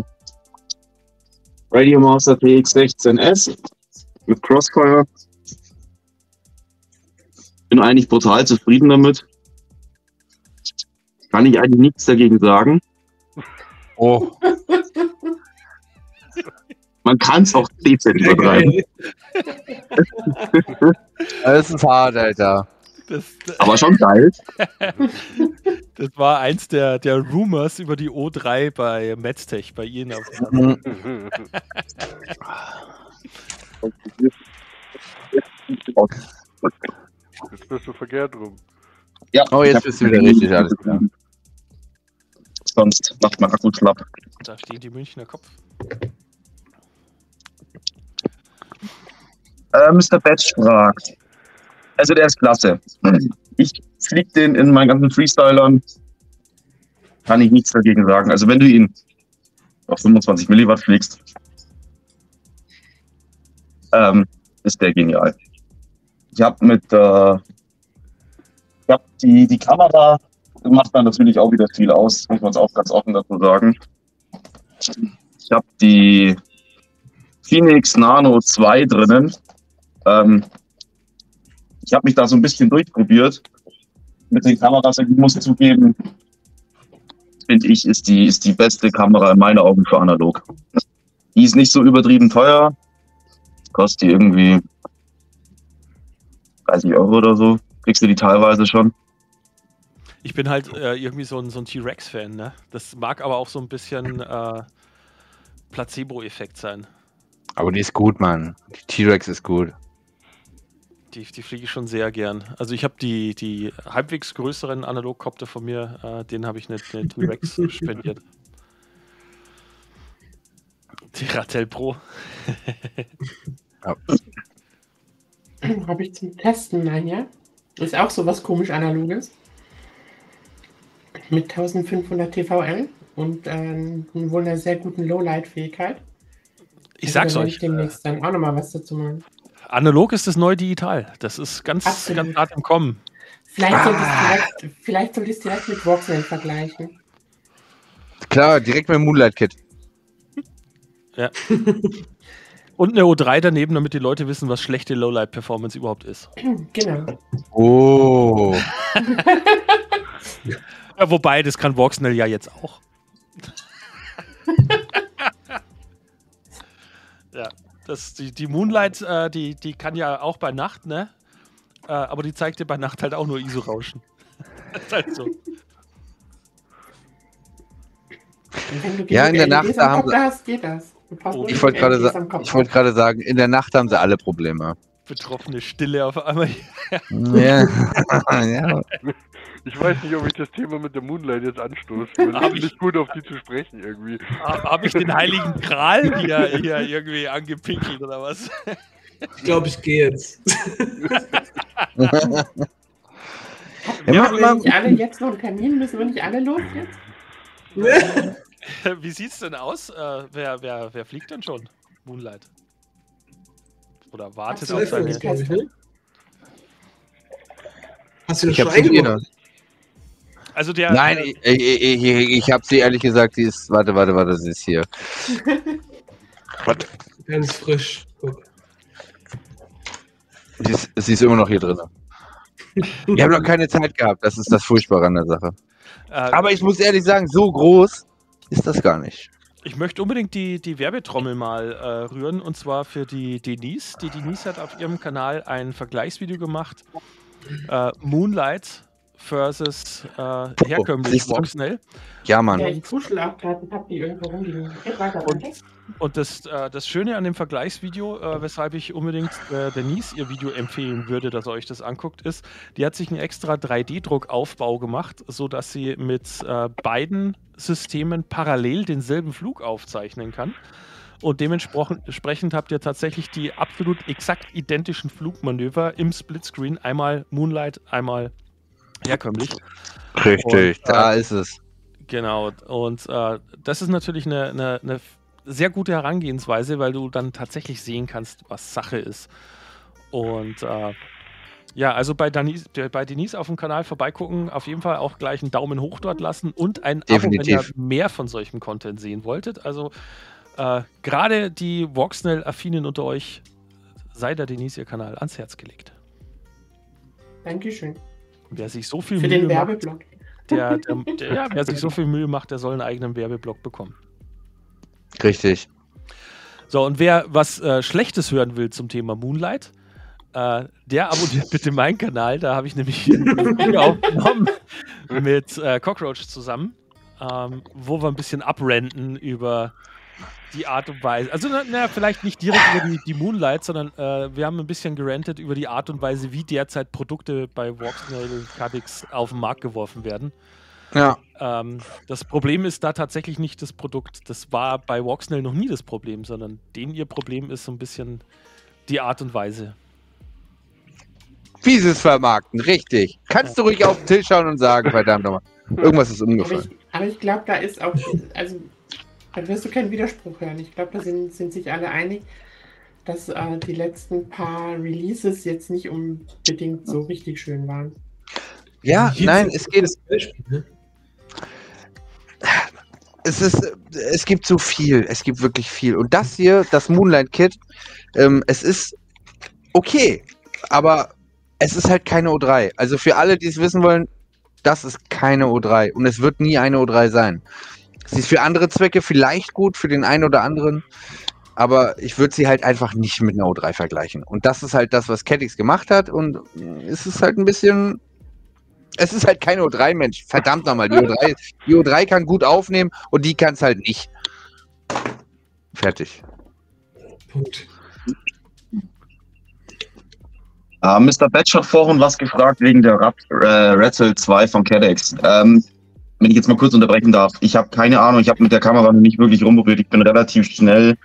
Radio Master TX16S mit Crossfire bin eigentlich brutal zufrieden damit. Kann ich eigentlich nichts dagegen sagen. oh. Man kann es auch dezent übertreiben. Das ist hart, Alter. Das, Aber schon geil. [laughs] das war eins der, der Rumors über die O3 bei Metztech, bei Ihnen. Auf. [laughs] [laughs] Jetzt bist du verkehrt rum. Ja, Oh, jetzt bist du wieder richtig, alles klar. Sonst macht mein Akku schlapp. Da steht die Münchner Kopf. Äh, Mr. Batch fragt. Also der ist klasse. Ich flieg den in meinen ganzen Freestylern. Kann ich nichts dagegen sagen. Also wenn du ihn auf 25 Milliwatt fliegst, ähm, ist der genial. Ich habe mit äh, ich hab die, die Kamera macht dann natürlich auch wieder viel aus, muss man es auch ganz offen dazu sagen. Ich habe die Phoenix Nano 2 drinnen. Ähm, ich habe mich da so ein bisschen durchprobiert mit den Kameras. Ich muss zugeben, finde ich, ist die, ist die beste Kamera in meinen Augen für analog. Die ist nicht so übertrieben teuer. Kostet die irgendwie 30 Euro oder so. Kriegst du die teilweise schon. Ich bin halt äh, irgendwie so ein, so ein T-Rex-Fan, ne? Das mag aber auch so ein bisschen äh, Placebo-Effekt sein. Aber die ist gut, Mann. Die T-Rex ist gut. Die, die fliege ich schon sehr gern. Also ich habe die, die halbwegs größeren Analogkopter von mir, äh, den habe ich eine, eine T-Rex [laughs] spendiert. Die Ratel Pro. [laughs] [clears throat] Habe ich zum Testen mal hier. Ist auch so was komisch Analoges. Mit 1500 TVL und ähm, wohl einer sehr guten Lowlight-Fähigkeit. Ich sag's da werde euch. Ich demnächst dann auch nochmal was dazu machen. Analog ist das neue Digital. Das ist ganz, Absolut. ganz hart im Kommen. Vielleicht sollte Ah. ich es direkt mit Voxel vergleichen. Klar, direkt mit dem Moonlight Kit. [laughs] Und eine O3 daneben, damit die Leute wissen, was schlechte Lowlight-Performance überhaupt ist. [clears throat] Genau. Oh. [laughs] Ja, wobei, das kann Voxnell ja jetzt auch. [laughs] ja, das, die, die Moonlight, äh, die, die kann ja auch bei Nacht, ne? Äh, aber die zeigt dir bei Nacht halt auch nur ISO-Rauschen. [laughs] das ist halt so. Wenn du Ja, in der Nacht, da haben sie- hast, geht das. Nur Ich wollte gerade sa gerade sagen, in der Nacht haben sie alle Probleme. Betroffene Stille auf einmal. [laughs] Ja. [laughs] ja. Ich weiß nicht, ob ich das Thema mit der Moonlight jetzt anstoße. Hab Es ist ich- nicht gut, auf die zu sprechen irgendwie. Habe ich den heiligen Gral [laughs] hier, hier irgendwie angepinkelt oder was? Ich glaube, ich gehe jetzt. Ja, mach wir nicht alle jetzt noch einen Termin? Müssen wir nicht alle los jetzt? [laughs] Wie sieht's denn aus? Äh, wer, wer, wer fliegt denn schon? Moonlight. Oder wartet auf seine. glaube ich, ne? Hast du eingemacht? jeder. Also der. Nein, ich, ich, ich, ich, habe sie ehrlich gesagt, die ist. Warte, warte, warte, sie ist hier. [laughs] Warte, Ganz frisch. Guck. sie ist, sie ist immer noch hier drin. Wir haben noch keine Zeit gehabt, das ist das Furchtbare an der Sache. äh, Aber ich muss ehrlich sagen, so groß ist das gar nicht. Ich möchte unbedingt die, die Werbetrommel mal äh, rühren und zwar für die Denise. Die Denise hat auf ihrem Kanal ein Vergleichsvideo gemacht. Äh, Moonlight versus äh, herkömmlich du? Voxnell. Ja, Mann. Ja, ich kuschel auch gerade und hab die irgendwo rumliegen. Und-? Und das, äh, das Schöne an dem Vergleichsvideo, äh, weshalb ich unbedingt äh, Denise ihr Video empfehlen würde, dass ihr euch das anguckt, ist, die hat sich einen extra 3D-Druckaufbau gemacht, sodass sie mit äh, beiden Systemen parallel denselben Flug aufzeichnen kann. Und dementsprechend habt ihr tatsächlich die absolut exakt identischen Flugmanöver im Splitscreen. Einmal Moonlight, einmal herkömmlich. Richtig, Und, da äh, ist es. Genau, und äh, das ist natürlich eine, eine, eine sehr gute Herangehensweise, weil du dann tatsächlich sehen kannst, was Sache ist. Und äh, ja, also bei Denise, bei Denise auf dem Kanal vorbeigucken, auf jeden Fall auch gleich einen Daumen hoch dort lassen und ein Abo, wenn ihr Definitiv. mehr von solchem Content sehen wolltet. Also äh, gerade die Voxnell-Affinen unter euch, sei der Denise ihr Kanal ans Herz gelegt. Dankeschön. Wer sich so viel Für Mühe den macht, Werbeblock. der, der, [laughs] der, ja, wer sich so viel Mühe macht, der soll einen eigenen Werbeblock bekommen. Richtig. So, und wer was äh, Schlechtes hören will zum Thema Moonlight, äh, der abonniert [laughs] bitte meinen Kanal. Da habe ich nämlich ein Video [laughs] aufgenommen mit äh, Cockroach zusammen, ähm, wo wir ein bisschen abrenten über die Art und Weise. Also, na, na, vielleicht nicht direkt über die, die Moonlight, sondern äh, wir haben ein bisschen gerantet über die Art und Weise, wie derzeit Produkte bei Voxnail Cadix auf den Markt geworfen werden. Ja. Ähm, das Problem ist da tatsächlich nicht das Produkt. Das war bei Voxnell noch nie das Problem, sondern denen ihr Problem ist so ein bisschen die Art und Weise. Wie sie es vermarkten, richtig. Kannst du ruhig auf den Tisch schauen und sagen, verdammt nochmal. Irgendwas ist Aber umgefallen. ich, aber ich glaube, da ist auch, also da wirst du keinen Widerspruch hören. Ich glaube, da sind, sind sich alle einig, dass äh, die letzten paar Releases jetzt nicht unbedingt so richtig schön waren. Ja, Hier nein, es geht. Beispiel, ne? Es ist, es gibt so viel. Es gibt wirklich viel. Und das hier, das Moonlight Kit, ähm, es ist okay. Aber es ist halt keine O3. Also für alle, die es wissen wollen, das ist keine O3 und es wird nie eine O3 sein. Sie ist für andere Zwecke vielleicht gut, für den einen oder anderen, aber ich würde sie halt einfach nicht mit einer O3 vergleichen. Und das ist halt das, was Caddix gemacht hat und es ist halt ein bisschen. Es ist halt keine O3, Mensch. Verdammt nochmal, die O3, die O3 kann gut aufnehmen und die kann es halt nicht. Fertig. Punkt. Äh, Mr. Batch hat vorhin was gefragt wegen der Rat, äh, Rattle 2 von CADEX. Ähm, wenn ich jetzt mal kurz unterbrechen darf, ich habe keine Ahnung, ich habe mit der Kamera noch nicht wirklich rumprobiert. Ich bin relativ schnell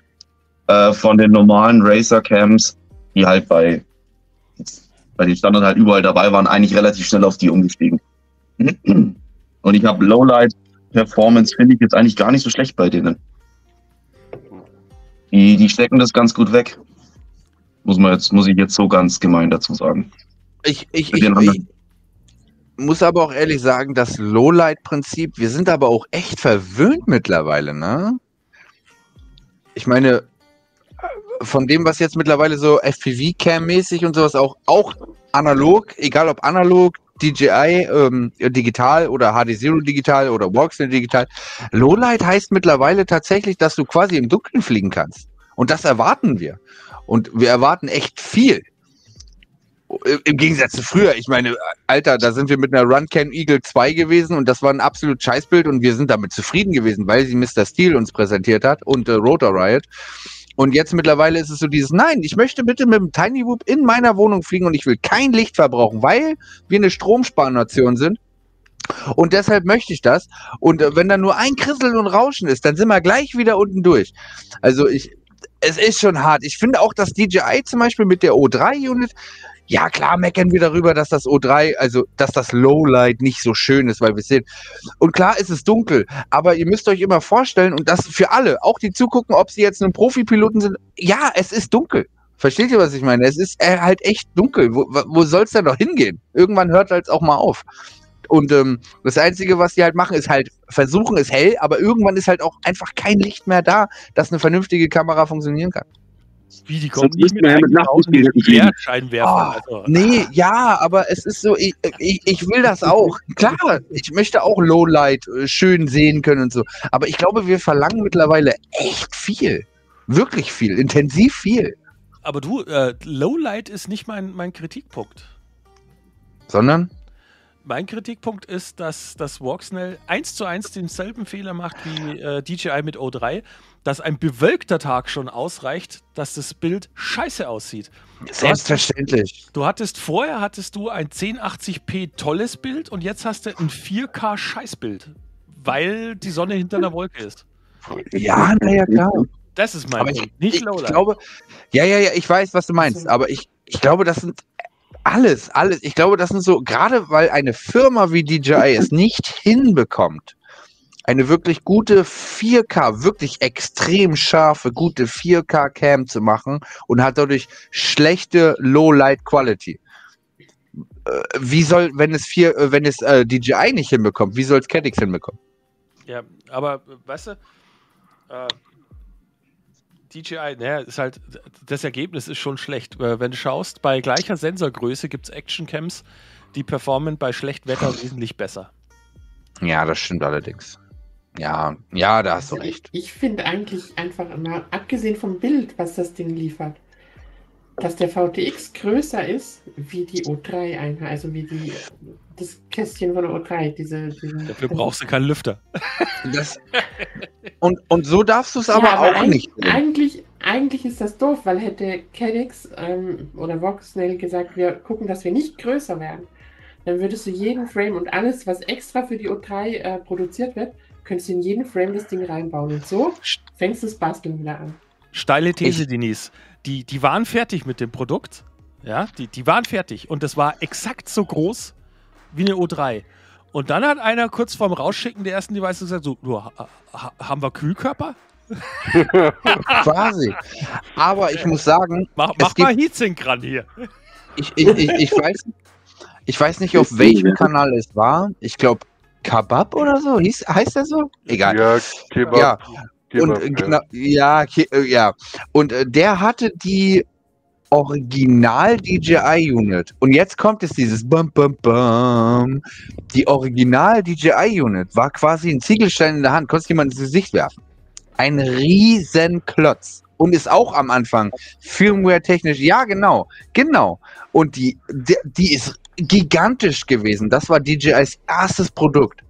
äh, von den normalen Racer-Cams, die halt bei, bei den Standard halt überall dabei waren, eigentlich relativ schnell auf die umgestiegen. [clears throat] Und ich habe Lowlight-Performance, finde ich jetzt eigentlich gar nicht so schlecht bei denen. Die, die stecken das ganz gut weg. Muss man jetzt, muss ich jetzt so ganz gemein dazu sagen. Ich, ich, ich, ich muss aber auch ehrlich sagen, das Lowlight-Prinzip, wir sind aber auch echt verwöhnt mittlerweile, ne? Ich meine, von dem, was jetzt mittlerweile so FPV-Cam-mäßig und sowas auch, auch analog, egal ob analog, DJI ähm, digital oder HD Zero digital oder Walksnail digital, Lowlight heißt mittlerweile tatsächlich, dass du quasi im Dunkeln fliegen kannst. Und das erwarten wir. Und wir erwarten echt viel. Im Gegensatz zu früher. Ich meine, Alter, da sind wir mit einer Runcam Eagle 2 gewesen und das war ein absolut Scheißbild und wir sind damit zufrieden gewesen, weil sie Mr. Steel uns präsentiert hat und äh, Rotor Riot. Und jetzt mittlerweile ist es so dieses, nein, ich möchte bitte mit dem Tiny Whoop in meiner Wohnung fliegen und ich will kein Licht verbrauchen, weil wir eine Stromsparnation sind. Und deshalb möchte ich das. Und äh, wenn da nur ein Krisseln und Rauschen ist, dann sind wir gleich wieder unten durch. Also ich, es ist schon hart. Ich finde auch, dass DJI zum Beispiel mit der O3-Unit, ja klar meckern wir darüber, dass das O3, also dass das Lowlight nicht so schön ist, weil wir sehen. Und klar ist es dunkel, aber ihr müsst euch immer vorstellen, und das für alle, auch die zugucken, ob sie jetzt ein Profipiloten sind, ja, es ist dunkel. Versteht ihr, was ich meine? Es ist äh, halt echt dunkel. Wo, wo soll es denn noch hingehen? Irgendwann hört halt auch mal auf. Und ähm, das Einzige, was die halt machen, ist halt versuchen, ist hell, aber irgendwann ist halt auch einfach kein Licht mehr da, dass eine vernünftige Kamera funktionieren kann. Wie, die kommen Sonst nicht müssten mit einem. Scheinwerfer. Oh, also. Nee, ja, aber es ist so, ich, ich, ich will das auch. [laughs] Klar, ich möchte auch Lowlight äh, schön sehen können und so. Aber ich glaube, wir verlangen mittlerweile echt viel. Wirklich viel, intensiv viel. Aber du, äh, Lowlight ist nicht mein, mein Kritikpunkt. Sondern? Mein Kritikpunkt ist, dass das Walksnell eins zu eins denselben Fehler macht wie äh, DJI mit O3, dass ein bewölkter Tag schon ausreicht, dass das Bild scheiße aussieht. Selbstverständlich. Du hattest vorher hattest du ein 1080p tolles Bild und jetzt hast du ein 4K Scheißbild, weil die Sonne hinter einer Wolke ist. Ja, naja, klar. Das ist mein Aber ich, Punkt, nicht ich, ich Lowlight. glaube, ja, ja, ja, ich weiß, was du meinst, aber ich, ich glaube, das sind alles, alles. Ich glaube, das sind so, gerade weil eine Firma wie DJI es nicht hinbekommt, eine wirklich gute 4K, wirklich extrem scharfe, gute 4K-Cam zu machen und hat dadurch schlechte Low-Light-Quality. Äh, Wie soll, wenn es, vier, äh, wenn es äh, DJI nicht hinbekommt, wie soll es Caddix hinbekommen? Ja, aber äh, weißt du, äh, DJI, naja, ist halt, das Ergebnis ist schon schlecht. Äh, Wenn du schaust, bei gleicher Sensorgröße gibt es Actioncams, die performen bei schlechtem Wetter wesentlich besser. Ja, das stimmt allerdings. Ja, ja, da hast du Also recht. Ich, ich finde eigentlich einfach mal, abgesehen vom Bild, was das Ding liefert, dass der VTX größer ist wie die O3-Einheit, also wie die, das Kästchen von der O3. Diese, diese, Dafür brauchst du keinen Lüfter. Das, und, und so darfst du es Ja, aber auch eig- nicht. sehen. Eigentlich, eigentlich ist das doof, weil hätte Caddx ähm, oder Voxnail gesagt, wir gucken, dass wir nicht größer werden, dann würdest du jeden Frame und alles, was extra für die O3 äh, produziert wird, könntest du in jeden Frame das Ding reinbauen. Und so fängst du das Basteln wieder an. Steile These, Ich- Denise. Die, die waren fertig mit dem Produkt. Ja, die, die waren fertig. Und das war exakt so groß wie eine O3. Und dann hat einer kurz vorm Rausschicken der ersten Device gesagt: So, ha, ha, haben wir Kühlkörper? [laughs] Quasi. Aber ich muss sagen, Mach, Es mach gibt- mal Heatsink ran hier. ich, ich, ich, ich, weiß, ich weiß nicht, auf welchem Kanal es war. Ich glaube, Kabab oder so. Hieß, heißt der so? Egal. Ja, Kebab. Ja, Kebab, und äh, genau, ja, äh, ja. Und äh, der hatte die Original DJI Unit. Und jetzt kommt es dieses Bum, Bum, Bum. Die Original DJI Unit war quasi ein Ziegelstein in der Hand, konnte jemand ins Gesicht werfen. Ein riesen Klotz. Und ist auch am Anfang Firmware-technisch, ja genau, genau. Und die, die, die ist gigantisch gewesen. Das war DJIs erstes Produkt.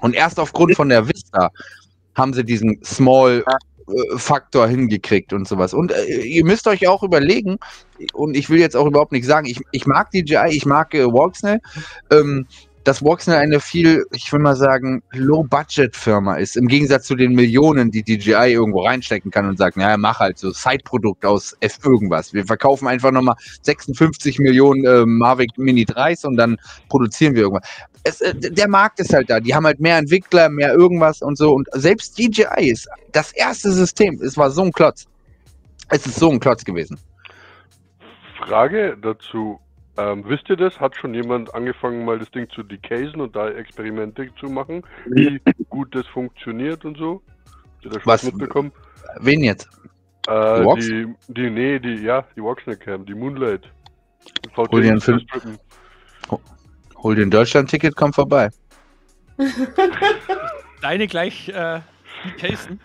Und erst aufgrund von der Vista haben sie diesen Small äh, Faktor hingekriegt und sowas. Und äh, ihr müsst euch auch überlegen, und ich will jetzt auch überhaupt nicht sagen, ich, ich mag DJI, ich mag äh, Walksnail, ähm, dass Walksnail eine viel, ich will mal sagen, Low-Budget-Firma ist, im Gegensatz zu den Millionen, die DJI irgendwo reinstecken kann und sagt, naja, mach halt so Side-Produkt aus F irgendwas. Wir verkaufen einfach nochmal 56 Millionen äh, Mavic Mini 3s und dann produzieren wir irgendwas. Es, äh, der Markt ist halt da. Die haben halt mehr Entwickler, mehr irgendwas und so. Und selbst DJI ist das erste System. Es war so ein Klotz. Es ist so ein Klotz gewesen. Frage dazu. Ähm, wisst ihr das? Hat schon jemand angefangen, mal das Ding zu decasen und da Experimente zu machen, wie gut das funktioniert und so? Habt ihr das schon Was? mitbekommen? Wen jetzt? Äh, die, die, nee, die, ja, die Walksnack Cam, die Moonlight. Hol dir einen Film. Strippen. Hol dir ein Deutschland-Ticket, komm vorbei. [laughs] Deine gleich äh, casen.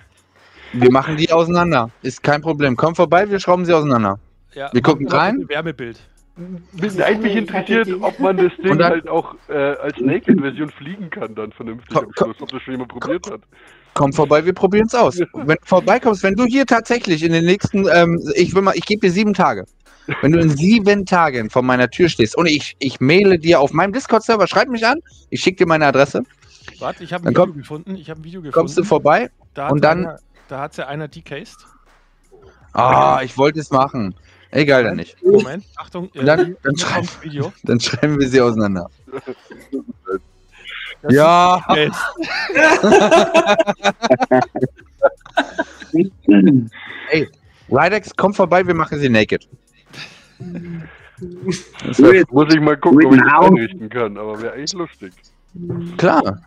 Wir machen die auseinander. Ist kein Problem. Komm vorbei, wir schrauben sie auseinander. Ja, Wir gucken rein. Wärmebild. Bin eigentlich interessiert, ob man das Ding dann- halt auch äh, als Naked-Version fliegen kann, dann vernünftig Komm, am Schluss, ob das schon jemand probiert hat. Komm vorbei, wir probieren es aus. [laughs] Wenn du vorbeikommst, wenn du hier tatsächlich in den nächsten, ähm, ich will mal, ich gebe dir sieben Tage. Wenn du in sieben Tagen vor meiner Tür stehst und ich, ich maile dir auf meinem Discord-Server, schreib mich an, ich schicke dir meine Adresse, Warte, ich habe ein Video komm- gefunden. Ich habe ein Video gefunden. kommst du vorbei. Da hat und dann- Einer, da hat ja einer decased. Ah, ich wollte es machen. Egal dann nicht. Moment, Achtung. Und dann- hier- dann hier schreib- kommt das Video. [laughs] Dann schreiben wir sie auseinander. Das Ja, ist [laughs] Rydex, komm vorbei, wir machen sie naked. Wär, Muss ich mal gucken, ob ich das einrichten kann, aber wäre eigentlich lustig. klar.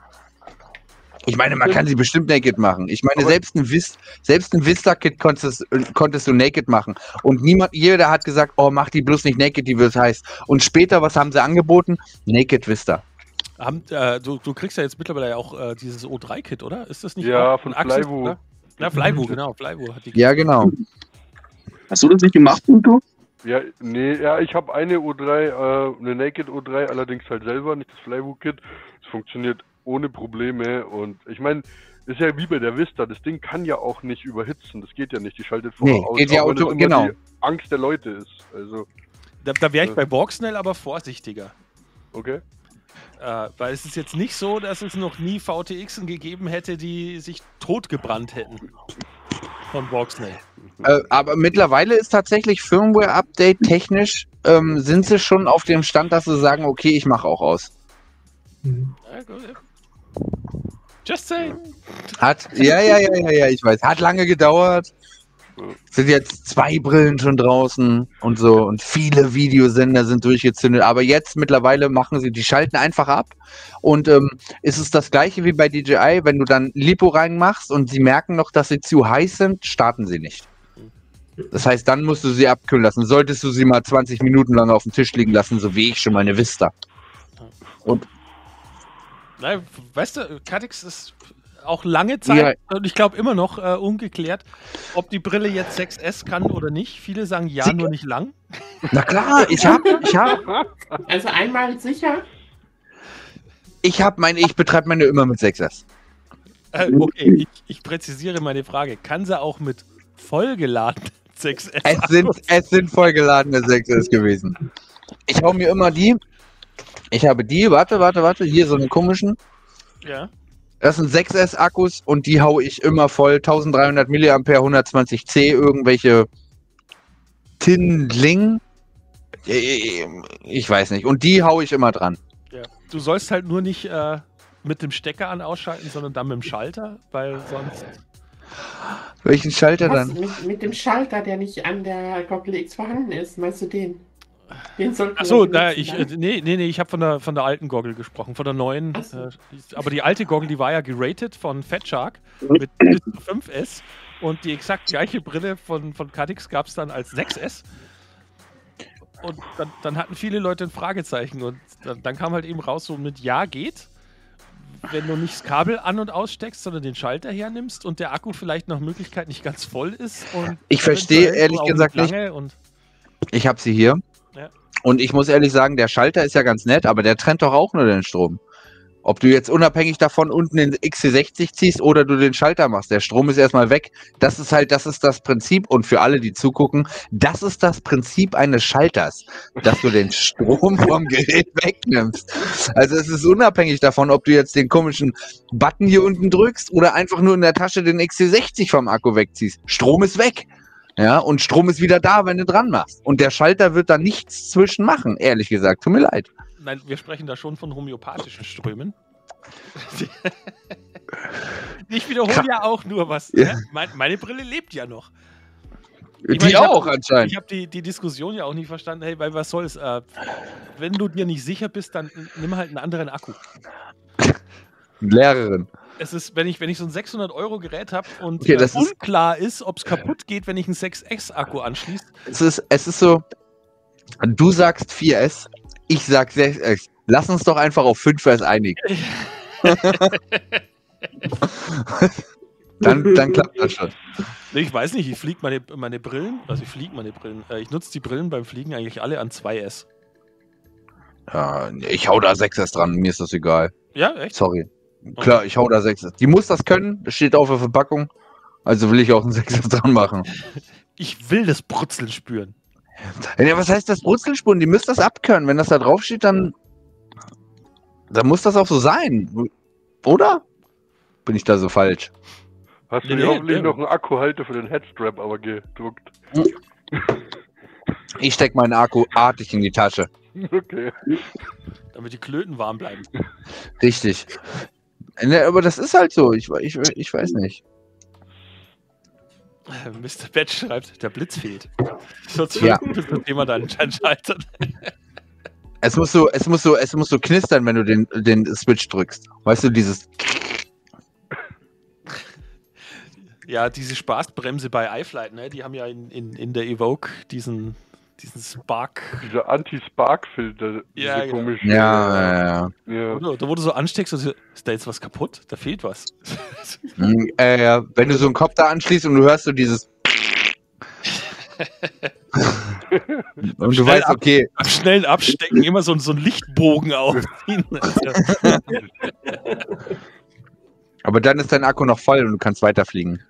Ich meine, man kann sie bestimmt naked machen. Ich meine, Aber- selbst ein, Vis selbst ein Vista-Kit konntest, konntest du naked machen. Und niemand, jeder hat gesagt, oh, mach die bloß nicht naked, die wird heiß. Und später, was haben sie angeboten? Naked Vista. Haben, äh, du, du kriegst ja jetzt mittlerweile ja auch äh, dieses O3-Kit, oder? Ist das nicht Ja, auch von Flyvo. oder? Ja, Flyvo, genau. Flyvo hat die Ja, genau. Hast du das nicht gemacht, Udo? Ja, nee, ja, ich habe eine O3, äh, eine Naked O3, allerdings halt selber, nicht das Flyvo-Kit. Es funktioniert ohne Probleme und ich meine, ist ja wie bei der Vista, das Ding kann ja auch nicht überhitzen, das geht ja nicht, die schaltet vorher Nee, aus, geht ja auch immer genau. die Angst der Leute ist, also, Da, da wäre ich Ja. bei Borgsnell aber vorsichtiger. okay. Äh, weil es ist jetzt nicht so, dass es noch nie VTXen gegeben hätte, die sich totgebrannt hätten. Von Borgsnell. Äh, aber mittlerweile ist tatsächlich Firmware-Update technisch, ähm, sind sie schon auf dem Stand, dass sie sagen, okay, ich mache auch aus. Mhm. Ja, gut, ja. Just saying. Hat, ja, ja, ja, ja, ja, ich weiß. Hat lange gedauert. Sind jetzt zwei Brillen schon draußen und so und viele Videosender sind durchgezündet. Aber jetzt mittlerweile machen sie, die schalten einfach ab. Und ähm, ist es das gleiche wie bei DJI, wenn du dann Lipo reinmachst und sie merken noch, dass sie zu heiß sind, starten sie nicht. Das heißt, dann musst du sie abkühlen lassen. Solltest du sie mal 20 Minuten lang auf dem Tisch liegen lassen, so wie ich schon meine Vista. Na, weißt du, Katix ist auch lange Zeit und ich glaube immer noch äh, ungeklärt, ob die Brille jetzt 6S kann oder nicht. Viele sagen ja, Sie- nur nicht lang. Na klar, ich hab, ich hab, [laughs] Also einmal sicher. ich hab meine, ich betreibe meine immer mit 6S. Äh, okay, ich, ich präzisiere meine Frage. Kann sie auch mit vollgeladenen 6S? Es sind, es sind vollgeladene 6S gewesen. Ich hau mir immer die. Ich habe die, warte, warte, warte, hier so eine komischen. Ja. Das sind 6S-Akkus und die hau ich immer voll. 1300 mAh, 120C, irgendwelche Tinling. Ich weiß nicht. Und die hau ich immer dran. ja. Du sollst halt nur nicht äh, mit dem Stecker an ausschalten, sondern dann mit dem Schalter, weil sonst. Welchen Schalter Was, dann? mit, mit dem Schalter, der nicht an der Goggle X vorhanden ist, meinst du den? Den sollten wir Achso, da, ich, äh, nee, nee, nee, ich habe von der, von der alten Goggle gesprochen, von der neuen. So. Äh, aber die alte Goggle, die war ja geratet von Fat Shark mit bis zu 5S und die exakt gleiche Brille von, von Cadix gab es dann als 6S. Und dann, dann hatten viele Leute ein Fragezeichen. Und dann, dann kam halt eben raus, so mit Ja geht, wenn du nicht das Kabel an- und aussteckst, sondern den Schalter hernimmst und der Akku vielleicht nach Möglichkeit nicht ganz voll ist. Und Ich verstehe ehrlich gesagt nicht. Ich habe sie hier. Ja. Und ich muss ehrlich sagen, der Schalter ist ja ganz nett, aber der trennt doch auch nur den Strom. Ob du jetzt unabhängig davon unten den XC60 ziehst oder du den Schalter machst, der Strom ist erstmal weg. Das ist halt, das ist das Prinzip. Und für alle, die zugucken, das ist das Prinzip eines Schalters, dass du den Strom vom [laughs] Gerät wegnimmst. Also es ist unabhängig davon, ob du jetzt den komischen Button hier unten drückst oder einfach nur in der Tasche den XC60 vom Akku wegziehst. Strom ist weg. Ja, und Strom ist wieder da, wenn du dran machst. Und der Schalter wird da nichts zwischen machen, ehrlich gesagt. Tut mir leid. Nein, wir sprechen da schon von homöopathischen Strömen. [laughs] ich wiederhole ja auch nur was. Ja. Ne? Mein, meine Brille lebt ja noch. Die Ich meine, ich hab- auch anscheinend. Ich habe die, die Diskussion ja auch nicht verstanden. Hey, weil was soll's? Äh, wenn du dir nicht sicher bist, dann nimm halt einen anderen Akku. Lehrerin. Es ist, wenn ich, wenn ich so ein 600-Euro-Gerät habe und Okay, äh, das ist- unklar ist, ob es kaputt geht, wenn ich einen 6X-Akku anschließe. Es ist, es ist so, du sagst 4S, ich sag 6S. Lass uns doch einfach auf 5S einigen. [laughs] dann, dann klappt das schon. Nee, Ich weiß nicht, ich fliege meine, meine Brillen, also ich fliege meine Brillen, äh, ich nutze die Brillen beim Fliegen eigentlich alle an 2S. Ja, ich hau da 6S dran, mir ist das egal. Ja, echt? Sorry. Klar, ich hau da 6S. Die muss das können, das steht auf der Verpackung. Also will ich auch ein 6S dran machen. [laughs] Ich will das Brutzeln spüren. Ja, was heißt das Brutzelspuren? Die müsst das abkönnen. Wenn das da drauf steht, dann, dann muss das auch so sein. Oder? Bin ich da so falsch? Hast du Nee, nee, hoffentlich der- noch einen Akkuhalter für den Headstrap aber gedruckt? Ich steck meinen Akku artig in die Tasche. Okay. Damit die Klöten warm bleiben. Richtig. Ne, aber das ist halt so. Ich, ich, ich weiß nicht. Mr. Batch schreibt, der Blitz fehlt. Sonst Ja. wird Thema dann scheitern. Es muss so, es muss so, es muss so knistern, wenn du den, den Switch drückst. Weißt du, dieses. Ja, diese Spaßbremse bei iFlight, ne? Die haben ja in, in, in der Evoke diesen, diesen Spark. Dieser Anti-Spark-Filter. Ja, diese genau. komische, Ja, ja, ja. ja. Oder, da wo du so ansteckst, also, ist da jetzt was kaputt? Da fehlt was. [laughs] Hm, Äh, wenn du so einen Kopf da anschließt und du hörst so dieses. [laughs] und du weißt, okay, Am schnellen Abstecken immer so, so einen Lichtbogen aufziehen. [laughs] Aber dann ist dein Akku noch voll und du kannst weiterfliegen.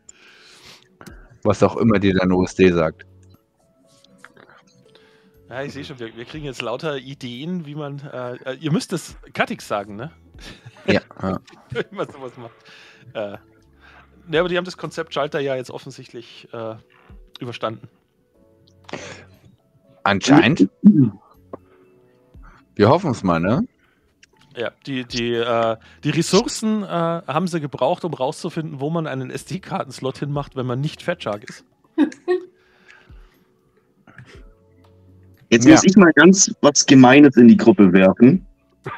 Was auch immer dir dein OSD sagt. Ja, ich sehe schon, wir, wir kriegen jetzt lauter Ideen, wie man. Äh, äh, ihr müsst es Katix sagen, ne? Ja. ja. [laughs] wie man sowas macht. Äh, ne, aber die haben das Konzept Schalter ja jetzt offensichtlich äh, überstanden. Anscheinend. Wir hoffen es mal, ne? Ja, die, die, äh, die Ressourcen äh, haben sie gebraucht, um rauszufinden, wo man einen SD-Kartenslot hinmacht, wenn man nicht Fatshark ist. [laughs] Jetzt Ja. muss ich mal ganz was Gemeines in die Gruppe werfen,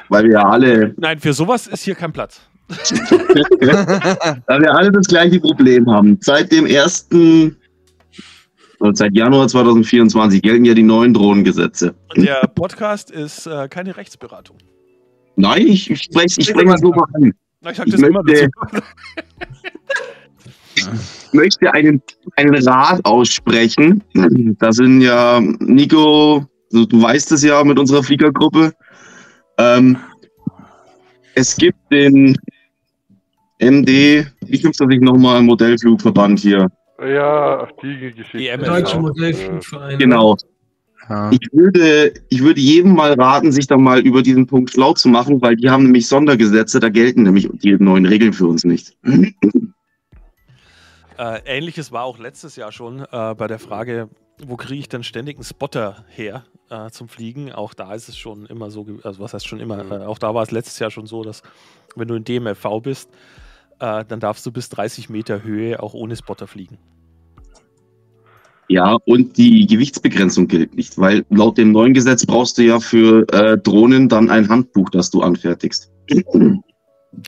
weil wir ja alle, Nein, für sowas ist hier kein Platz. [laughs] weil wir alle das gleiche Problem haben. Seit dem ersten, seit Januar 2024 gelten ja die neuen Drohnengesetze. Der Podcast ist äh, keine Rechtsberatung. Nein, ich, ich spreche ich sprech mal so mal an. Na, Ich Ich das immer möchte- [laughs] möchte einen, einen Rat aussprechen. Da sind ja, Nico, du, du weißt es ja mit unserer Fliegergruppe. Ähm, es gibt den MD, wie schimpft er sich nochmal, Modellflugverband hier. Ja, die Geschichte. Die Deutsche. Modellflugverein. Genau. Ja. Ich würde, ich würde jedem mal raten, sich da mal über diesen Punkt schlau zu machen, weil die haben nämlich Sondergesetze, da gelten nämlich die neuen Regeln für uns nicht. Äh, Ähnliches war auch letztes Jahr schon äh, bei der Frage, wo kriege ich denn ständig einen Spotter her äh, zum Fliegen? Auch da ist es schon immer so, also was heißt schon immer, äh, auch da war es letztes Jahr schon so, dass wenn du in DMFV bist, äh, dann darfst du bis 30 Meter Höhe auch ohne Spotter fliegen. Ja, und die Gewichtsbegrenzung gilt nicht, weil laut dem neuen Gesetz brauchst du ja für äh, Drohnen dann ein Handbuch, das du anfertigst.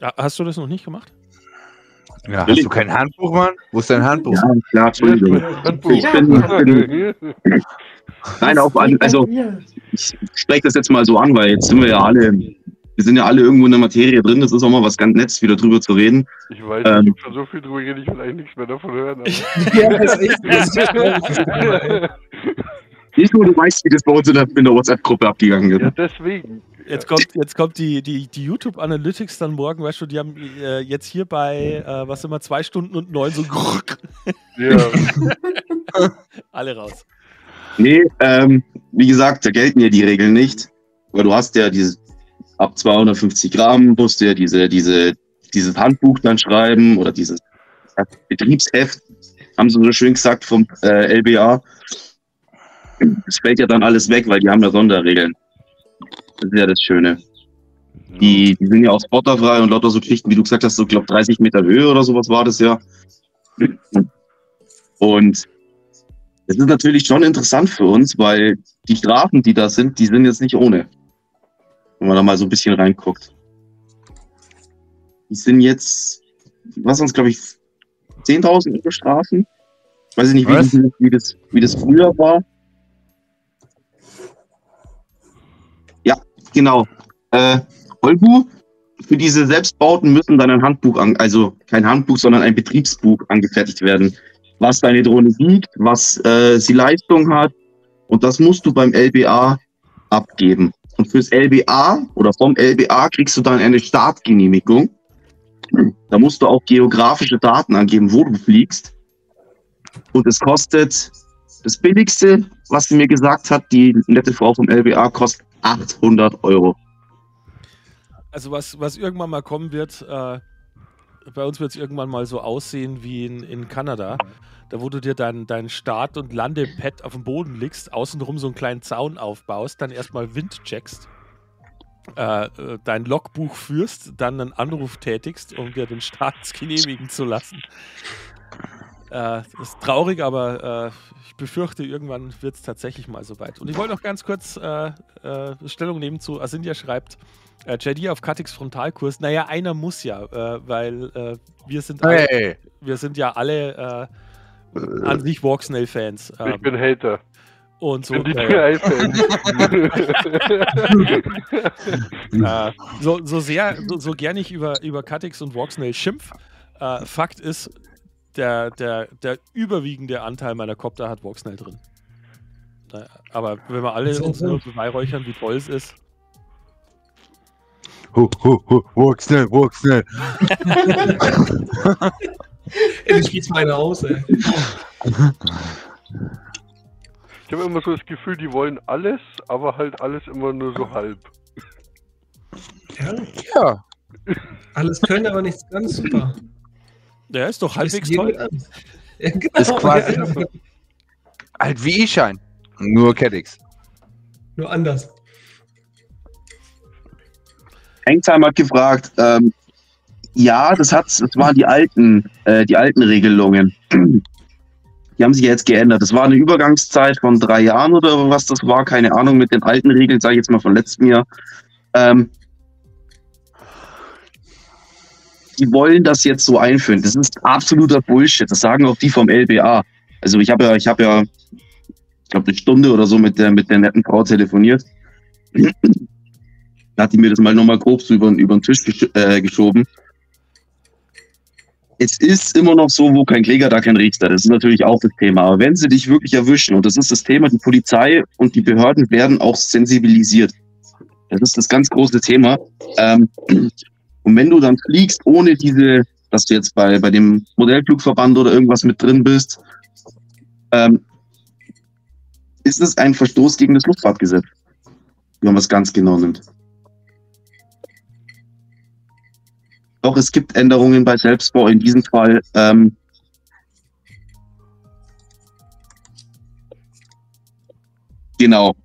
Ah, Hast du das noch nicht gemacht? Ja, hast du kein Handbuch, Mann? Wo ist dein Handbuch? Ja, klar, Entschuldigung. Handbuch. Ich bin, ich bin, Nein, auch an, also ich spreche das jetzt mal so an, weil jetzt sind wir ja alle, wir sind ja alle irgendwo in der Materie drin. Das ist auch mal was ganz Nettes, wieder drüber zu reden. Ich weiß, Ähm. ich habe schon so viel drüber geredet, ich will eigentlich nichts mehr davon hören. [laughs] Ja, das ist echt. Das ist echt [laughs] Nicht nur, du weißt, wie das bei uns in der, in der WhatsApp-Gruppe abgegangen ist. ja, deswegen. Jetzt kommt, jetzt kommt die, die, die YouTube Analytics dann morgen, weißt du, die haben äh, jetzt hier bei, äh, was immer, zwei Stunden und neun so Ja, [laughs] alle raus. Nee, ähm, wie gesagt, da gelten ja die Regeln nicht. Weil du hast ja diese, ab 250 Gramm musst du ja diese, diese, dieses Handbuch dann schreiben oder dieses Betriebsheft, haben sie so schön gesagt vom äh, LBA. Das fällt ja dann alles weg, weil die haben ja Sonderregeln. Das ist ja das Schöne. Die, die sind ja auch spotterfrei und lauter so Geschichten, wie du gesagt hast, so, glaube 30 Meter Höhe oder sowas war das ja. Und das ist natürlich schon interessant für uns, weil die Strafen, die da sind, die sind jetzt nicht ohne. Wenn man da mal so ein bisschen reinguckt. Die sind jetzt, was uns, glaube ich, 10.000 Euro Strafen. Weiß ich nicht, wie, wie, das, wie das früher war. Genau. Äh, Olbu, für diese Selbstbauten müssen dann ein Handbuch, an, also kein Handbuch, sondern ein Betriebsbuch angefertigt werden. Was deine Drohne wiegt, was äh, sie Leistung hat. Und das musst du beim LBA abgeben. Und fürs LBA oder vom LBA kriegst du dann eine Startgenehmigung. Da musst du auch geografische Daten angeben, wo du fliegst. Und es kostet das billigste, was sie mir gesagt hat, die nette Frau vom LBA, kostet 800 Euro. Also was, was irgendwann mal kommen wird, äh, bei uns wird es irgendwann mal so aussehen wie in, in Kanada, da wo du dir dein, dein Start- und Landepad auf dem Boden legst, außenrum so einen kleinen Zaun aufbaust, dann erstmal Wind checkst, äh, äh, dein Logbuch führst, dann einen Anruf tätigst, um dir den Start genehmigen zu lassen. Äh, das ist traurig, aber äh, ich befürchte, irgendwann wird es tatsächlich mal soweit. Und ich wollte noch ganz kurz äh, äh, Stellung nehmen zu, Asindia schreibt, äh, JD auf Katix Frontalkurs. Naja, einer muss ja, äh, weil äh, wir, sind alle, Hey. wir sind ja alle äh, an sich Walksnail-Fans. ich Ähm, bin Hater. und so, bin die äh, [laughs] äh, so, so sehr, so, so gern ich über, über Katix und Walksnail schimpf, äh, Fakt ist, der, der, der überwiegende Anteil meiner Copter hat Walksnail drin. Aber wenn wir alle So, uns so. nur beweihräuchern, wie toll es ist, walk schnell, walk schnell. Ey, du spielst meine aus, ey. Ich habe immer so das Gefühl, die wollen alles, aber halt alles immer nur so halb. Ja, Ja. alles können, aber nichts ganz super. Der ist doch halbwegs [laughs] Ist toll. Ja, genau. Ist quasi- Ja, Halt wie ich schein. Nur Caddix. nur anders. Hengtheim hat gefragt, ähm, ja, das hat, das waren die alten, äh, die alten Regelungen. [clears throat] Die haben sich ja jetzt geändert. Das war eine Übergangszeit von drei Jahren oder was das war, keine Ahnung, mit den alten Regeln, sage ich jetzt mal von letztem Jahr. Ähm, die wollen das jetzt so einführen. Das ist absoluter Bullshit. Das sagen auch die vom LBA. Also ich habe ja, ich habe ja, ich glaube eine Stunde oder so mit der mit der netten Frau telefoniert. Da hat die mir das mal nochmal grob so über, über den Tisch gesch äh, geschoben. Es ist immer noch so, wo kein Kläger, da kein Richter. Das ist natürlich auch das Thema. Aber wenn sie dich wirklich erwischen, und das ist das Thema, die Polizei und die Behörden werden auch sensibilisiert. Das ist das ganz große Thema. Ähm, und wenn du dann fliegst, ohne diese, dass du jetzt bei, bei dem Modellflugverband oder irgendwas mit drin bist, ähm, ist es ein Verstoß gegen das Luftfahrtgesetz. Wenn man es ganz genau nimmt. Doch es gibt Änderungen bei Selbstbau in diesem Fall. Ähm, genau.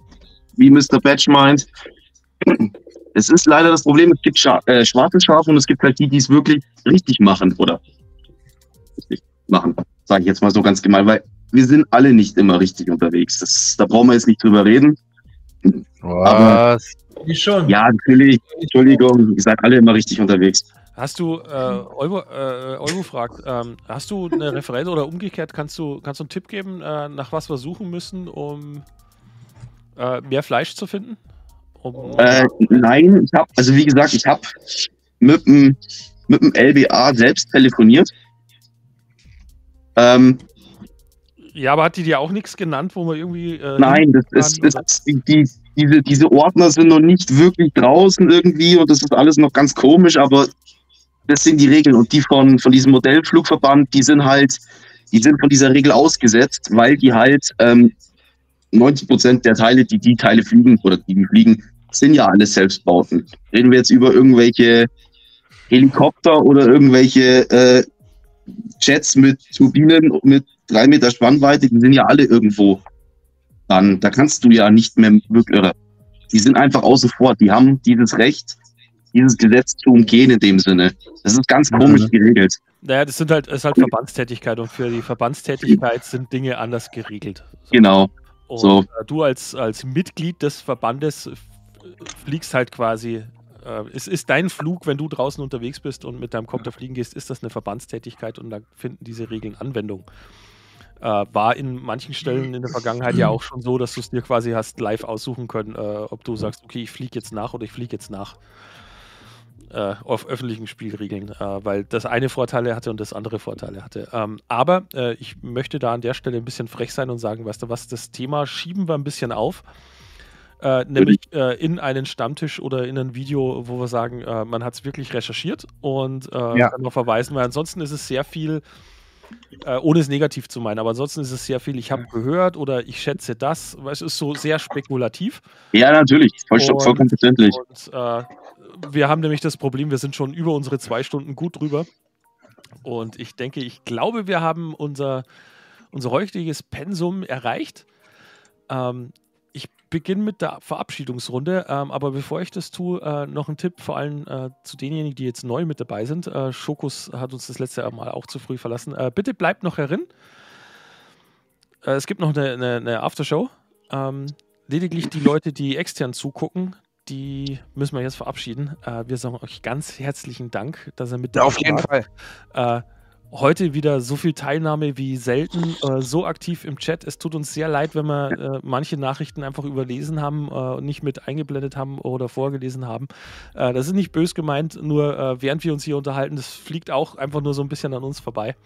Wie Mr. Batch meint, es ist leider das Problem, es gibt Scha äh, schwarze Schafe und es gibt halt die, die es wirklich richtig machen oder richtig machen, sage ich jetzt mal so ganz gemein, weil wir sind alle nicht immer richtig unterwegs. Das, da brauchen wir jetzt nicht drüber reden. Was? Wie schon. Ja, natürlich, Entschuldigung, ihr seid alle immer richtig unterwegs. Hast du, äh, Euro, äh, Euro fragt, ähm, hast du eine Referenz oder umgekehrt, kannst du, kannst du einen Tipp geben, äh, nach was wir suchen müssen, um äh, mehr Fleisch zu finden? Um, Äh, nein, ich habe, also wie gesagt, ich habe mit dem, mit dem LBA selbst telefoniert. Ähm, ja, aber hat die dir auch nichts genannt, wo man irgendwie. Äh, nein, das ist, das ist die, die, diese, diese Ordner sind noch nicht wirklich draußen irgendwie und das ist alles noch ganz komisch, aber das sind die Regeln und die von, von diesem Modellflugverband, die sind halt, die sind von dieser Regel ausgesetzt, weil die halt ähm, 90 Prozent der Teile, die die Teile fliegen oder die die fliegen, sind ja alles Selbstbauten. Reden wir jetzt über irgendwelche Helikopter oder irgendwelche äh, Jets mit Turbinen mit drei Meter Spannweite, die sind ja alle irgendwo dann. Da kannst du ja nicht mehr wirklich, oder die sind einfach außen vor. Die haben dieses Recht, dieses Gesetz zu umgehen in dem Sinne. Das ist ganz komisch geregelt. Naja, das sind halt, ist halt Verbandstätigkeit und für die Verbandstätigkeit sind Dinge anders geregelt. So. Genau. Und so. äh, du als, als Mitglied des Verbandes fliegst halt quasi. Äh, es ist dein Flug, wenn du draußen unterwegs bist und mit deinem Copter fliegen gehst, ist das eine Verbandstätigkeit und da finden diese Regeln Anwendung. Äh, war in manchen Stellen in der Vergangenheit ja auch schon so, dass du es dir quasi hast live aussuchen können, äh, ob du sagst, okay, ich fliege jetzt nach oder ich fliege jetzt nach äh, auf öffentlichen Spielregeln, äh, weil das eine Vorteile hatte und das andere Vorteile hatte. Ähm, aber äh, ich möchte da an der Stelle ein bisschen frech sein und sagen, weißt du was, das Thema schieben wir ein bisschen auf. Äh, nämlich äh, in einen Stammtisch oder in ein Video, wo wir sagen, äh, man hat es wirklich recherchiert und äh, Ja. dann noch verweisen, weil ansonsten ist es sehr viel, äh, ohne es negativ zu meinen, aber ansonsten ist es sehr viel, ich habe gehört oder ich schätze das, weil es ist so sehr spekulativ. Ja, natürlich. Voll, Und- vollkommen verständlich. Und äh, wir haben nämlich das Problem, wir sind schon über unsere zwei Stunden gut drüber. Und ich denke, ich glaube, wir haben unser, unser heutiges Pensum erreicht. Ähm, beginne mit der Verabschiedungsrunde, ähm, aber bevor ich das tue, äh, noch ein Tipp vor allem äh, zu denjenigen, die jetzt neu mit dabei sind. Äh, Schokus hat uns das letzte Mal auch zu früh verlassen. Äh, bitte bleibt noch herin. Äh, es gibt noch eine, eine, eine Aftershow. Ähm, lediglich die Leute, die extern zugucken, die müssen wir jetzt verabschieden. Äh, wir sagen euch ganz herzlichen Dank, dass ihr mit dabei Auf jeden wart. Fall. Äh, heute wieder so viel Teilnahme wie selten, äh, so aktiv im Chat. Es tut uns sehr leid, wenn wir äh, manche Nachrichten einfach überlesen haben äh, und nicht mit eingeblendet haben oder vorgelesen haben. Äh, das ist nicht bös gemeint, nur äh, während wir uns hier unterhalten, das fliegt auch einfach nur so ein bisschen an uns vorbei.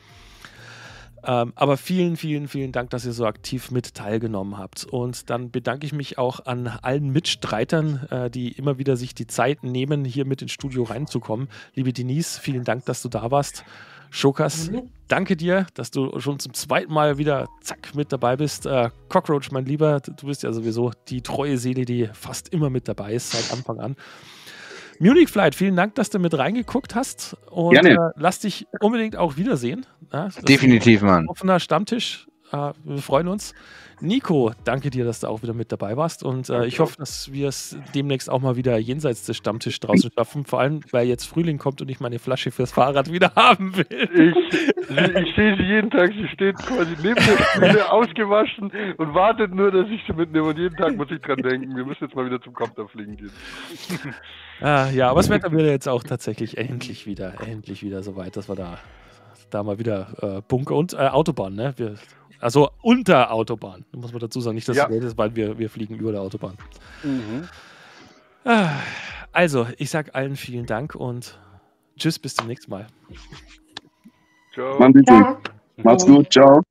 Ähm, aber vielen, vielen, vielen Dank, dass ihr so aktiv mit teilgenommen habt. Und dann bedanke ich mich auch an allen Mitstreitern, äh, die immer wieder sich die Zeit nehmen, hier mit ins Studio reinzukommen. Liebe Denise, vielen Dank, dass du da warst. Schokas, danke dir, dass du schon zum zweiten Mal wieder zack mit dabei bist. Äh, Cockroach, mein Lieber, du bist ja sowieso die treue Seele, die fast immer mit dabei ist, seit Anfang an. Munich Flight, vielen Dank, dass du mit reingeguckt hast. Und Gerne. äh, lass dich unbedingt auch wiedersehen. Ja, das ist Definitiv, Mann. offener Stammtisch. Äh, wir freuen uns. Nico, danke dir, dass du auch wieder mit dabei warst. Und äh, ich hoffe, dass wir es demnächst auch mal wieder jenseits des Stammtischs draußen schaffen. Vor allem, weil jetzt Frühling kommt und ich meine Flasche fürs Fahrrad wieder [laughs] haben will. Ich, ich sehe sie jeden Tag, sie steht quasi neben der Spüle [laughs] ausgewaschen und wartet nur, dass ich sie mitnehme. Und jeden Tag muss ich dran denken, wir müssen jetzt mal wieder zum Kopter fliegen gehen. [laughs] Ah, ja, aber das Wetter wird jetzt auch tatsächlich endlich wieder, endlich wieder so weit, dass wir da, da mal wieder äh, Bunker und äh, Autobahn, ne? Wir, also unter Autobahn, muss man dazu sagen. Nicht, dass Ja. es ist, weil wir, wir fliegen über der Autobahn. Mhm. Ah, Also, ich sag allen vielen Dank und tschüss, bis zum nächsten Mal. Ciao. Bitte. Ja. Macht's gut. Ciao.